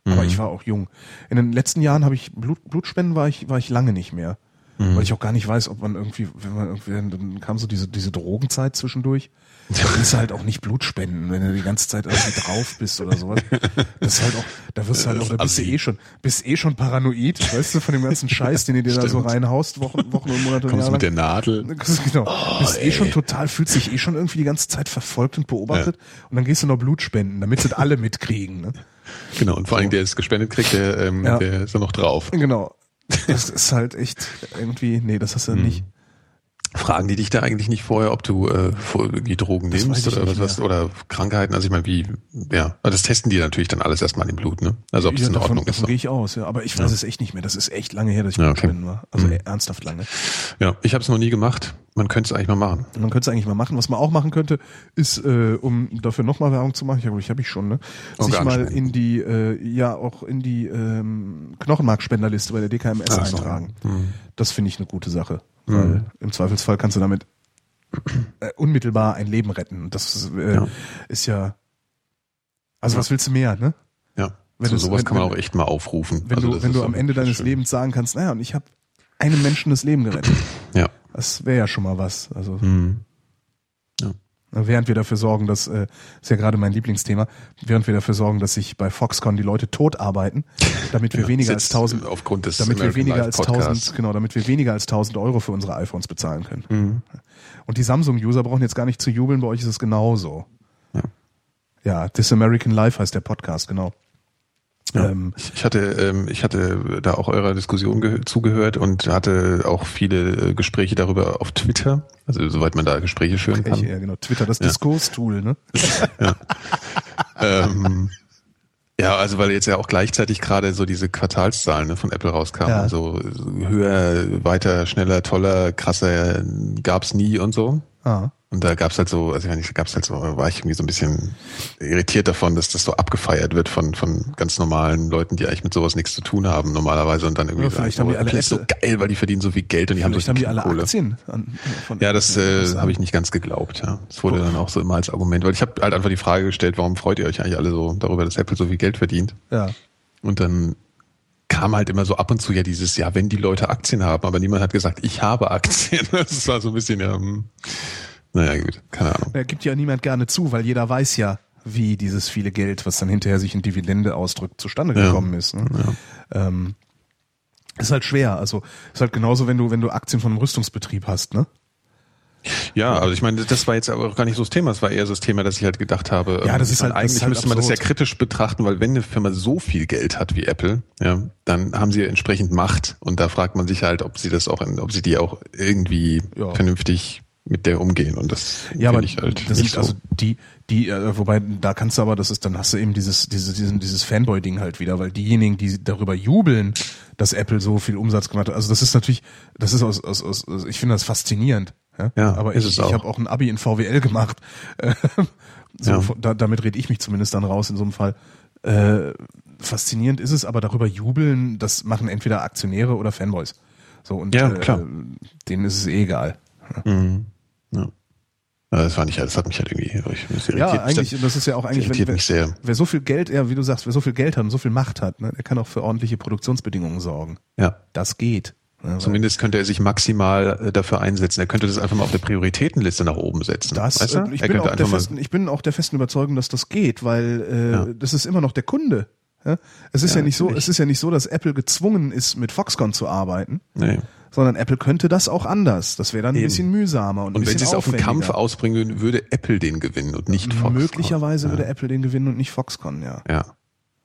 Mhm. Aber ich war auch jung. In den letzten Jahren habe ich Blut, Blutspenden war ich, war ich lange nicht mehr. Mhm. Weil ich auch gar nicht weiß, ob man irgendwie, wenn man irgendwie, dann kam so diese, diese Drogenzeit zwischendurch. Da willst du halt auch nicht Blut spenden, wenn du die ganze Zeit irgendwie drauf bist oder sowas. Das ist halt auch, da wirst du halt auch, da bist du eh schon, bist eh schon paranoid, weißt du, von dem ganzen Scheiß, den du dir da so reinhaust, Wochen, Wochen und Monate und Kommst Jahre mit der. Nadel. Genau. bist eh ey. schon total, fühlst dich eh schon irgendwie die ganze Zeit verfolgt und beobachtet. Und dann gehst du noch Blut spenden, damit das alle mitkriegen. Ne? Genau, und vor allem, der es gespendet kriegt, der, ähm, Ja. der ist da noch drauf. Genau. Das ist halt echt irgendwie, nee, das hast du Mhm. nicht. Fragen die dich da eigentlich nicht vorher, ob du äh, die Drogen Das nimmst oder was, was oder Krankheiten? Also ich meine, wie, ja, das testen die natürlich dann alles erstmal im Blut, ne? Also ob Ja, in davon Ordnung davon ist. gehe ich aus, ja. Aber ich weiß es echt nicht mehr. Das ist echt lange her, dass ich Ja, okay. war. Also Mhm. ernsthaft lange. Ja, ich habe es noch nie gemacht. Man könnte es eigentlich mal machen. Man könnte es eigentlich mal machen. Was man auch machen könnte, ist, äh, um dafür nochmal Werbung zu machen, ich glaube, ich habe ich schon, ne? Sich mal in die, äh, ja, auch in die ähm, Knochenmarkspenderliste bei der DKMS so. eintragen. Mhm. Das finde ich eine gute Sache. Weil im Zweifelsfall kannst du damit äh, unmittelbar ein Leben retten. Und das äh, Ja. ist ja. Also was willst du mehr, ne? Ja. Wenn so sowas wenn- kann man wenn- auch echt mal aufrufen. Wenn Also du, wenn du am Ende deines schön. Lebens sagen kannst, naja, und ich habe einem Menschen das Leben gerettet. Ja. Das wäre ja schon mal was. Also Mhm. Während wir dafür sorgen, dass, äh, ist ja gerade mein Lieblingsthema, während wir dafür sorgen, dass sich bei Foxconn die Leute tot arbeiten, damit wir Ja, weniger als 1000, aufgrund des damit wir American weniger Life als Podcasts. 1000, genau, damit wir weniger als 1000 Euro für unsere iPhones bezahlen können. Mhm. Und die Samsung-User brauchen jetzt gar nicht zu jubeln, bei euch ist es genauso. Ja. Ja, This American Life heißt der Podcast, genau. Ja. Ähm, Ich hatte, ähm, ich hatte da auch eurer Diskussion ge- zugehört und hatte auch viele äh, Gespräche darüber auf Twitter, also soweit man da Gespräche führen kann. ja, genau, Twitter, das Ja. Diskurstool, ne? ähm, ja, also weil jetzt ja auch gleichzeitig gerade so diese Quartalszahlen ne, von Apple rauskamen. Ja. Also höher, weiter, schneller, toller, krasser gab's nie und so. Ah. Und da gab's halt so, also ja nicht, gab's halt so, war ich irgendwie so ein bisschen irritiert davon, dass das so abgefeiert wird von, von ganz normalen Leuten, die eigentlich mit sowas nichts zu tun haben normalerweise und dann irgendwie Ja, vielleicht sagen, haben die alle Apple ist so geil, weil die verdienen so viel Geld und die haben so Vielleicht haben viel die alle Kohle. Aktien. An, von, Ja, das äh, habe ich nicht ganz geglaubt. Ja, das wurde dann auch so immer als Argument, weil ich habe halt einfach die Frage gestellt, warum freut ihr euch eigentlich alle so darüber, dass Apple so viel Geld verdient? Ja. Und dann kam halt immer so ab und zu ja dieses, ja, wenn die Leute Aktien haben, aber niemand hat gesagt, ich habe Aktien. Das war so ein bisschen, ja, hm, naja, gut, keine Ahnung. Ja, gibt ja niemand gerne zu, weil jeder weiß ja, wie dieses viele Geld, was dann hinterher sich in Dividende ausdrückt, zustande Ja. gekommen ist. Ne? Ähm, ist halt schwer. Also ist halt genauso, wenn du wenn du Aktien von einem Rüstungsbetrieb hast, ne? Ja, also ich meine, das war jetzt aber auch gar nicht so das Thema. Es war eher so das Thema, dass ich halt gedacht habe, Ja, das ähm, ist halt- das eigentlich ist halt müsste man das ja absurd. kritisch betrachten, weil wenn eine Firma so viel Geld hat wie Apple, ja, dann haben sie entsprechend Macht und da fragt man sich halt, ob sie das auch, ob sie die auch irgendwie Ja. vernünftig mit der umgehen und das Ja, aber finde ich halt das nicht sind also die, die, äh, wobei da kannst du aber, das ist, dann hast du eben dieses, dieses, diesen, dieses Fanboy-Ding halt wieder, weil diejenigen, die darüber jubeln, dass Apple so viel Umsatz gemacht hat, also das ist natürlich, das ist aus, aus, aus ich finde das faszinierend. Ja, Ja, aber ich, ich habe auch ein Abi in VWL gemacht. Äh, so, Ja. da, damit rede ich mich zumindest dann raus in so einem Fall. Äh, faszinierend ist es, aber darüber jubeln, das machen entweder Aktionäre oder Fanboys. So und Ja, äh, klar. denen ist es eh egal. Mhm. Ja. Das fand ich halt, das hat mich halt irgendwie ich, Ja, irritiert mich eigentlich, das ist ja auch eigentlich, wenn, mich sehr. wer so viel Geld, ja, wie du sagst, wer so viel Geld hat und so viel Macht hat, ne, der kann auch für ordentliche Produktionsbedingungen sorgen. Ja. Das geht. Ne, Zumindest könnte er sich maximal äh, dafür einsetzen. Er könnte das einfach mal auf der Prioritätenliste nach oben setzen. Das, weißt du? äh, ich, bin auch der festen, ich bin auch der festen Überzeugung, dass das geht, weil äh, Ja. das ist immer noch der Kunde. Ja? Es ist ja, Ja, nicht so, es ist ja nicht so, dass Apple gezwungen ist, mit Foxconn zu arbeiten, nee. Sondern Apple könnte das auch anders. Das wäre dann ein Eben. bisschen mühsamer und, ein Und wenn sie es auf einen Kampf ausbringen würden, würde Apple den gewinnen und nicht Foxconn. Möglicherweise ja. würde Apple den gewinnen und nicht Foxconn, ja. Ja.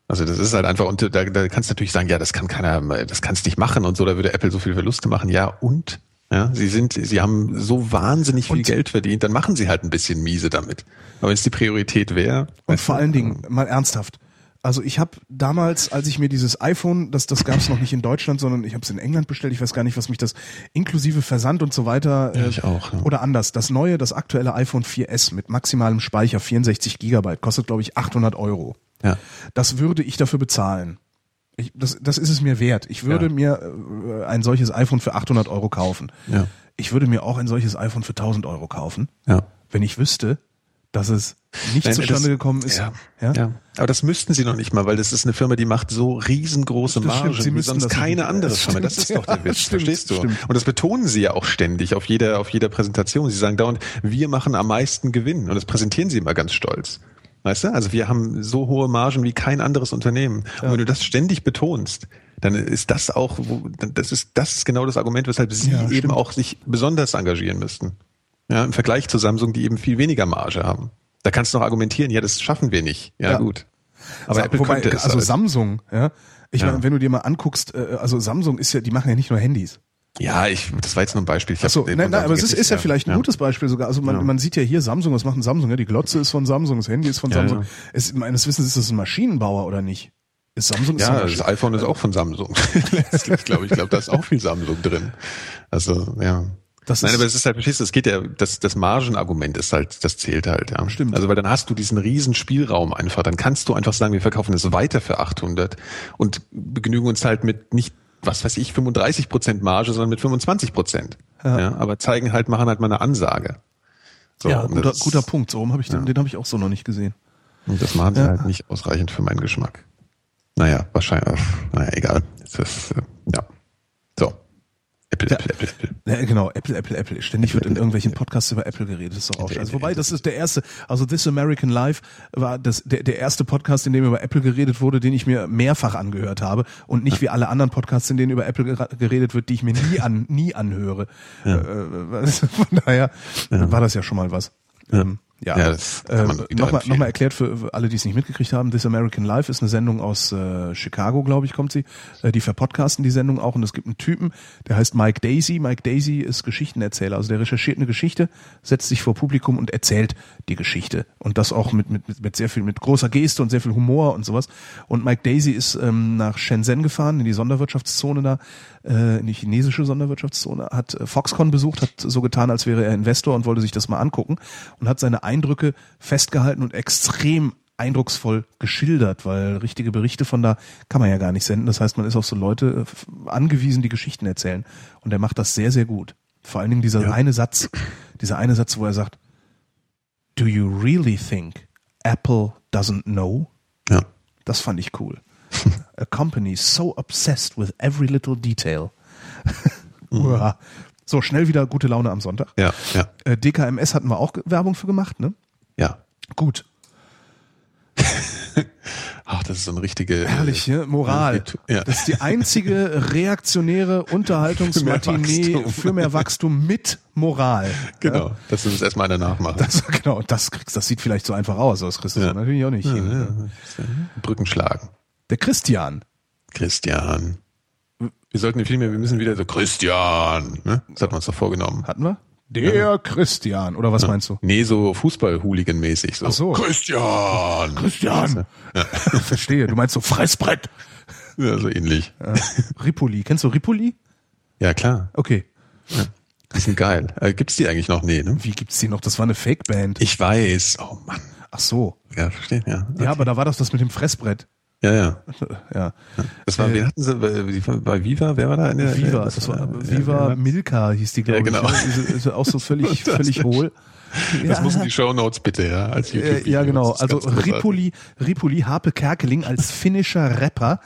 Also das ist halt einfach, und da, da kannst du natürlich sagen, ja, das kann keiner, das kannst nicht machen und so, da würde Apple so viel Verluste machen. Ja, und? Ja, sie sind, sie haben so wahnsinnig viel Und- Geld verdient, dann machen sie halt ein bisschen miese damit. Aber wenn es die Priorität wäre. Und vor allen Dingen, mal ernsthaft. Also ich habe damals, als ich mir dieses iPhone, das, das gab es noch nicht in Deutschland, sondern ich habe es in England bestellt. Ich weiß gar nicht, was mich das inklusive Versand und so weiter. Ja, ich auch, ja. Oder anders. Das neue, das aktuelle iPhone 4S mit maximalem Speicher 64 Gigabyte kostet, glaube ich, 800 Euro. Ja. Das würde ich dafür bezahlen. Ich, das, das ist es mir wert. Ich würde Ja. mir äh, ein solches iPhone für 800 Euro kaufen. Ja. Ich würde mir auch ein solches iPhone für 1000 Euro kaufen, Ja. wenn ich wüsste, dass es nicht Nein, zustande das- gekommen ist. Ja, Ja? ja. Aber das müssten sie noch nicht mal, weil das ist eine Firma, die macht so riesengroße stimmt, Margen sie wie sonst das keine nicht. andere Das Firma. Das stimmt, ist doch der ja, Witz, stimmt, verstehst du? stimmt. Und das betonen sie ja auch ständig auf jeder, auf jeder Präsentation. Sie sagen dauernd, wir machen am meisten Gewinn. Und das präsentieren sie immer ganz stolz. Weißt du? Also wir haben so hohe Margen wie kein anderes Unternehmen. Und wenn du das ständig betonst, dann ist das auch, das ist, das ist genau das Argument, weshalb sie Ja, eben stimmt. auch sich besonders engagieren müssten. Ja, im Vergleich zu Samsung, die eben viel weniger Marge haben. Da kannst du noch argumentieren, ja, das schaffen wir nicht. Ja, Ja. gut. Aber Sa- Apple Wobei, könnte es also halt. Samsung, ja. Ich Ja. meine, wenn du dir mal anguckst, äh, also Samsung ist ja, die machen ja nicht nur Handys. Ja, ich, das war jetzt nur ein Beispiel. Ich Achso, nein, nein, aber es ist, ist ja vielleicht ein gutes Beispiel sogar. Also man, Ja. man sieht ja hier Samsung, was macht ein Samsung? Ja, die Glotze ist von Samsung, das Handy ist von Ja, Samsung. ja. Es, meines Wissens ist das ein Maschinenbauer oder nicht? Ist Samsung Ja, das iPhone ist auch von Samsung. ich glaube, ich glaube, da ist auch viel Samsung drin. Also, ja. Das Nein, aber es ist halt, verstehst du, es geht ja, das, das Margenargument ist halt, das zählt halt, ja. Stimmt. Also, weil dann hast du diesen riesen Spielraum einfach, dann kannst du einfach sagen, wir verkaufen es weiter für 800 und begnügen uns halt mit nicht, was weiß ich, 35 Prozent Marge, sondern mit 25 Prozent. Ja. aber zeigen halt, machen halt mal eine Ansage. So, ja, guter, das- guter Punkt. So habe ich den, den habe ich auch so noch nicht gesehen. Und das machen sie Ja. halt nicht ausreichend für meinen Geschmack. Naja, wahrscheinlich, naja, egal. Das ist, äh, ja. Apple, Apple, Apple, Apple. Ja, genau, Apple, Apple, Apple. Ständig wird in irgendwelchen Podcasts über Apple geredet. Das ist doch auch Apple, also, Apple, Wobei, das ist der erste, also This American Life war das, der, der erste Podcast, in dem über Apple geredet wurde, den ich mir mehrfach angehört habe und nicht wie alle anderen Podcasts, in denen über Apple geredet wird, die ich mir nie an, nie anhöre. Äh, äh, von daher war das ja schon mal was. Ähm, ja, Ja, das ähm, wieder nochmal noch mal erklärt für alle, die es nicht mitgekriegt haben, This American Life ist eine Sendung aus äh, Chicago, glaube ich, kommt sie. Äh, die verpodcasten die Sendung auch und es gibt einen Typen, der heißt Mike Daisy. Mike Daisy ist Geschichtenerzähler, also der recherchiert eine Geschichte, setzt sich vor Publikum und erzählt die Geschichte und das auch mit mit mit, mit sehr viel mit großer Geste und sehr viel Humor und sowas. Und Mike Daisy ist ähm, nach Shenzhen gefahren in die Sonderwirtschaftszone da, äh, in die chinesische Sonderwirtschaftszone, hat äh, Foxconn besucht, hat so getan, als wäre er Investor und wollte sich das mal angucken und hat seine Eindrücke festgehalten und extrem eindrucksvoll geschildert, weil richtige Berichte von da kann man ja gar nicht senden. Das heißt, man ist auf so Leute äh, angewiesen, die Geschichten erzählen. Und er macht das sehr, sehr gut. Vor allen Dingen dieser Ja. eine Satz, dieser eine Satz, wo er sagt, Do you really think Apple doesn't know? Ja. Das fand ich cool. A company so obsessed with every little detail. Uah. So, schnell wieder gute Laune am Sonntag. Ja, ja, Äh, DKMS hatten wir auch Werbung für gemacht, ne? ja. Gut. Ach, das ist so eine richtige. äh, Herrlich, ne? Moral. Ja. Das ist die einzige reaktionäre Unterhaltungsmatinee Wachstum. für mehr Wachstum mit Moral. Genau. Das ist erstmal einer nachmachen. Das, genau, das kriegst, das sieht vielleicht so einfach aus, das kriegst du Ja. so natürlich auch nicht hin. Brücken schlagen. Der Christian, Christian. Wir sollten viel mehr, wir müssen wieder so Christian. Ne? Das hatten wir uns doch vorgenommen. hatten wir? Der Christian, oder was meinst du? Nee, so Fußball-Hooligan-mäßig. So. Ach so. Christian. Christian! Verstehe, du meinst so Fressbrett. Ja, so ähnlich. Ja. Ripoli, kennst du Ripoli? Ja, klar. Okay. Die sind geil. Äh, gibt's die eigentlich noch? Nee, ne? Wie gibt's die noch? Das war eine Fake-Band. Ich weiß. Oh Mann. Ach so. Ja, verstehe, ja. Ja, aber da war das das mit dem Fressbrett. Ja, ja. Ja. Das war, Äh, wen hatten sie, bei bei Viva, wer war da? In der, Viva, das das war, ja, Viva ja. Milka hieß die, glaube Ja, genau. ich. Ist, ist auch so völlig, völlig hohl. Das müssen die Shownotes bitte, ja, als Äh, YouTube-Video. ja, genau. Also. Ripoli, Ripoli Harpe Kerkeling als finnischer Rapper,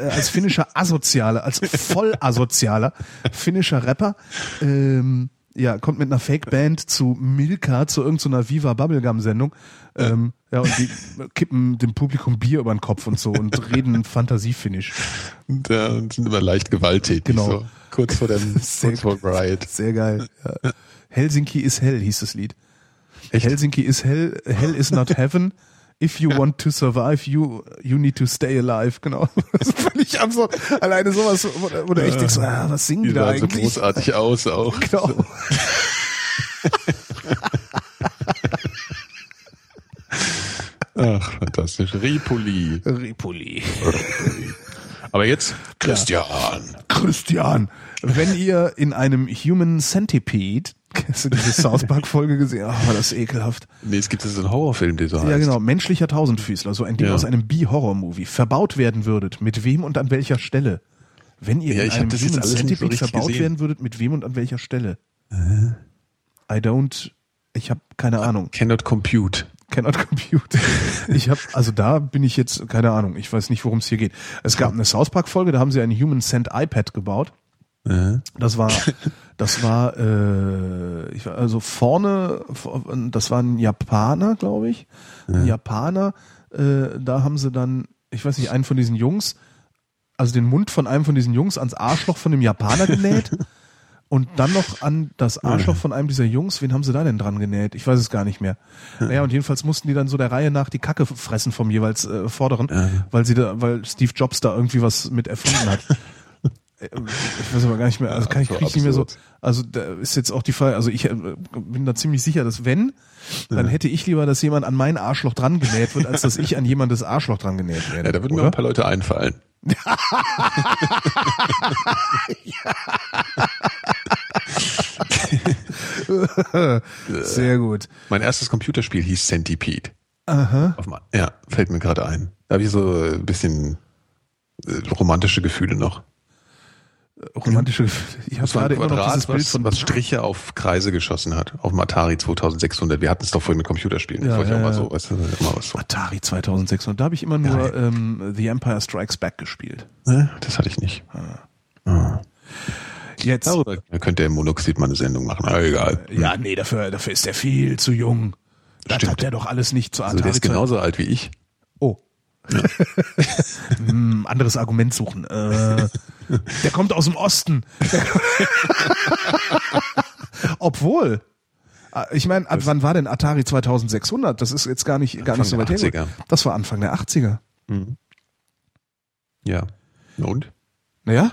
äh, als finnischer Asozialer, als voll asozialer finnischer Rapper, ähm, ja, kommt mit einer Fake-Band zu Milka, zu irgendeiner Viva Bubblegum-Sendung, ähm, ja, und die kippen dem Publikum Bier über den Kopf und so und reden Fantasie-Finnisch. Und, äh, und sind immer leicht gewalttätig. Genau. So, kurz vor dem, Sehr kurz vor Riot. Sehr geil. Ja. Helsinki is hell hieß das Lied. Helsinki is hell, hell is not heaven. If you want to survive, you, you need to stay alive. Genau. Das ist völlig absurd. Alleine sowas, wo, du echt denkst, ah, was singen die, Die da sahen so eigentlich? großartig aus auch. Genau. Ach, fantastisch. Ripoli. Ripoli. Aber jetzt Christian. Christian, wenn ihr in einem Human Centipede, hast du diese South Park Folge gesehen? Ah, war das ekelhaft. Nee, es gibt jetzt einen Horrorfilm, der so heißt. Ja, genau. Menschlicher Tausendfüßler, so ein Ding Ja. aus einem B-Horror-Movie, verbaut werden würdet, mit wem und an welcher Stelle? Wenn ihr Ja, in einem Human so Centipede richtig verbaut gesehen. werden würdet, mit wem und an welcher Stelle? I don't, ich habe keine Ahnung. Cannot compute. Cannot compute. Ich habe, also da bin ich jetzt, keine Ahnung, ich weiß nicht, worum es hier geht. Es gab eine South Park-Folge, da haben sie ein Human Cent iPad gebaut. Äh, Das war, das war, äh, ich, war- also vorne, das war ein Japaner, glaube ich. Ein Japaner, äh, da haben sie dann, ich weiß nicht, einen von diesen Jungs, also den Mund von einem von diesen Jungs ans Arschloch von dem Japaner genäht. Und dann noch an das Arschloch von einem dieser Jungs, wen haben sie da denn dran genäht? Ich weiß es gar nicht mehr. Naja, und jedenfalls mussten die dann so der Reihe nach die Kacke fressen vom jeweils äh, Vorderen, weil sie da, weil Steve Jobs da irgendwie was mit erfunden hat. Äh, Ich weiß aber gar nicht mehr, also kann ich, krieg ich nicht mehr so, also da ist jetzt auch die Frage, also ich äh, bin da ziemlich sicher, dass wenn, dann hätte ich lieber, dass jemand an mein Arschloch dran genäht wird, als dass ich an jemandes Arschloch dran genäht werde. ja, da würden mir oder? ein paar Leute einfallen. Sehr gut. Mein erstes Computerspiel hieß Centipede. Aha. Ja, fällt mir gerade ein. Da habe ich so ein bisschen äh, romantische Gefühle noch. Romantische Gefühle. Ich habe gerade ein immer noch Quadrat, dieses Bild was, von was Striche auf Kreise geschossen hat. Auf dem Atari 2600. Wir hatten es doch vorhin mit Computerspielen. Ja, das ja, auch mal ja. so, weißt du, immer was so. Atari 2600. Da habe ich immer nur ähm, The Empire Strikes Back gespielt. Ne? Das hatte ich nicht. Jetzt. Darüber könnte der Monoxid mal eine Sendung machen. Aber egal. Ja, nee, dafür, dafür ist er viel zu jung. Das Stimmt. hat er doch alles nicht zu Also Atari. der ist genauso alt wie ich. Oh. hm, anderes Argument suchen. Äh, der kommt aus dem Osten. Obwohl. äh, Ich meine, ab wann war denn Atari 2600? Das ist jetzt gar nicht, gar nicht so weit her. 80er. Das war Anfang der 80er. Ja. Na Und? Naja,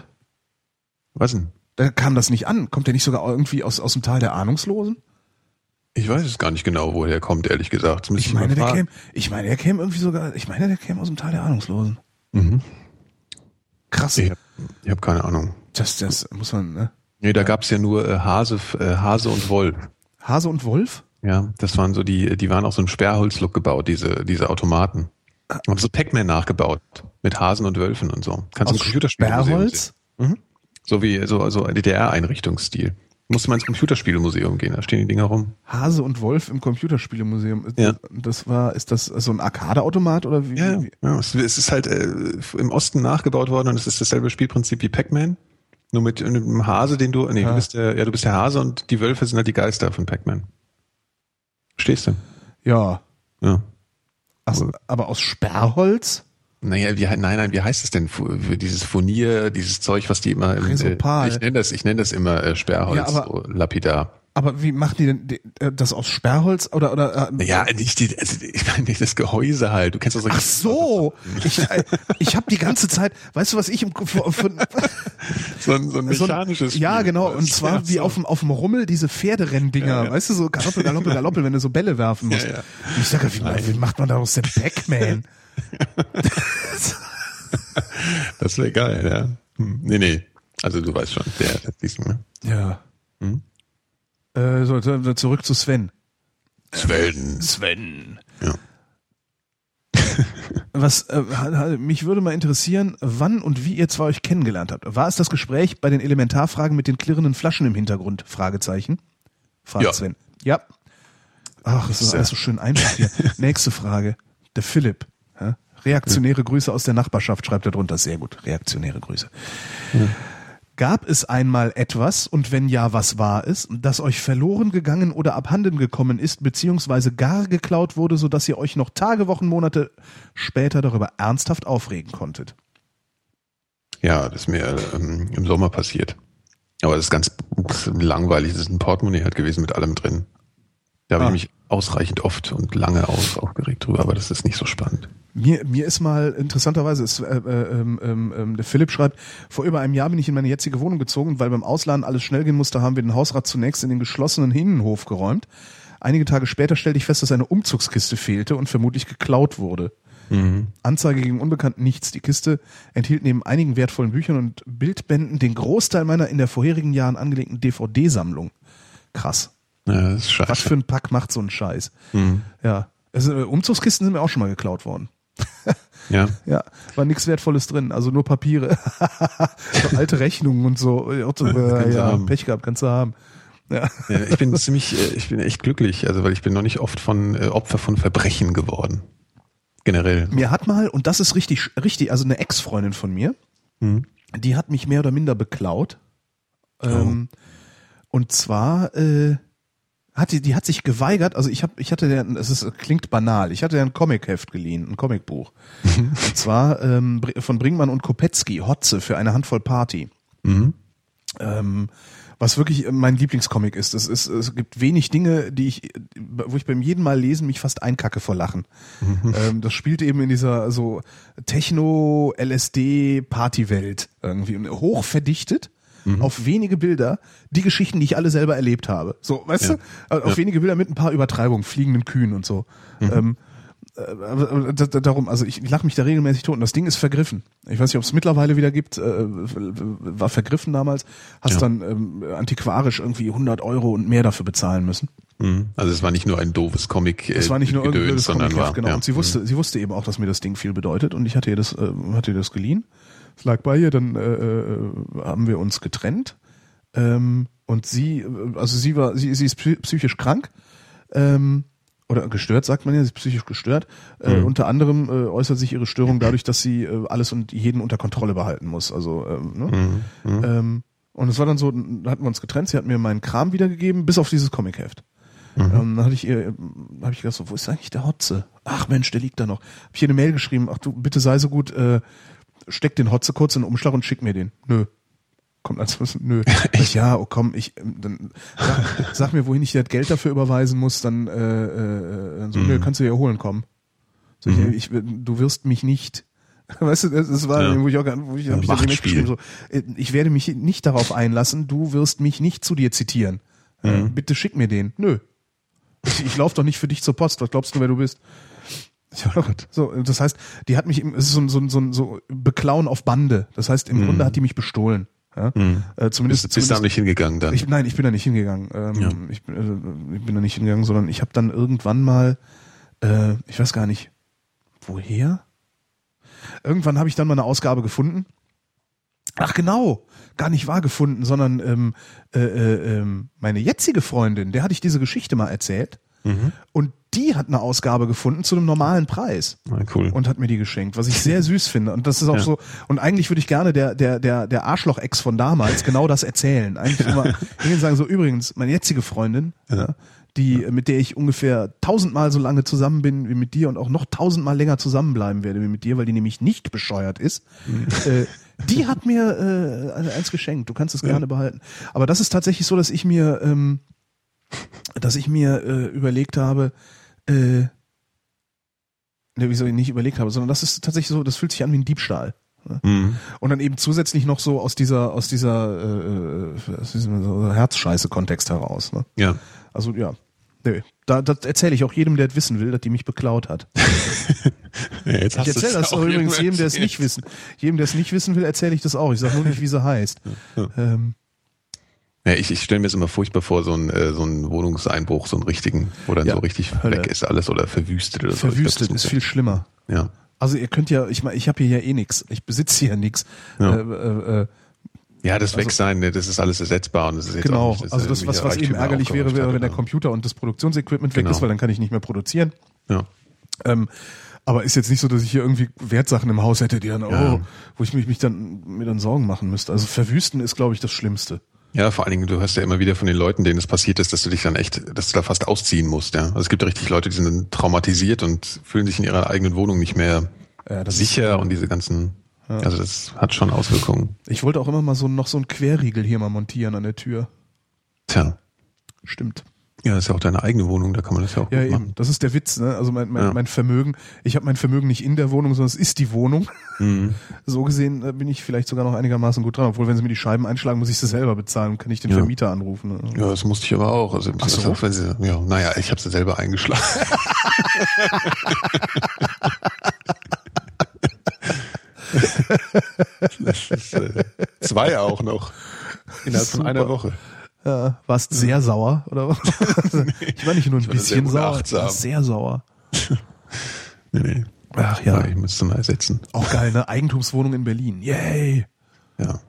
Was denn? Da kam das nicht an. Kommt der nicht sogar irgendwie aus, aus dem Tal der Ahnungslosen? Ich weiß es gar nicht genau, woher er kommt, ehrlich gesagt. Ich meine, der käme, ich meine, der käme irgendwie sogar, ich meine, der käme aus dem Tal der Ahnungslosen. Krass. Ich habe hab keine Ahnung. Das, das muss man, ne? Nee, da gab's ja nur äh, Hase, äh, Hase und Wolf. Hase und Wolf? Ja, das waren so die, die waren auch so im Sperrholzlook gebaut, diese, diese Automaten. Haben so Pac-Man nachgebaut. Mit Hasen und Wölfen und so. Kannst du Computerspielmuseum Sperrholz? sehen. So wie, so, so DDR-Einrichtungsstil. Musst du mal ins Computerspielmuseum gehen, da stehen die Dinger rum. Hase und Wolf im Computerspielemuseum. Ja. Das war, ist das so ein Arcade-Automat oder wie? Ja, ja es, ist halt äh, im Osten nachgebaut worden und es ist dasselbe Spielprinzip wie Pac-Man. Nur mit einem Hase, den du, nee, Ja. du bist der, ja, du bist der Hase und die Wölfe sind halt die Geister von Pac-Man. Verstehst du? Ja. Ja. Ach, aber aus Sperrholz? Naja, wie, nein, nein, wie heißt es denn? Für dieses Furnier, dieses Zeug, was die immer im, Resopal. äh, ich nenne das, ich nenne das immer äh, Sperrholz, Ja, aber- lapidar. Aber wie machen die denn die, äh, das aus Sperrholz oder oder? Äh, Ja, nicht die, also ich meine nicht das Gehäuse halt. Du kennst so Ach so, ich, äh, ich habe die ganze Zeit, weißt du, was ich im Kopf von, so ein, so ein so ein- mechanisches Ja, genau, und Das- zwar ja, wie auf dem auf dem Rummel diese Pferderenndinger, Ja, ja. weißt du, so Galoppel, Galoppel, Galoppel, wenn du so Bälle werfen musst. Ja, ja. Und ich sage, wie, wie macht man daraus denn Pac-Man? Das wäre geil, ja. Hm. Nee, nee. Also du weißt schon, der, diesen, ne? Ja. Hm? Äh, so, zurück zu Sven. Sven. Sven. Ja. Was äh, mich würde mal interessieren, wann und wie ihr zwei euch kennengelernt habt. War es das Gespräch bei den Elementarfragen mit den klirrenden Flaschen im Hintergrund? Fragezeichen. Fragt Ja. Sven. Ja. Ach, es ist alles so schön einfach hier. Nächste Frage. Der Philipp. Ja? Reaktionäre Grüße aus der Nachbarschaft schreibt er drunter. Sehr gut. Reaktionäre Grüße. Gab es einmal etwas, und wenn ja, was war es, das euch verloren gegangen oder abhanden gekommen ist, beziehungsweise gar geklaut wurde, sodass ihr euch noch Tage, Wochen, Monate später darüber ernsthaft aufregen konntet? Ja, das ist mir ähm, im Sommer passiert. Aber das ist ganz langweilig. Das ist ein Portemonnaie halt gewesen mit allem drin. Da habe Ah. ich mich ausreichend oft und lange aus aufgeregt drüber, aber das ist nicht so spannend. Mir, mir ist mal interessanterweise, ist, äh, äh, ähm, der Philipp schreibt, vor über einem Jahr bin ich in meine jetzige Wohnung gezogen, weil beim Ausladen alles schnell gehen musste, haben wir den Hausrat zunächst in den geschlossenen Innenhof geräumt. Einige Tage später stellte ich fest, dass eine Umzugskiste fehlte und vermutlich geklaut wurde. Anzeige gegen Unbekannt nichts. Die Kiste enthielt neben einigen wertvollen Büchern und Bildbänden den Großteil meiner in der vorherigen Jahren angelegten DVD-Sammlung. Krass. Ja, das ist scheiße. Was für ein Pack macht so ein Scheiß? Ja. Also, äh, Umzugskisten sind mir auch schon mal geklaut worden. Ja. Ja, war nichts Wertvolles drin, also nur Papiere. so alte Rechnungen und so. Ja. Pech gehabt, kannst du haben. Ja. ja. Ich bin ziemlich, äh, ich bin echt glücklich, also weil ich bin noch nicht oft von äh, Opfer von Verbrechen geworden. Generell. Mir hat mal, und das ist richtig, richtig, also eine Ex-Freundin von mir, Mhm. die hat mich mehr oder minder beklaut. Ähm, und zwar äh, hat die, die hat sich geweigert, also ich habe, ich hatte der, es ist, klingt banal, ich hatte ja ein Comicheft geliehen, ein Comicbuch. und zwar ähm, von Bringmann und Kopetzky, Hotze für eine Handvoll Party. Mhm. ähm, was wirklich mein Lieblingscomic ist. Es, ist. es gibt wenig Dinge, die ich, wo ich beim jeden Mal lesen mich fast einkacke vor Lachen. Ähm, das spielt eben in dieser so Techno-LSD-Partywelt irgendwie hoch verdichtet. Auf wenige Bilder, die Geschichten, die ich alle selber erlebt habe. So, weißt Ja. du? Also Auf wenige Bilder mit ein paar Übertreibungen, fliegenden Kühen und so. Ähm, äh, da, darum, also ich, ich lache mich da regelmäßig tot und das Ding ist vergriffen. Ich weiß nicht, ob es mittlerweile wieder gibt, äh, war vergriffen damals, hast Ja. dann ähm, antiquarisch irgendwie 100 Euro und mehr dafür bezahlen müssen. Mhm. Also es war nicht nur ein doofes Comic, äh, Es war nicht nur das sondern Comic-Heft, war, genau. ja. Und sie wusste, sie wusste eben auch, dass mir das Ding viel bedeutet und ich hatte ihr das, äh, hatte ihr das geliehen. Es lag bei ihr, dann äh, äh, haben wir uns getrennt. Ähm, und sie, äh, also sie war, sie, sie ist psy- psychisch krank. Ähm, oder gestört, sagt man ja, sie ist psychisch gestört. Äh, Mhm. unter anderem äh, äußert sich ihre Störung dadurch, dass sie äh, alles und jeden unter Kontrolle behalten muss. Also, ähm, ne? Mhm. Ähm, und es war dann so, da hatten wir uns getrennt, sie hat mir meinen Kram wiedergegeben, bis auf dieses Comicheft. Mhm. Ähm, dann hatte ich ihr, habe ich gedacht, so, wo ist eigentlich der Hotze? Ach Mensch, der liegt da noch. Hab ich ihr eine Mail geschrieben, ach du, bitte sei so gut, äh, steck den Hotze kurz in den Umschlag und schick mir den. Nö. Kommt als was, nö. Ich, ja, oh komm, ich, ähm, dann sag, sag mir, wohin ich das Geld dafür überweisen muss, dann, äh, äh, dann so, nö, kannst du ja holen kommen. So, ich, ich, du wirst mich nicht, weißt du, das, war, Ja. wo ich auch, gar- wo ich, hab ich dann geschrieben, so, äh, ich werde mich nicht darauf einlassen, du wirst mich nicht zu dir zitieren. Äh, bitte schick mir den. Nö. Ich, ich laufe doch nicht für dich zur Post. Was glaubst du, wer du bist? Ja, so, das heißt, die hat mich, im- es ist so, ein- so, so, so beklauen auf Bande. Das heißt, im Grunde hat die mich bestohlen. Ja? Äh, zumindest, Bist, bist du da nicht hingegangen dann? ich, nein, ich bin da nicht hingegangen. Ähm, Ja. ich, bin, äh, ich bin da nicht hingegangen, sondern ich habe dann irgendwann mal, äh, ich weiß gar nicht, woher? Irgendwann habe ich dann mal eine Ausgabe gefunden. Ach genau, gar nicht wahr gefunden, sondern ähm, äh, äh, ähm, meine jetzige Freundin, der hatte ich diese Geschichte mal erzählt. Und die hat eine Ausgabe gefunden zu einem normalen Preis Ah, cool. und hat mir die geschenkt, was ich sehr süß finde. Und das ist auch Ja. so, und eigentlich würde ich gerne der, der, der, der Arschloch-Ex von damals genau das erzählen. Eigentlich immer hingehen sagen, so übrigens, meine jetzige Freundin, ja. die, mit der ich ungefähr tausendmal so lange zusammen bin wie mit dir und auch noch tausendmal länger zusammenbleiben werde wie mit dir, weil die nämlich nicht bescheuert ist, äh, die hat mir äh, eins geschenkt. Du kannst es gerne behalten. Aber das ist tatsächlich so, dass ich mir, ähm, dass ich mir äh, überlegt habe, äh, ne, wieso ich nicht überlegt habe, sondern das ist tatsächlich so, das fühlt sich an wie ein Diebstahl. ne? Mhm. Und dann eben zusätzlich noch so aus dieser, aus dieser, äh, aus diesem so Herzscheiße-Kontext heraus. Ne? Ja. Also ja, nö. Da, das erzähle ich auch jedem, der es wissen will, dass die mich beklaut hat. ja Ich erzähle das auch übrigens jedem, der es nicht wissen. Jedem, der es nicht wissen will, erzähle ich das auch. Ich sage nur nicht, wie sie heißt. Ähm, Ja, ich, ich stelle mir das immer furchtbar vor, so ein, äh, so ein Wohnungseinbruch, so einen richtigen, wo dann Ja, so richtig Hölle. weg ist alles oder verwüstet oder so. verwüstet glaub, ist das viel schlimmer. ja. Also ihr könnt ja, ich meine, ich habe hier ja eh nix. Ich besitze hier nix. Ja. Äh, äh, äh, Ja, das Wegsein, ne, das ist alles ersetzbar und das ist jetzt Genau, nicht, also das, was, was eben ärgerlich wäre, wäre, wenn der oder- Computer und das Produktionsequipment weg Genau. ist, weil dann kann ich nicht mehr produzieren. Ja. Ähm, aber ist jetzt nicht so, dass ich hier irgendwie Wertsachen im Haus hätte, die dann, Ja. oh, wo ich mich, mich dann, mir dann Sorgen machen müsste. Also verwüsten ist, glaube ich, das Schlimmste. Ja, vor allen Dingen, du hörst ja immer wieder von den Leuten, denen es passiert ist, dass du dich dann echt, dass du da fast ausziehen musst, ja. Also es gibt ja richtig Leute, die sind dann traumatisiert und fühlen sich in ihrer eigenen Wohnung nicht mehr Ja, sicher und diese ganzen, also das hat schon Auswirkungen. Ich wollte auch immer mal so noch so einen Querriegel hier mal montieren an der Tür. Tja. Stimmt. Ja, das ist ja auch deine eigene Wohnung, da kann man das ja auch Ja, gut eben. machen. Das ist der Witz, ne? Also mein, mein, Ja. mein Vermögen, ich habe mein Vermögen nicht in der Wohnung, sondern es ist die Wohnung. Mhm. So gesehen äh, bin ich vielleicht sogar noch einigermaßen gut dran. Obwohl, wenn sie mir die Scheiben einschlagen, muss ich sie selber bezahlen, kann ich den Ja. Vermieter anrufen. Ne? Ja, das musste ich aber auch. Also, Ach so. wenn sie, ja, naja, ich habe sie selber eingeschlagen. das ist, äh, zwei auch noch. Innerhalb von einer Woche. Ja, warst sehr sauer, oder was? ich war nicht nur ein bisschen sauer, ich war sehr sauer. Nee, nee. Ach Ja. ja, ich musste mal ersetzen. auch geil, ne? Eigentumswohnung in Berlin. Yay! Ja.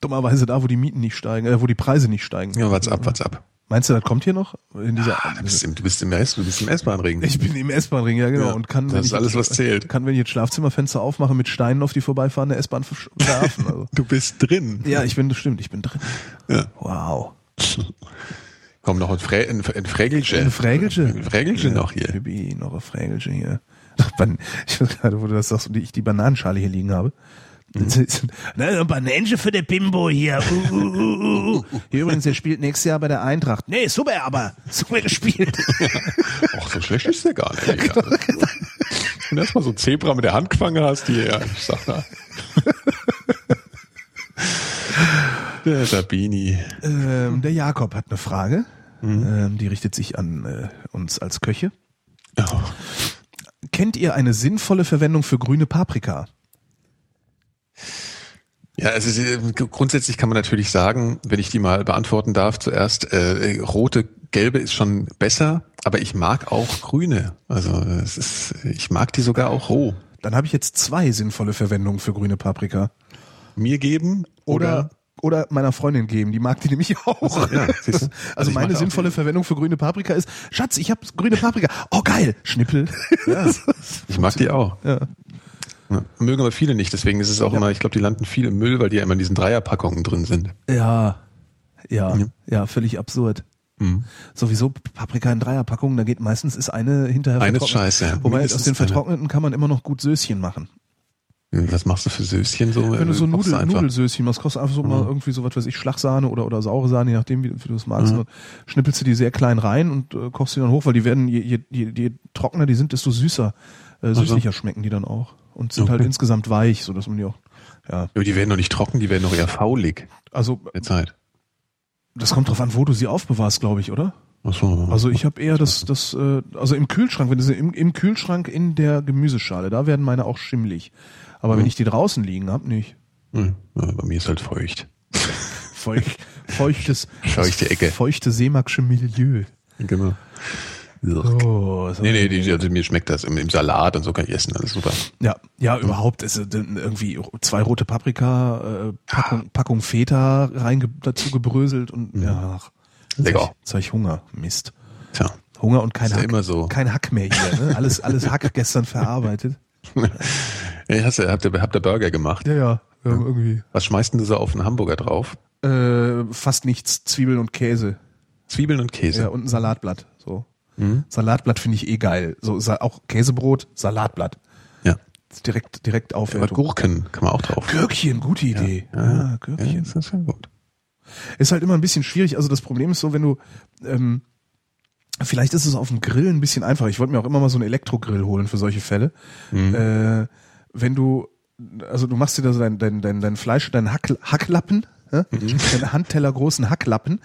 Dummerweise da, wo die Mieten nicht steigen, äh, wo die Preise nicht steigen. Ja, what's up, what's up. Meinst du, das kommt hier noch? In dieser, Ah, du bist im, du bist im im S-Bahn-Ring. ich bin im S-Bahn-Ring, ja genau. Ja, und kann, das ist alles, jetzt, was zählt. Kann, wenn ich jetzt Schlafzimmerfenster aufmache, mit Steinen auf die vorbeifahrende S-Bahn werfen. Also. Du bist drin. ja, ich bin, das stimmt, ich bin drin. Ja. Wow. Komm noch ein, Frä ein, ein Frägelchen. Eine Frägelche? Ein Frägelchen noch hier. Baby, noch ein Frägelchen hier. Ich weiß gerade, wo du das sagst, und ich die Bananenschale hier liegen habe. Mhm. Na, ein Bananenchen für der Bimbo hier. Uh, uh, uh, uh. Hier übrigens, der spielt nächstes Jahr bei der Eintracht. Nee, super, aber super gespielt. Ach, so schlecht ist der gar nicht. Digga. Wenn du erstmal so ein Zebra mit der Hand gefangen hast, die, ja, ich sag da. Der Sabini. ähm, der Jakob hat eine Frage. Mhm. Ähm, die richtet sich an äh, uns als Köche. Oh. Kennt ihr eine sinnvolle Verwendung für grüne Paprika? Ja, also grundsätzlich kann man natürlich sagen, wenn ich die mal beantworten darf, zuerst äh, rote, gelbe ist schon besser, aber ich mag auch grüne. Also es ist, ich mag die sogar auch roh. Dann habe ich jetzt zwei sinnvolle Verwendungen für grüne Paprika. Mir geben Oder, oder meiner Freundin geben, die mag die nämlich auch. Ja? Also, Also meine sinnvolle Verwendung für grüne Paprika ist, Schatz, ich habe grüne Paprika. Oh geil, Schnippel. Ja, ich mag die auch. Ja. Mögen aber viele nicht, deswegen ist es auch immer, ich glaube, die landen viel im Müll, weil die ja immer in diesen Dreierpackungen drin sind. Ja, ja, Ja. völlig absurd. Mhm. Sowieso Paprika in Dreierpackungen, da geht meistens ist eine hinterher Eine ist vertrocknet. scheiße, ja. Wobei aus den eine. vertrockneten kann man immer noch gut Söschen machen. Was machst du für Söschen so? Wenn du so Äh, kochst Nudel? Nudelsöschen machst, kostet einfach so mal irgendwie so was weiß ich, Schlagsahne oder, oder saure Sahne, je nachdem, wie, wie du es magst. Mhm. Schnippelst du die sehr klein rein und äh, kochst sie dann hoch, weil die werden, je, je, je, je trockener die sind, desto süßer, äh, süßlicher schmecken die dann auch. Und sind halt Okay. insgesamt weich, so dass man die auch, ja. Aber die werden doch nicht trocken, die werden doch eher faulig Also, der Zeit. das kommt drauf an, wo du sie aufbewahrst, glaube ich, oder? Ach so. Also ich habe eher das, das, äh, also im Kühlschrank, wenn du sie im, im Kühlschrank in der Gemüseschale, da werden meine auch schimmlig. Aber wenn ich die draußen liegen hab, nicht. Hm, ja, bei mir ist halt feucht. Feucht, feuchtes, Feuchte Ecke. feuchte seemagsche Milieu. Genau. Oh, Nee, nee, die, also mir schmeckt das im, im Salat und so kann ich essen, alles super. Ja, ja, überhaupt ist denn irgendwie zwei rote Paprika, äh, Packung, Packung Feta reinge dazu gebröselt und ja, ach, Mhm. Lecker. Jetzt, jetzt hab ich Hunger. Mist. Tja. Hunger und kein Ist ja Hack. immer so. Kein Hack mehr hier, ne? Alles, alles Hack gestern verarbeitet. Hey, hast du, habt ihr, habt ihr Burger gemacht? Ja, ja. Haben irgendwie. Was schmeißt denn du so auf einen Hamburger drauf? Äh, fast nichts, Zwiebeln und Käse. Zwiebeln und Käse. Ja, und ein Salatblatt. So. Mhm. Salatblatt finde ich eh geil. So auch Käsebrot, Salatblatt. Ja. Direkt, direkt Aber Aufwertung. Gurken kann man auch drauf. Gürkchen, gute Idee. Ja, Ja, Gürkchen. das ist ja gut. Ist halt immer ein bisschen schwierig. Also das Problem ist so, wenn du, ähm, vielleicht ist es auf dem Grill ein bisschen einfacher. Ich wollte mir auch immer mal so einen Elektrogrill holen für solche Fälle. Mhm. Äh, wenn du, also du machst dir da so dein, dein, dein, dein Fleisch, deinen Hack, Hacklappen, ja? Mhm. deinen Handteller großen Hacklappen,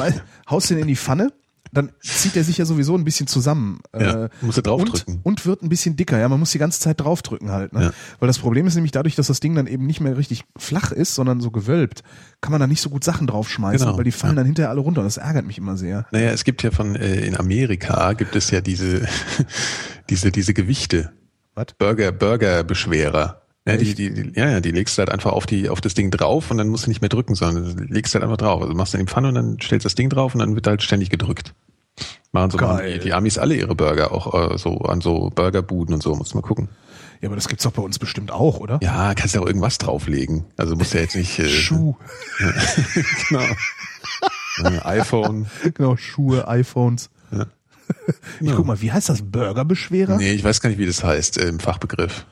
haust den in die Pfanne, dann zieht der sich ja sowieso ein bisschen zusammen. Ja, äh, musst du draufdrücken. Und, und wird ein bisschen dicker. Ja, man muss die ganze Zeit draufdrücken halt. Ne? Ja. Weil das Problem ist nämlich dadurch, dass das Ding dann eben nicht mehr richtig flach ist, sondern so gewölbt, kann man da nicht so gut Sachen draufschmeißen, Genau, weil die fallen ja. dann hinterher alle runter. Und das ärgert mich immer sehr. Naja, es gibt ja von, äh, in Amerika gibt es ja diese, diese, diese Gewichte. Was? Burger, Burger-Beschwerer. Ja, die, die, die, ja, ja, die legst du halt einfach auf die, auf das Ding drauf und dann musst du nicht mehr drücken, sondern du legst halt einfach drauf. Also machst du in die Pfanne und dann stellst das Ding drauf und dann wird halt ständig gedrückt. Machen so machen die, die Amis alle ihre Burger auch äh, so an so Burgerbuden und so, musst du mal gucken. Ja, aber das gibt's doch bei uns bestimmt auch, oder? Ja, kannst ja auch irgendwas drauflegen. Also musst ja jetzt nicht äh, Schuh. genau. Ja, iPhone. Genau, Schuhe, iPhones. Ja. Ich guck mal, wie heißt das? Burgerbeschwerer? Nee, ich weiß gar nicht, wie das heißt äh, im Fachbegriff.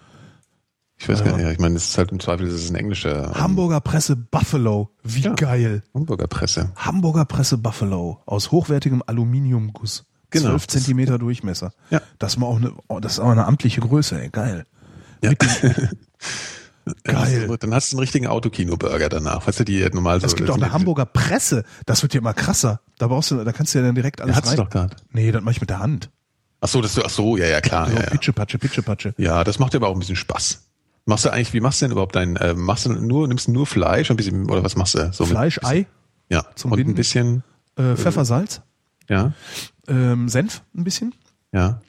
Ich weiß gar nicht, ja, ich meine, es ist halt im Zweifel, das ist ein englischer ähm, Hamburger Presse Buffalo. Wie Ja. geil. Hamburger Presse. Hamburger Presse Buffalo aus hochwertigem Aluminiumguss. Genau. 12 Zentimeter Durchmesser. Ja. Das ist mal auch eine, oh, das ist auch eine amtliche Größe, ey. Geil. Ja. Geil. Also, dann hast du einen richtigen Autokino-Burger danach. Weißt du, die normal so. es gibt auch eine Hamburger Presse. Das wird ja immer krasser. Da brauchst du, da kannst du ja dann direkt alles Hat's rein. doch gerade. Nee, das mache ich mit der Hand. Ach so, das, ach so, ja, ja, klar. So, Ja, ja. Pitsche, Patsche, Pitsche, Patsche. ja, das macht dir aber auch ein bisschen Spaß. Machst du eigentlich, wie machst du denn überhaupt dein, äh, machst du nur, nimmst du nur Fleisch ein bisschen, oder was machst du? So Fleisch, Ei, Ja, zum und Binden? ein bisschen, äh, Pfeffer, Salz, ja, ähm, Senf ein bisschen. ja.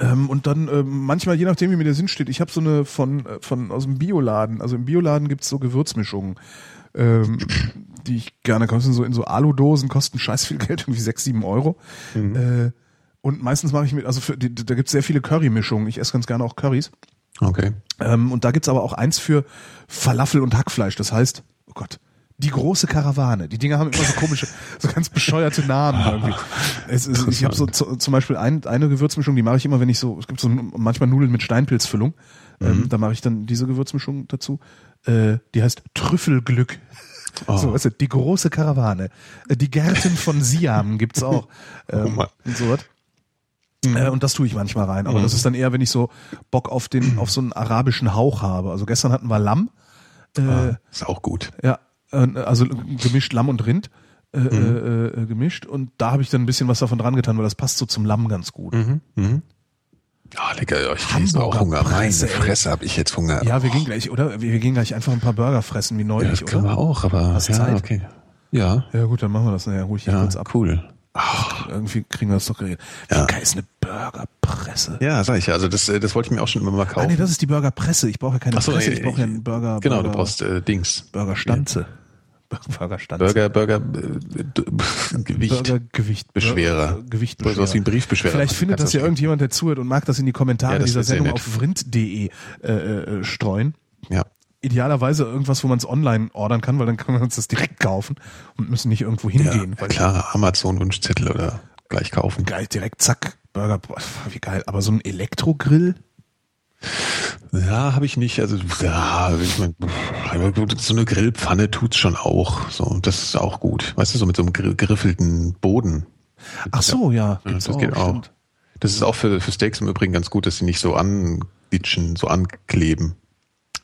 Ähm, und dann ähm, manchmal, je nachdem, wie mir der Sinn steht, ich habe so eine von, äh, von aus dem Bioladen. Also im Bioladen gibt's so Gewürzmischungen, ähm, die ich gerne kaufe. So in so Aludosen, kosten scheiß viel Geld, irgendwie sechs, sieben Euro. Äh, und meistens mache ich mit, also für, die, da gibt's sehr viele Currymischungen. Ich esse ganz gerne auch Currys. Okay. Ähm, und da gibt's aber auch eins für Falafel und Hackfleisch. Das heißt, oh Gott, die große Karawane. Die Dinger haben immer so komische, so ganz bescheuerte Namen ist, ich habe so zu, zum Beispiel ein, eine Gewürzmischung, die mache ich immer, wenn ich so, es gibt so manchmal Nudeln mit Steinpilzfüllung. Ähm, da mache ich dann diese Gewürzmischung dazu. Äh, die heißt Trüffelglück. So, weißt du, die große Karawane. Äh, Die Gärten von Siam gibt's auch. Ähm, Mann. und so was. Äh, und das tue ich manchmal rein. Aber das ist dann eher, wenn ich so Bock auf den, auf so einen arabischen Hauch habe. Also gestern hatten wir Lamm. Äh, Ist auch gut. ja, äh, also gemischt Lamm und Rind. Äh, äh, äh, gemischt und da habe ich dann ein bisschen was davon dran getan, weil das passt so zum Lamm ganz gut. Ja, lecker, ja, ich krieg jetzt auch Hunger. Meine Presse, ey. Fresse hab ich jetzt Hunger. Ja, wir gehen gleich, oder? Wir, wir gehen gleich einfach ein paar Burger fressen wie Ja, neulich, das können wir oder? auch, aber Hast ja, Zeit? okay. Ja, Ja gut, dann machen wir das. Hol ich dich ja, kurz ab. cool. Irgendwie kriegen wir das doch geregelt. Wie geil ist eine Burgerpresse? Ja, sag ich ja. Also das, äh, das wollte ich mir auch schon immer mal Ah kaufen. nee, das ist die Burgerpresse. Ich brauche ja keine Ach so, Presse, ich brauche ja einen Burger. Genau, Burger, du brauchst äh, Dings. Burgerstanze. Burgerstanze. Burger, Burger, äh, Gewicht. Burgergewicht. Beschwerer. Burger- Gewicht. Oder sowas wie ein Briefbeschwerer. Vielleicht findet das ja irgendjemand, der zuhört und mag das in die Kommentare Ja, dieser Sendung auf vrind.de äh, äh, streuen. Ja. Idealerweise irgendwas, wo man es online ordern kann, weil dann kann man uns das direkt kaufen und müssen nicht irgendwo Ja, hingehen. weil klar, Amazon-Wunschzettel oder gleich kaufen. Geil, direkt zack, Burger, boah, wie geil. Aber so ein Elektrogrill? Ja, habe ich nicht. Also ja, ich mein, so eine Grillpfanne tut's schon auch. So, das ist auch gut. Weißt du, so mit so einem geriffelten Boden. Ach so, ja. Ja, das geht auch. stimmt. Das ist auch für, für Steaks im Übrigen ganz gut, dass sie nicht so anglitschen, so ankleben,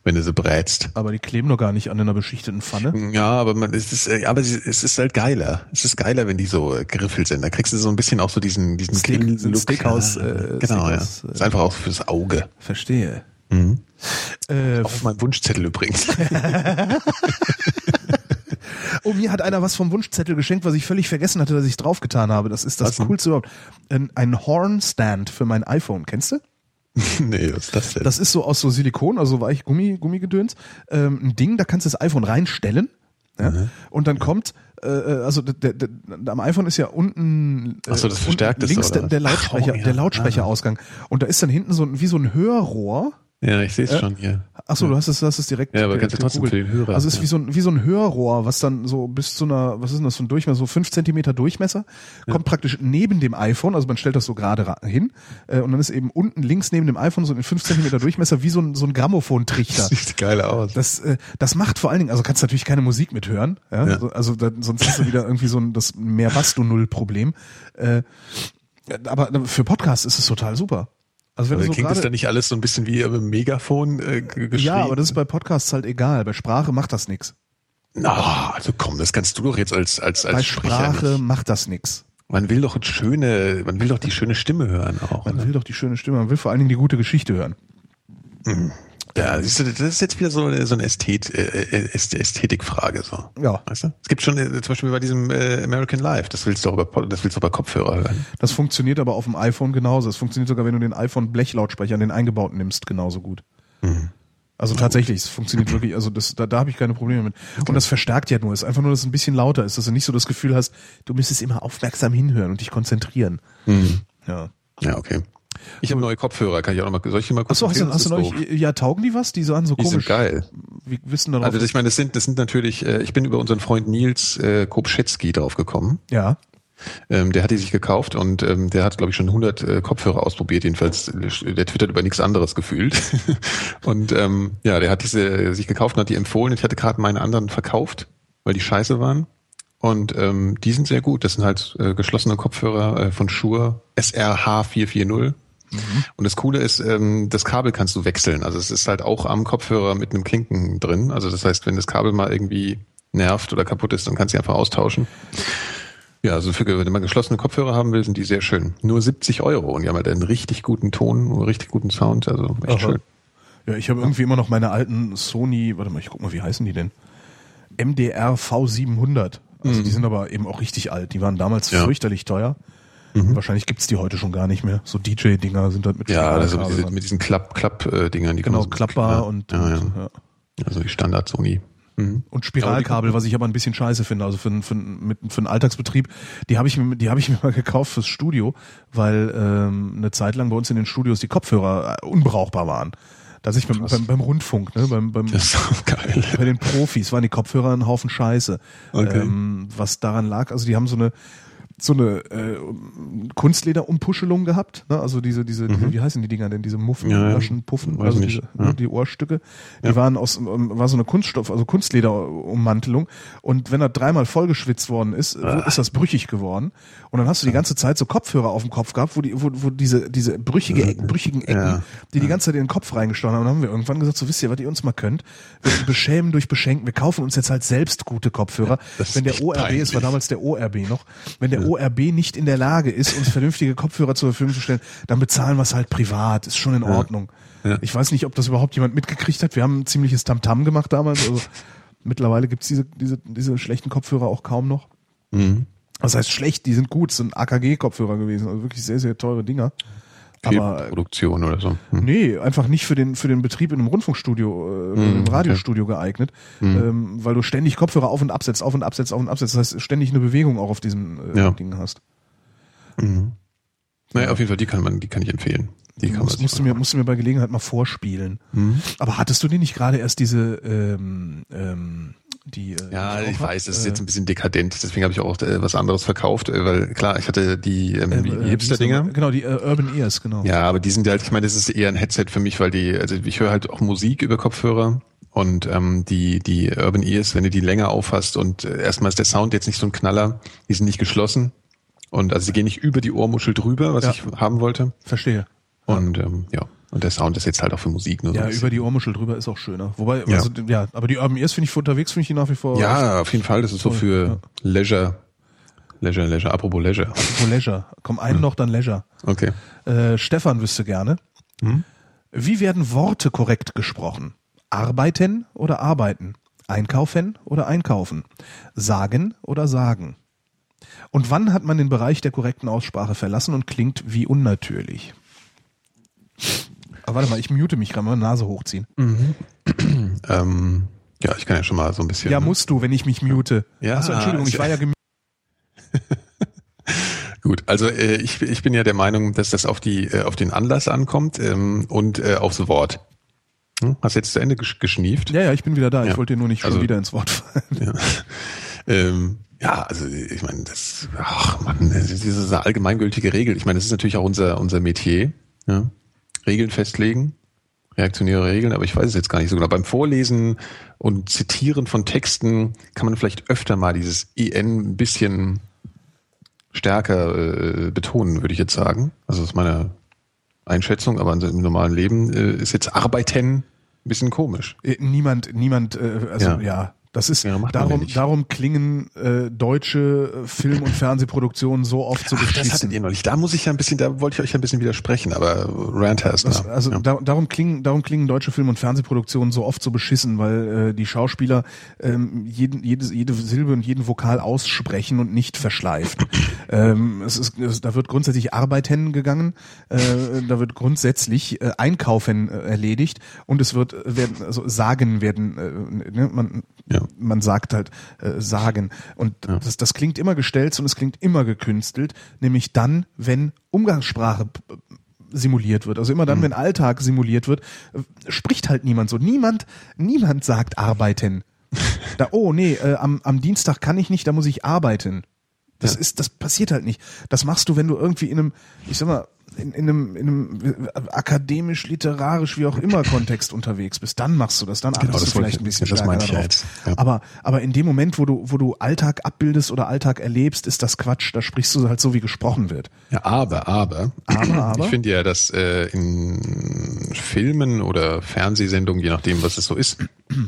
wenn du sie brätst. Aber die kleben doch gar nicht an einer beschichteten Pfanne. Ja, aber man, es ist, äh, aber es ist halt geiler. Es ist geiler, wenn die so äh, geriffelt sind. Da kriegst du so ein bisschen auch so diesen, diesen Steak- Look. Steakhouse, Ja, äh, genau, ja. Steakhouse, äh, Ist einfach auch fürs Auge. Verstehe. Mhm. Äh, Auf meinem Wunschzettel übrigens. oh, mir hat einer was vom Wunschzettel geschenkt, was ich völlig vergessen hatte, dass ich draufgetan habe. Das ist das Was? Coolste überhaupt. Ein, ein Hornstand für mein iPhone. Kennst du? nee, was ist das denn? Das ist so aus so Silikon, also weich Gummi, Gummigedöns. Ähm, ein Ding, da kannst du das iPhone reinstellen. Ja? Mhm. Und dann kommt, äh, also der, der, der, am iPhone ist ja unten, äh, so, das verstärkt unten links der, der was? Ach, Lautsprecher, oh, ja. der Lautsprecherausgang. Und da ist dann hinten so ein, wie so ein Hörrohr. Ja, ich sehe es schon hier. Ach so, du hast es, du hast es direkt. Ja, aber direkt kannst du trotzdem für den Hörer, Also es ist ja. wie so ein wie so ein Hörrohr, was dann so bis zu einer, was ist denn das für ein Durchmesser, so fünf Zentimeter Durchmesser, kommt praktisch neben dem iPhone, also man stellt das so gerade ra- hin äh, und dann ist eben unten links neben dem iPhone so ein fünf Zentimeter Durchmesser wie so ein so ein Grammophontrichter. Sieht geil aus. Das, äh, das macht vor allen Dingen, also kannst natürlich keine Musik mithören, ja? Ja. Also, also da, sonst hast du wieder irgendwie so ein das mehr Basto Null Problem. Äh, aber für Podcasts ist es total super. Also wenn Also so klingt das gerade dann nicht alles so ein bisschen wie im Megafon äh, geschrieben? ja, aber das ist bei Podcasts halt egal. Bei Sprache macht das nix. Na, also komm, das kannst du doch jetzt als als als Bei Sprecher Sprache nicht. macht das nix. Man will doch eine schöne, man will doch die schöne Stimme hören auch. Man oder? will doch die schöne Stimme, man will vor allen Dingen die gute Geschichte hören. Ja, siehst du, das ist jetzt wieder so eine, so eine Ästhet, äh, äh, Äst- Ästhetikfrage so. Ja, Weißt du? Es gibt schon äh, zum Beispiel bei diesem äh, American Life, das willst du auch über das willst du bei Kopfhörer hören. das funktioniert aber auf dem iPhone genauso. Es funktioniert sogar, wenn du den iPhone Blechlautsprecher, den eingebauten nimmst, genauso gut. Also tatsächlich, es funktioniert wirklich, also das, da, da habe ich keine Probleme mit. Und das verstärkt ja nur, es ist einfach nur, dass es ein bisschen lauter ist, dass du nicht so das Gefühl hast, du müsstest immer aufmerksam hinhören und dich konzentrieren. Mhm. Ja. Ja, okay. Ich habe neue Kopfhörer, kann ich auch nochmal, soll ich die mal kurz Achso, hast, du neu, ja, taugen die was? Die sahen so die komisch. Die sind geil. Wie wissen dann Also, ich meine, das sind, das sind natürlich, äh, ich bin über unseren Freund Nils äh, Kopschetzky draufgekommen. Ja. Ähm, der hat die sich gekauft und ähm, der hat, glaube ich, schon 100 äh, Kopfhörer ausprobiert. Jedenfalls, der twittert über nichts anderes gefühlt. und ähm, ja, der hat diese sich gekauft und hat die empfohlen. Ich hatte gerade meine anderen verkauft, weil die scheiße waren. Und ähm, die sind sehr gut. Das sind halt äh, geschlossene Kopfhörer äh, von Shure SRH440. Mhm. Und das Coole ist, ähm, das Kabel kannst du wechseln. Also es ist halt auch am Kopfhörer mit einem Klinken drin. Also das heißt, wenn das Kabel mal irgendwie nervt oder kaputt ist, dann kannst du sie einfach austauschen. Ja, also für, wenn man geschlossene Kopfhörer haben will, sind die sehr schön. Nur 70 Euro und die haben halt einen richtig guten Ton, einen richtig guten Sound, also echt Aha. schön. Ja, ich habe irgendwie immer noch meine alten Sony, warte mal, ich guck mal, wie heißen die denn? MDR V700. Also mhm. die sind aber eben auch richtig alt. Die waren damals ja. fürchterlich teuer. Wahrscheinlich gibt's die heute schon gar nicht mehr. So DJ-Dinger sind halt mit Ja, also Spiralkabel diese, mit diesen Klapp-Klapp-Dingern, die Genau, so- klappbar ja, und, ja, ja. und, ja. also die Standard Sony. Mhm. und Spiralkabel, was ich aber ein bisschen scheiße finde. Also für, einen- für, mit, für einen Alltagsbetrieb, die habe ich, die habe ich mir mal gekauft fürs Studio, weil ähm, eine Zeit lang bei uns in den Studios die Kopfhörer äh, unbrauchbar waren. Dass ich beim, beim, beim Rundfunk, ne, beim, beim, Das ist geil. bei den Profis waren die Kopfhörer ein Haufen Scheiße. Okay. Ähm, was daran lag, also die haben so eine so eine äh, Kunstlederumpuschelung gehabt, ne? also diese, diese, diese, wie heißen die Dinger denn, diese Muffen, Mhm. Ja, ja. Laschen, Puffen, also diese, Ja. die Ohrstücke, die waren aus, ähm, war so eine Kunststoff, also Kunstlederummantelung und wenn er dreimal vollgeschwitzt worden ist, Ah. ist das brüchig geworden und dann hast du die ganze Zeit so Kopfhörer auf dem Kopf gehabt, wo die, wo, wo diese, diese brüchige Ecken, brüchigen Ecken, Ja. die die ganze Zeit in den Kopf reingestochen haben, und dann haben wir irgendwann gesagt, so wisst ihr, was ihr uns mal könnt, wir beschämen durch Beschenken, wir kaufen uns jetzt halt selbst gute Kopfhörer, wenn der ORB, es war peinlich. damals der ORB noch, wenn der ORB nicht in der Lage ist, uns vernünftige Kopfhörer zur Verfügung zu stellen, dann bezahlen wir es halt privat, ist schon in Ordnung. Ja. Ich weiß nicht, ob das überhaupt jemand mitgekriegt hat, wir haben ein ziemliches Tamtam gemacht damals, also mittlerweile gibt's diese, diese, diese schlechten Kopfhörer auch kaum noch. Mhm. Das heißt schlecht, die sind gut, es sind AKG-Kopfhörer gewesen, also wirklich sehr, sehr teure Dinger. Aber Produktion oder so. Hm. Nee, einfach nicht für den für den Betrieb in einem Rundfunkstudio, äh, im Radiostudio geeignet, ähm, weil du ständig Kopfhörer auf und absetzt, auf und absetzt, auf und absetzt. Das heißt, ständig eine Bewegung auch auf diesem äh, Ja. Ding hast. Naja, auf jeden Fall, die kann man, die kann ich empfehlen. Die kann man Musst, sich musst, du mir, musst du mir bei Gelegenheit mal vorspielen. Mhm. Aber hattest du dir nicht gerade erst diese ähm, ähm, die äh, Ja, ich auch weiß, das ist äh, jetzt ein bisschen dekadent, deswegen habe ich auch äh, was anderes verkauft, äh, weil klar, ich hatte die, ähm, äh, die äh, Hipster-Dinger. Genau, die äh, Urban Ears, genau. Ja, aber die sind halt, ich meine, das ist eher ein Headset für mich, weil die, also ich höre halt auch Musik über Kopfhörer und ähm, die, die Urban Ears, wenn du die länger aufhast und äh, erstmal ist der Sound jetzt nicht so ein Knaller, die sind nicht geschlossen und also sie gehen nicht über die Ohrmuschel drüber, was Ja. ich haben wollte Verstehe. und ähm, ja, und der Sound ist jetzt halt auch für Musik nur so Ja, bisschen. über die Ohrmuschel drüber ist auch schöner. Wobei, Ja. also ja, aber die Urban Ears finde ich für unterwegs, finde ich die nach wie vor Ja, auf jeden Fall, das ist so für Leisure, Leisure, Leisure, apropos Leisure. Wo Leisure. Komm, einen noch, dann Leisure. Okay. Äh, Stefan wüsste gerne. Hm? Wie werden Worte korrekt gesprochen? Arbeiten oder arbeiten? Einkaufen oder einkaufen? Sagen oder sagen? Und wann hat man den Bereich der korrekten Aussprache verlassen und klingt wie unnatürlich? Aber warte mal, ich mute mich gerade mal Nase hochziehen. Ähm, ja, ich kann ja schon mal so ein bisschen. Ja, musst du, wenn ich mich mute. Ja, Achso, Entschuldigung, ich war ja gemütet. Gut, also äh, ich, ich bin ja der Meinung, dass das auf die äh, auf den Anlass ankommt ähm, und äh, aufs Wort. Hm? Hast du jetzt zu Ende gesch geschnieft? Ja, ja, ich bin wieder da. Ja. Ich wollte dir nur nicht schon Also- wieder ins Wort fallen. Ja. ähm, ja, also ich meine, das, ach Mann, das ist diese allgemeingültige Regel. Ich meine, das ist natürlich auch unser unser Metier. Ja? Regeln festlegen, reaktionäre Regeln, aber ich weiß es jetzt gar nicht so genau. Beim Vorlesen und Zitieren von Texten kann man vielleicht öfter mal dieses en ein bisschen stärker äh, betonen, würde ich jetzt sagen. Also das ist meine Einschätzung, aber im normalen Leben äh, ist jetzt Arbeiten ein bisschen komisch. Äh, Niemand, niemand, äh, also ja, Ja. Das ist Ja, darum, darum klingen äh, deutsche äh, Film- und Fernsehproduktionen so oft so Ach, das hattet beschissen. ihr noch nicht. Da muss ich ja ein bisschen, da wollte ich euch ein bisschen widersprechen, aber Rant hast Das, also ja. da, darum klingen darum klingen deutsche Film- und Fernsehproduktionen so oft so beschissen, weil äh, die Schauspieler ähm, jeden, jede, jede Silbe und jeden Vokal aussprechen und nicht verschleifen. ähm, es ist, es, da wird grundsätzlich Arbeiten gegangen, äh, da wird grundsätzlich äh, Einkaufen äh, erledigt und es wird werden also Sagen werden äh, ne, man Ja. Man sagt halt äh, Sagen und das das klingt immer gestellt und es klingt immer gekünstelt, nämlich dann wenn Umgangssprache simuliert wird. Also immer dann, wenn Alltag simuliert wird, äh, spricht halt niemand so. Niemand, niemand sagt arbeiten. Da, oh nee, äh, am, am Dienstag kann ich nicht, da muss ich arbeiten. Das ist, das passiert halt nicht. Das machst du, wenn du irgendwie in einem, ich sag mal, in, in einem, in einem akademisch, literarisch, wie auch immer Kontext unterwegs bist. Dann machst du das, dann achtest das du vielleicht ich- ein bisschen das stärker meinte ich darauf. jetzt, ja. Aber, aber in dem Moment, wo du, wo du Alltag abbildest oder Alltag erlebst, ist das Quatsch. Da sprichst du halt so, wie gesprochen wird. Ja, aber, aber, Aber, aber? ich finde ja, dass äh, in Filmen oder Fernsehsendungen, je nachdem, was es so ist,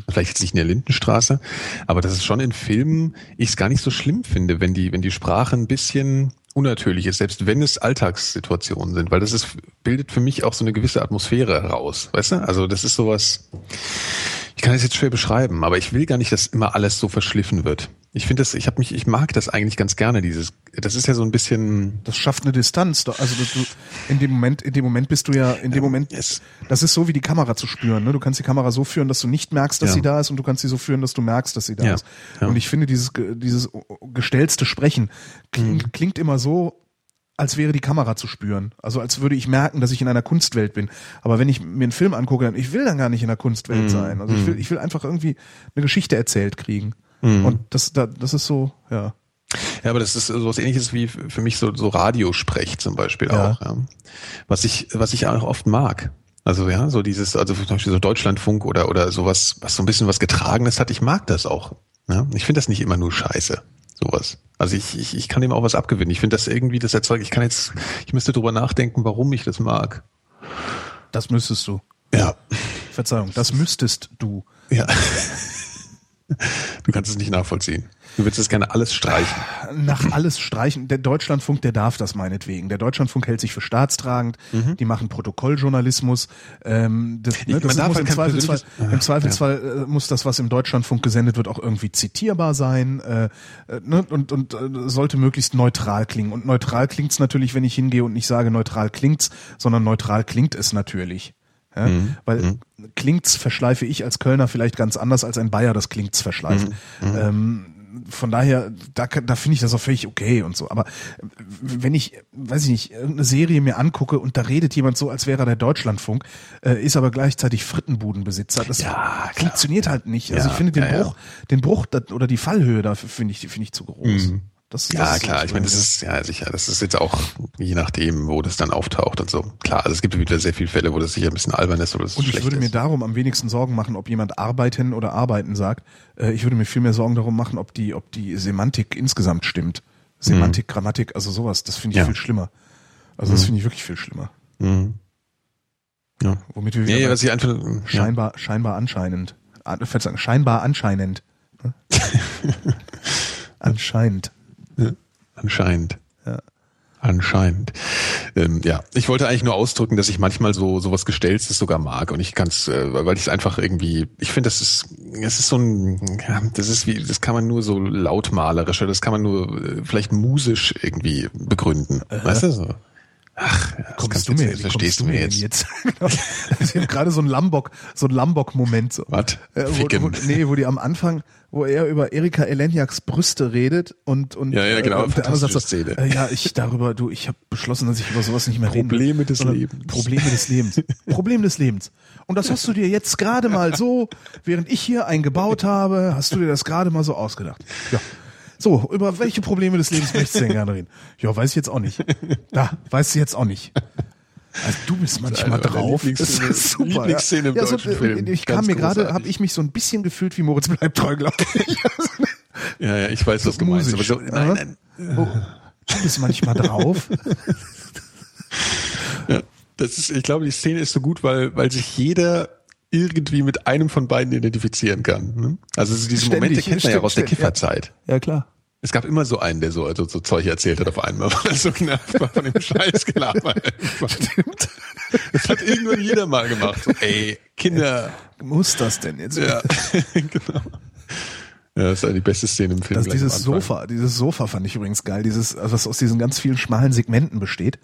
vielleicht jetzt nicht in der Lindenstraße, aber dass es schon in Filmen ich es gar nicht so schlimm finde, wenn die, wenn die Sprache ein bisschen unnatürlich ist, selbst wenn es Alltagssituationen sind, weil das ist, bildet für mich auch so eine gewisse Atmosphäre heraus, weißt du? Also das ist sowas, ich kann das jetzt schwer beschreiben, aber ich will gar nicht, dass immer alles so verschliffen wird. Ich finde das, ich habe mich, ich mag das eigentlich ganz gerne, dieses, das ist ja so ein bisschen, Das schafft eine Distanz. Also du, in dem Moment, in dem Moment bist du ja, in dem Moment, es- das ist so wie die Kamera zu spüren. Ne? Du kannst die Kamera so führen, dass du nicht merkst, dass Ja. sie da ist, und du kannst sie so führen, dass du merkst, dass sie da Ja. ist. Ja. Und ich finde dieses, dieses gestellte Sprechen klingt, Mhm. klingt immer so, als wäre die Kamera zu spüren. Also als würde ich merken, dass ich in einer Kunstwelt bin. Aber wenn ich mir einen Film angucke, dann ich will dann gar nicht in der Kunstwelt Mhm. sein. Also ich will, ich will einfach irgendwie eine Geschichte erzählt kriegen. Und das, da, das ist so, ja. Ja, aber das ist so was ähnliches wie für mich so, so Radiosprech zum Beispiel Ja. auch, ja. Was ich, was ich auch oft mag. Also ja, so dieses, also zum Beispiel so Deutschlandfunk oder, oder sowas, was so ein bisschen was Getragenes hat, ich mag das auch. Ja? Ich finde das nicht immer nur scheiße. Sowas. Also ich, ich, ich kann dem auch was abgewinnen. Ich finde das irgendwie das Erzeug, ich kann jetzt, ich müsste drüber nachdenken, warum ich das mag. Das müsstest du. Ja. Verzeihung, das müsstest du. Ja. Du kannst es nicht nachvollziehen. Du würdest es gerne alles streichen. nach alles streichen. Der Deutschlandfunk, der darf das meinetwegen. Der Deutschlandfunk hält sich für staatstragend. Die machen Protokolljournalismus. Ähm, das, ne, Mhm. das muss halt im Zweifelsfall, im Zweifelsfall äh, muss das, was im Deutschlandfunk gesendet wird, auch irgendwie zitierbar sein äh, äh, ne, und, und äh, sollte möglichst neutral klingen. Und neutral klingt's natürlich, wenn ich hingehe und nicht sage, neutral klingt's, sondern neutral klingt es natürlich. Ja, Mhm. Weil klingt's verschleife ich als Kölner vielleicht ganz anders als ein Bayer das klingt's verschleift. Mhm. Ähm, von daher, da, da finde ich das auch völlig okay und so. Aber äh, wenn ich, weiß ich nicht, irgendeine Serie mir angucke und da redet jemand so, als wäre er der Deutschlandfunk, äh, ist aber gleichzeitig Frittenbudenbesitzer, das Ja, funktioniert halt nicht. Also Ja, ich finde den ja. Bruch, den Bruch oder die Fallhöhe dafür finde ich, finde ich zu groß. Das, Mhm. Ja, das klar, ich meine, das ist, ja, sicher, das ist jetzt auch je nachdem, wo das dann auftaucht und so. Klar, also es gibt wieder sehr viele Fälle, wo das sicher ein bisschen albern ist oder das Und ich würde mir ist. darum am wenigsten Sorgen machen, ob jemand arbeiten oder arbeiten sagt. Äh, Ich würde mir viel mehr Sorgen darum machen, ob die, ob die Semantik insgesamt stimmt. Semantik, Grammatik, also sowas, das finde ich Ja. viel schlimmer. Also das finde ich wirklich viel schlimmer. Mhm. Ja. Womit wir Ja, wieder bei was ich einfach, ja. scheinbar, scheinbar anscheinend, an, scheinbar anscheinend. ne? Anscheinend. Anscheinend. Ja. Anscheinend. Ähm, ja, ich wollte eigentlich nur ausdrücken, dass ich manchmal so sowas Gestelltes sogar mag und ich kann es, äh, weil ich es einfach irgendwie, ich finde, das ist, es ist so ein, ja, das ist wie, das kann man nur so lautmalerisch, oder das kann man nur äh, vielleicht musisch irgendwie begründen, weißt du so? Ach, ja, das Kommst kannst du mir, jetzt, verstehst du mir denn jetzt? Ich habe gerade so ein Lambok, so ein Lambok-Moment. So. Was? Äh, wo, wo, nee, wo die am Anfang, wo er über Erika Eleniaks Brüste redet und und Ja, ja, genau, äh, der andere sagt so, äh, ja, ich darüber, du, ich habe beschlossen, dass ich über sowas nicht mehr will. Probleme des Lebens. Probleme des Lebens. Problem des Lebens. Und das hast du dir jetzt gerade mal so, während ich hier eingebaut habe, hast du dir das gerade mal so ausgedacht. Ja. So, über welche Probleme des Lebens möchtest du denn gerne reden? Ja, weiß ich jetzt auch nicht. Da, weißt du jetzt auch nicht. Also du bist manchmal drauf. Das Lieblingsszene- ist super. Lieblingsszene im ja, so, deutschen Film. Ich kam Ganz mir gerade, habe ich mich so ein bisschen gefühlt wie Moritz bleibt treu, glaube ich. Ja, ja, ich weiß, was du meinst. Aber so, nein, nein. Oh, du bist manchmal drauf. Ja, das ist, ich glaube, die Szene ist so gut, weil, weil sich jeder irgendwie mit einem von beiden identifizieren kann. Ne? Also diese Momente kennt man ja aus der stimmt, ja. Kifferzeit. Ja, klar. Es gab immer so einen, der so, also so Zeug erzählt hat auf einmal, weil er so genervt war von dem Scheiß Gelaber. Stimmt. Das hat irgendwann jeder mal gemacht. So, ey, Kinder. Muss das denn jetzt? Ja, genau. Ja, das ist ja die beste Szene im Film. Das, gleich dieses. Sofa, dieses Sofa fand ich übrigens geil, dieses, also was aus diesen ganz vielen schmalen Segmenten besteht.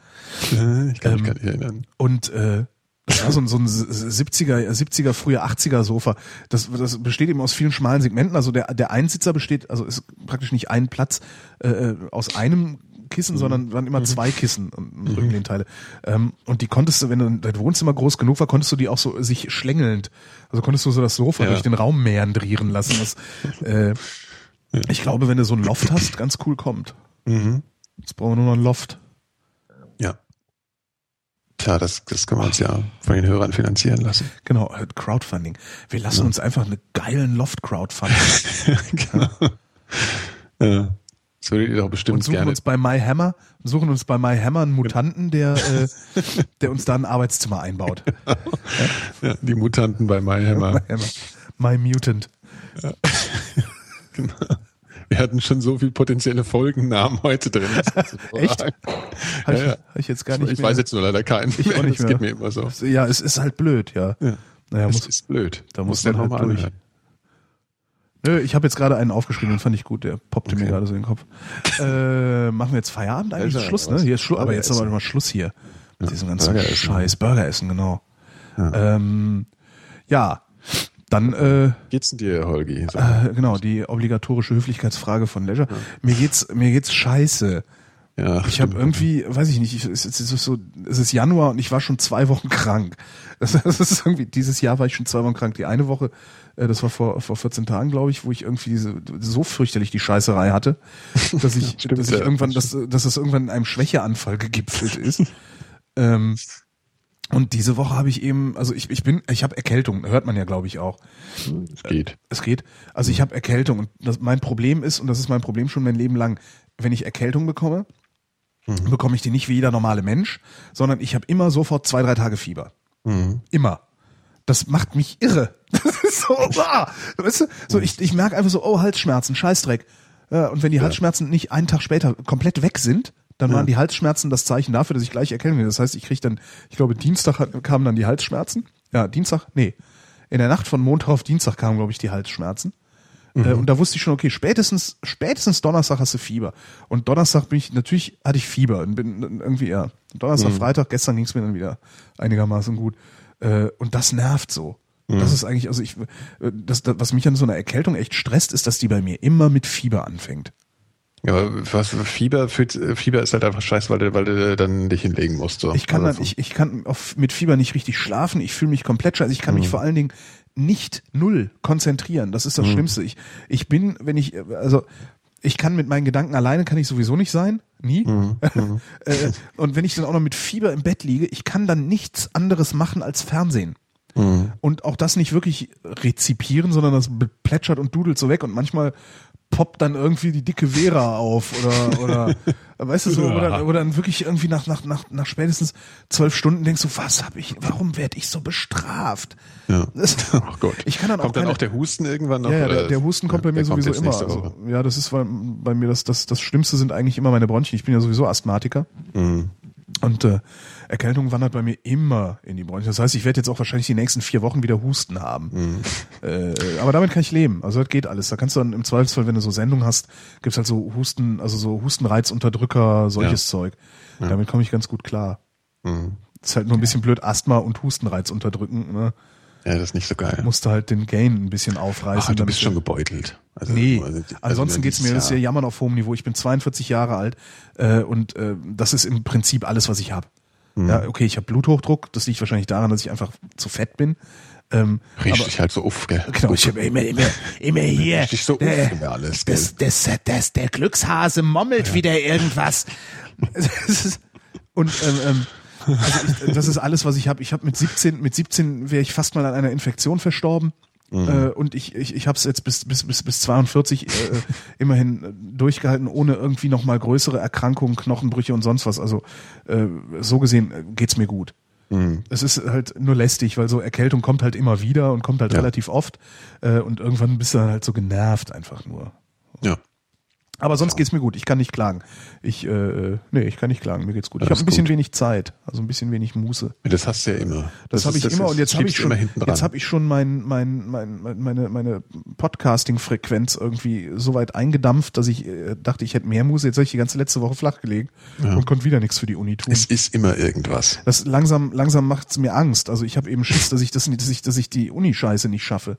Äh, Ich kann mich Ähm, gar nicht erinnern. Und äh, das war so ein, so ein 70er, 70er, früher 80er Sofa. Das, das besteht eben aus vielen schmalen Segmenten. Also der, der Einsitzer besteht, also ist praktisch nicht ein Platz äh, aus einem Kissen, sondern waren immer zwei Kissen und, und Rückenlehnteile. Ähm, und die konntest du, wenn du- dein Wohnzimmer groß genug war, konntest du die auch so sich schlängelnd, also konntest du so das Sofa Ja. durch den Raum meandrieren lassen. Was, äh, ich glaube, wenn du so ein Loft hast, ganz cool kommt. Mhm. Jetzt brauchen wir nur noch ein Loft. Ja. Tja, das, das können wir uns ja von den Hörern finanzieren lassen. Genau, äh, Crowdfunding. Wir lassen uns einfach einen geilen Loft crowdfunden genau. Ja. Das würdet ihr doch bestimmt und suchen gerne. uns bei MyHammer, suchen uns bei MyHammer einen Mutanten, der, äh, der uns da ein Arbeitszimmer einbaut. Ja, die Mutanten bei MyHammer. MyHammer. My Mutant. Genau. Wir hatten schon so viel potenzielle Folgennamen heute drin. Das Echt? Habe ich, Ja, ja. hab ich jetzt gar nicht Ich mehr. weiß jetzt nur leider keinen. Ich auch nicht das mehr. geht mir immer so. Ja, es ist halt blöd, ja. Ja. Naja, Das muss, ist blöd. da muss man halt nochmal durch. anhören. nö, ich habe jetzt gerade einen aufgeschrieben, den fand ich gut, der poppte mir Okay. gerade so in den Kopf. Äh, machen wir jetzt Feierabend eigentlich? Ja, Ist Schluss, ne? Hier ist Schluss, aber jetzt aber essen. mal Schluss hier. Mit diesem ganzen Burger. Scheiß. Burger essen, genau. Ähm, ja, dann äh, Geht's denn dir, Holgi? So. Äh, genau, die obligatorische Höflichkeitsfrage von Leisure. Mir geht's, mir geht's scheiße. ja, Ich habe irgendwie, weiß ich nicht, ich, es, ist so, es ist Januar und ich war schon zwei Wochen krank. Das, das ist irgendwie, dieses Jahr war ich schon zwei Wochen krank. Die eine Woche, äh, das war vor, vor 14 Tagen, glaube ich, wo ich irgendwie diese, so fürchterlich die Scheißerei hatte, dass ich, Stimmt, dass ich ja. irgendwann, dass, dass das irgendwann in einem Schwächeanfall gegipfelt ist. ähm, und diese Woche habe ich eben, also ich, ich bin, ich habe Erkältung, hört man ja, glaube ich, auch. es geht. Es geht. Also ich habe Erkältung und das, mein Problem ist, und das ist mein Problem schon mein Leben lang, wenn ich Erkältung bekomme, bekomme ich die nicht wie jeder normale Mensch, sondern ich habe immer sofort zwei, drei Tage Fieber. Mhm. Immer. Das macht mich irre. Das ist so, ah, weißt du, so ich, ich merke einfach so, oh, Halsschmerzen, Scheißdreck. Ja, und wenn die Halsschmerzen nicht einen Tag später komplett weg sind, dann waren die Halsschmerzen das Zeichen dafür, dass ich gleich Erkältung habe. Das heißt, ich kriege dann, ich glaube, Dienstag hat, kamen dann die Halsschmerzen. Ja, Dienstag, nee. In der Nacht von Montag auf Dienstag kamen, glaube ich, die Halsschmerzen. Äh, und da wusste ich schon, okay, spätestens, spätestens Donnerstag hast du Fieber. Und Donnerstag bin ich, natürlich hatte ich Fieber und bin irgendwie, ja, Donnerstag, Freitag, gestern ging es mir dann wieder einigermaßen gut. Äh, und das nervt so. Das ist eigentlich, also ich, äh, das, das, was mich an so einer Erkältung echt stresst, ist, dass die bei mir immer mit Fieber anfängt. Ja, aber was Fieber fühlt, Fieber ist halt einfach scheiße, weil du, weil du dann dich hinlegen musst. So. Ich kann, Also dann, ich, ich kann auf, mit Fieber nicht richtig schlafen. Ich fühle mich komplett scheiße. Ich kann mich vor allen Dingen nicht null konzentrieren. Das ist das Schlimmste. Ich, ich bin, wenn ich, also ich kann mit meinen Gedanken alleine kann ich sowieso nicht sein. Nie. Äh, Und wenn ich dann auch noch mit Fieber im Bett liege, ich kann dann nichts anderes machen als Fernsehen. Und auch das nicht wirklich rezipieren, sondern das plätschert und dudelt so weg und manchmal poppt dann irgendwie die dicke Vera auf oder oder weißt du so oder, oder dann wirklich irgendwie nach nach nach nach spätestens zwölf Stunden denkst du was habe ich warum werde ich so bestraft Ja. das, Oh Gott. ich kann dann auch Kommt dann keine- auch der Husten irgendwann noch? ja, ja der, der Husten kommt bei mir sowieso immer also, ja das ist bei, bei mir das das das Schlimmste sind eigentlich immer meine Bronchien ich bin ja sowieso Asthmatiker Mhm. und äh, Erkältung wandert bei mir immer in die Bronchien. Das heißt, ich werde jetzt auch wahrscheinlich die nächsten vier Wochen wieder Husten haben. Mhm. Äh, aber damit kann ich leben. Also das geht alles. Da kannst du dann im Zweifelsfall, wenn du so Sendungen hast, gibt's halt so Husten, also so Hustenreizunterdrücker, solches Zeug. Damit komme ich ganz gut klar. Mhm. ist halt nur ein bisschen blöd, Asthma und Hustenreiz unterdrücken. Ne? Ja, das ist nicht so geil. Musst du halt den Gain ein bisschen aufreißen. Ach, du bist schon gebeutelt. Also, Nee, also, ansonsten geht's mir, das ist ja ja. Jammern auf hohem Niveau. Ich bin 42 Jahre alt äh, und äh, das ist im Prinzip alles, was ich habe. Mhm. Ja, okay, ich habe Bluthochdruck. Das liegt wahrscheinlich daran, dass ich einfach zu fett bin. Ähm, Riech aber, dich halt so auf, gell? genau, ich habe immer, immer, immer hier. Riech dich so auf über alles, gell? das, das, das, der Glückshase mommelt wieder irgendwas. Und ähm, ähm, also ich, das ist alles, was ich habe. Ich habe mit 17, mit 17 wäre ich fast mal an einer Infektion verstorben. Äh, und ich, ich, ich habe es jetzt bis, bis, bis, bis 42 äh, immerhin äh, durchgehalten, ohne irgendwie noch mal größere Erkrankungen, Knochenbrüche und sonst was. Also äh, so gesehen äh, geht's mir gut. Mhm. Es ist halt nur lästig, weil so Erkältung kommt halt immer wieder und kommt halt Ja. relativ oft. Äh, und irgendwann bist du halt so genervt einfach nur. Ja. Aber sonst geht's mir gut. Ich kann nicht klagen. Ich, äh, nee, ich kann nicht klagen. Mir geht's gut. Ich Das habe ein bisschen gut. wenig Zeit, also ein bisschen wenig Muße. Das hast du ja immer. Das, habe ist- ich immer ist- und jetzt habe ich schon, immer jetzt habe ich schon mein, mein, mein, mein, meine, meine Podcasting-Frequenz irgendwie so weit eingedampft, dass ich äh, dachte, ich hätte mehr Muße. Jetzt habe ich die ganze letzte Woche flach gelegen und konnte wieder nichts für die Uni tun. es ist immer irgendwas. Das langsam, langsam macht's mir Angst. Also ich habe eben Schiss, dass ich das, dass ich, dass ich die Uni-Scheiße nicht schaffe.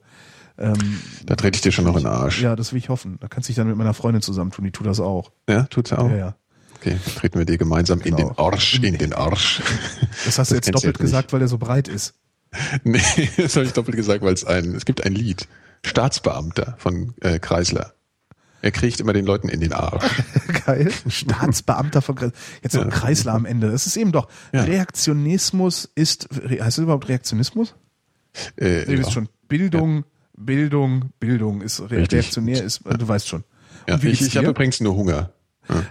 Ähm, Da trete ich dir schon noch in den Arsch. ja, das will ich hoffen. Da kannst du dich dann mit meiner Freundin zusammentun. Die tut das auch. Ja, tut's ja auch. Ja, ja. Okay, dann treten wir dir gemeinsam in Genau. den Arsch, in den Arsch. Das hast du jetzt kennst du doppelt jetzt nicht. gesagt, weil der so breit ist. Nee, das habe ich doppelt gesagt, weil es ein, es gibt ein Lied. Staatsbeamter von äh, Kreisler. Er kriegt immer den Leuten in den Arsch. Geil. Staatsbeamter von Kreis. Jetzt so ein Kreisler am Ende. Das ist eben doch. Ja. Reaktionismus ist, heißt das überhaupt Reaktionismus? Äh, Du ja. wisst schon. Bildung, Bildung, Bildung ist Richtig. reaktionär ist, du weißt schon. Ja, wie ich ich habe übrigens nur Hunger.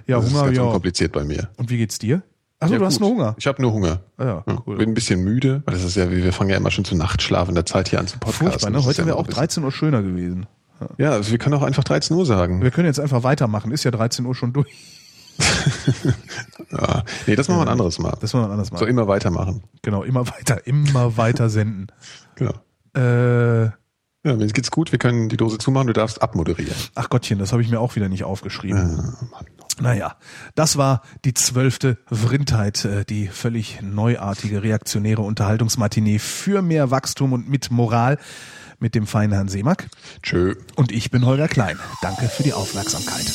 Ja, das Hunger, ist ganz ja. unkompliziert bei mir. Und wie geht's dir? Achso, Ja, du hast gut. nur Hunger. Ich habe nur Hunger. Ah ja, Ja, cool. Bin ein bisschen müde, weil das ist ja, wir fangen ja immer schon zu Nachtschlafender Zeit hier an zu podcasten. Furchtbar, ne? Heute ja wäre auch ein bisschen- 13 Uhr schöner gewesen. Ja, also wir können auch einfach 13 Uhr sagen. Wir können jetzt einfach weitermachen. Ist ja 13 Uhr schon durch. Ja. Nee, das machen wir ein anderes Mal. Das wollen wir anders So machen. immer weitermachen. Genau, immer weiter, immer weiter senden. Genau. Äh, Ja, mir geht's gut, wir können die Dose zumachen, du darfst abmoderieren. ach Gottchen, das habe ich mir auch wieder nicht aufgeschrieben. Mann. Naja, das war die zwölfte Vrindheit, äh, die völlig neuartige reaktionäre Unterhaltungsmatinee für mehr Wachstum und mit Moral mit dem feinen Herrn Seemack. Tschö. Und ich bin Holger Klein. Danke für die Aufmerksamkeit.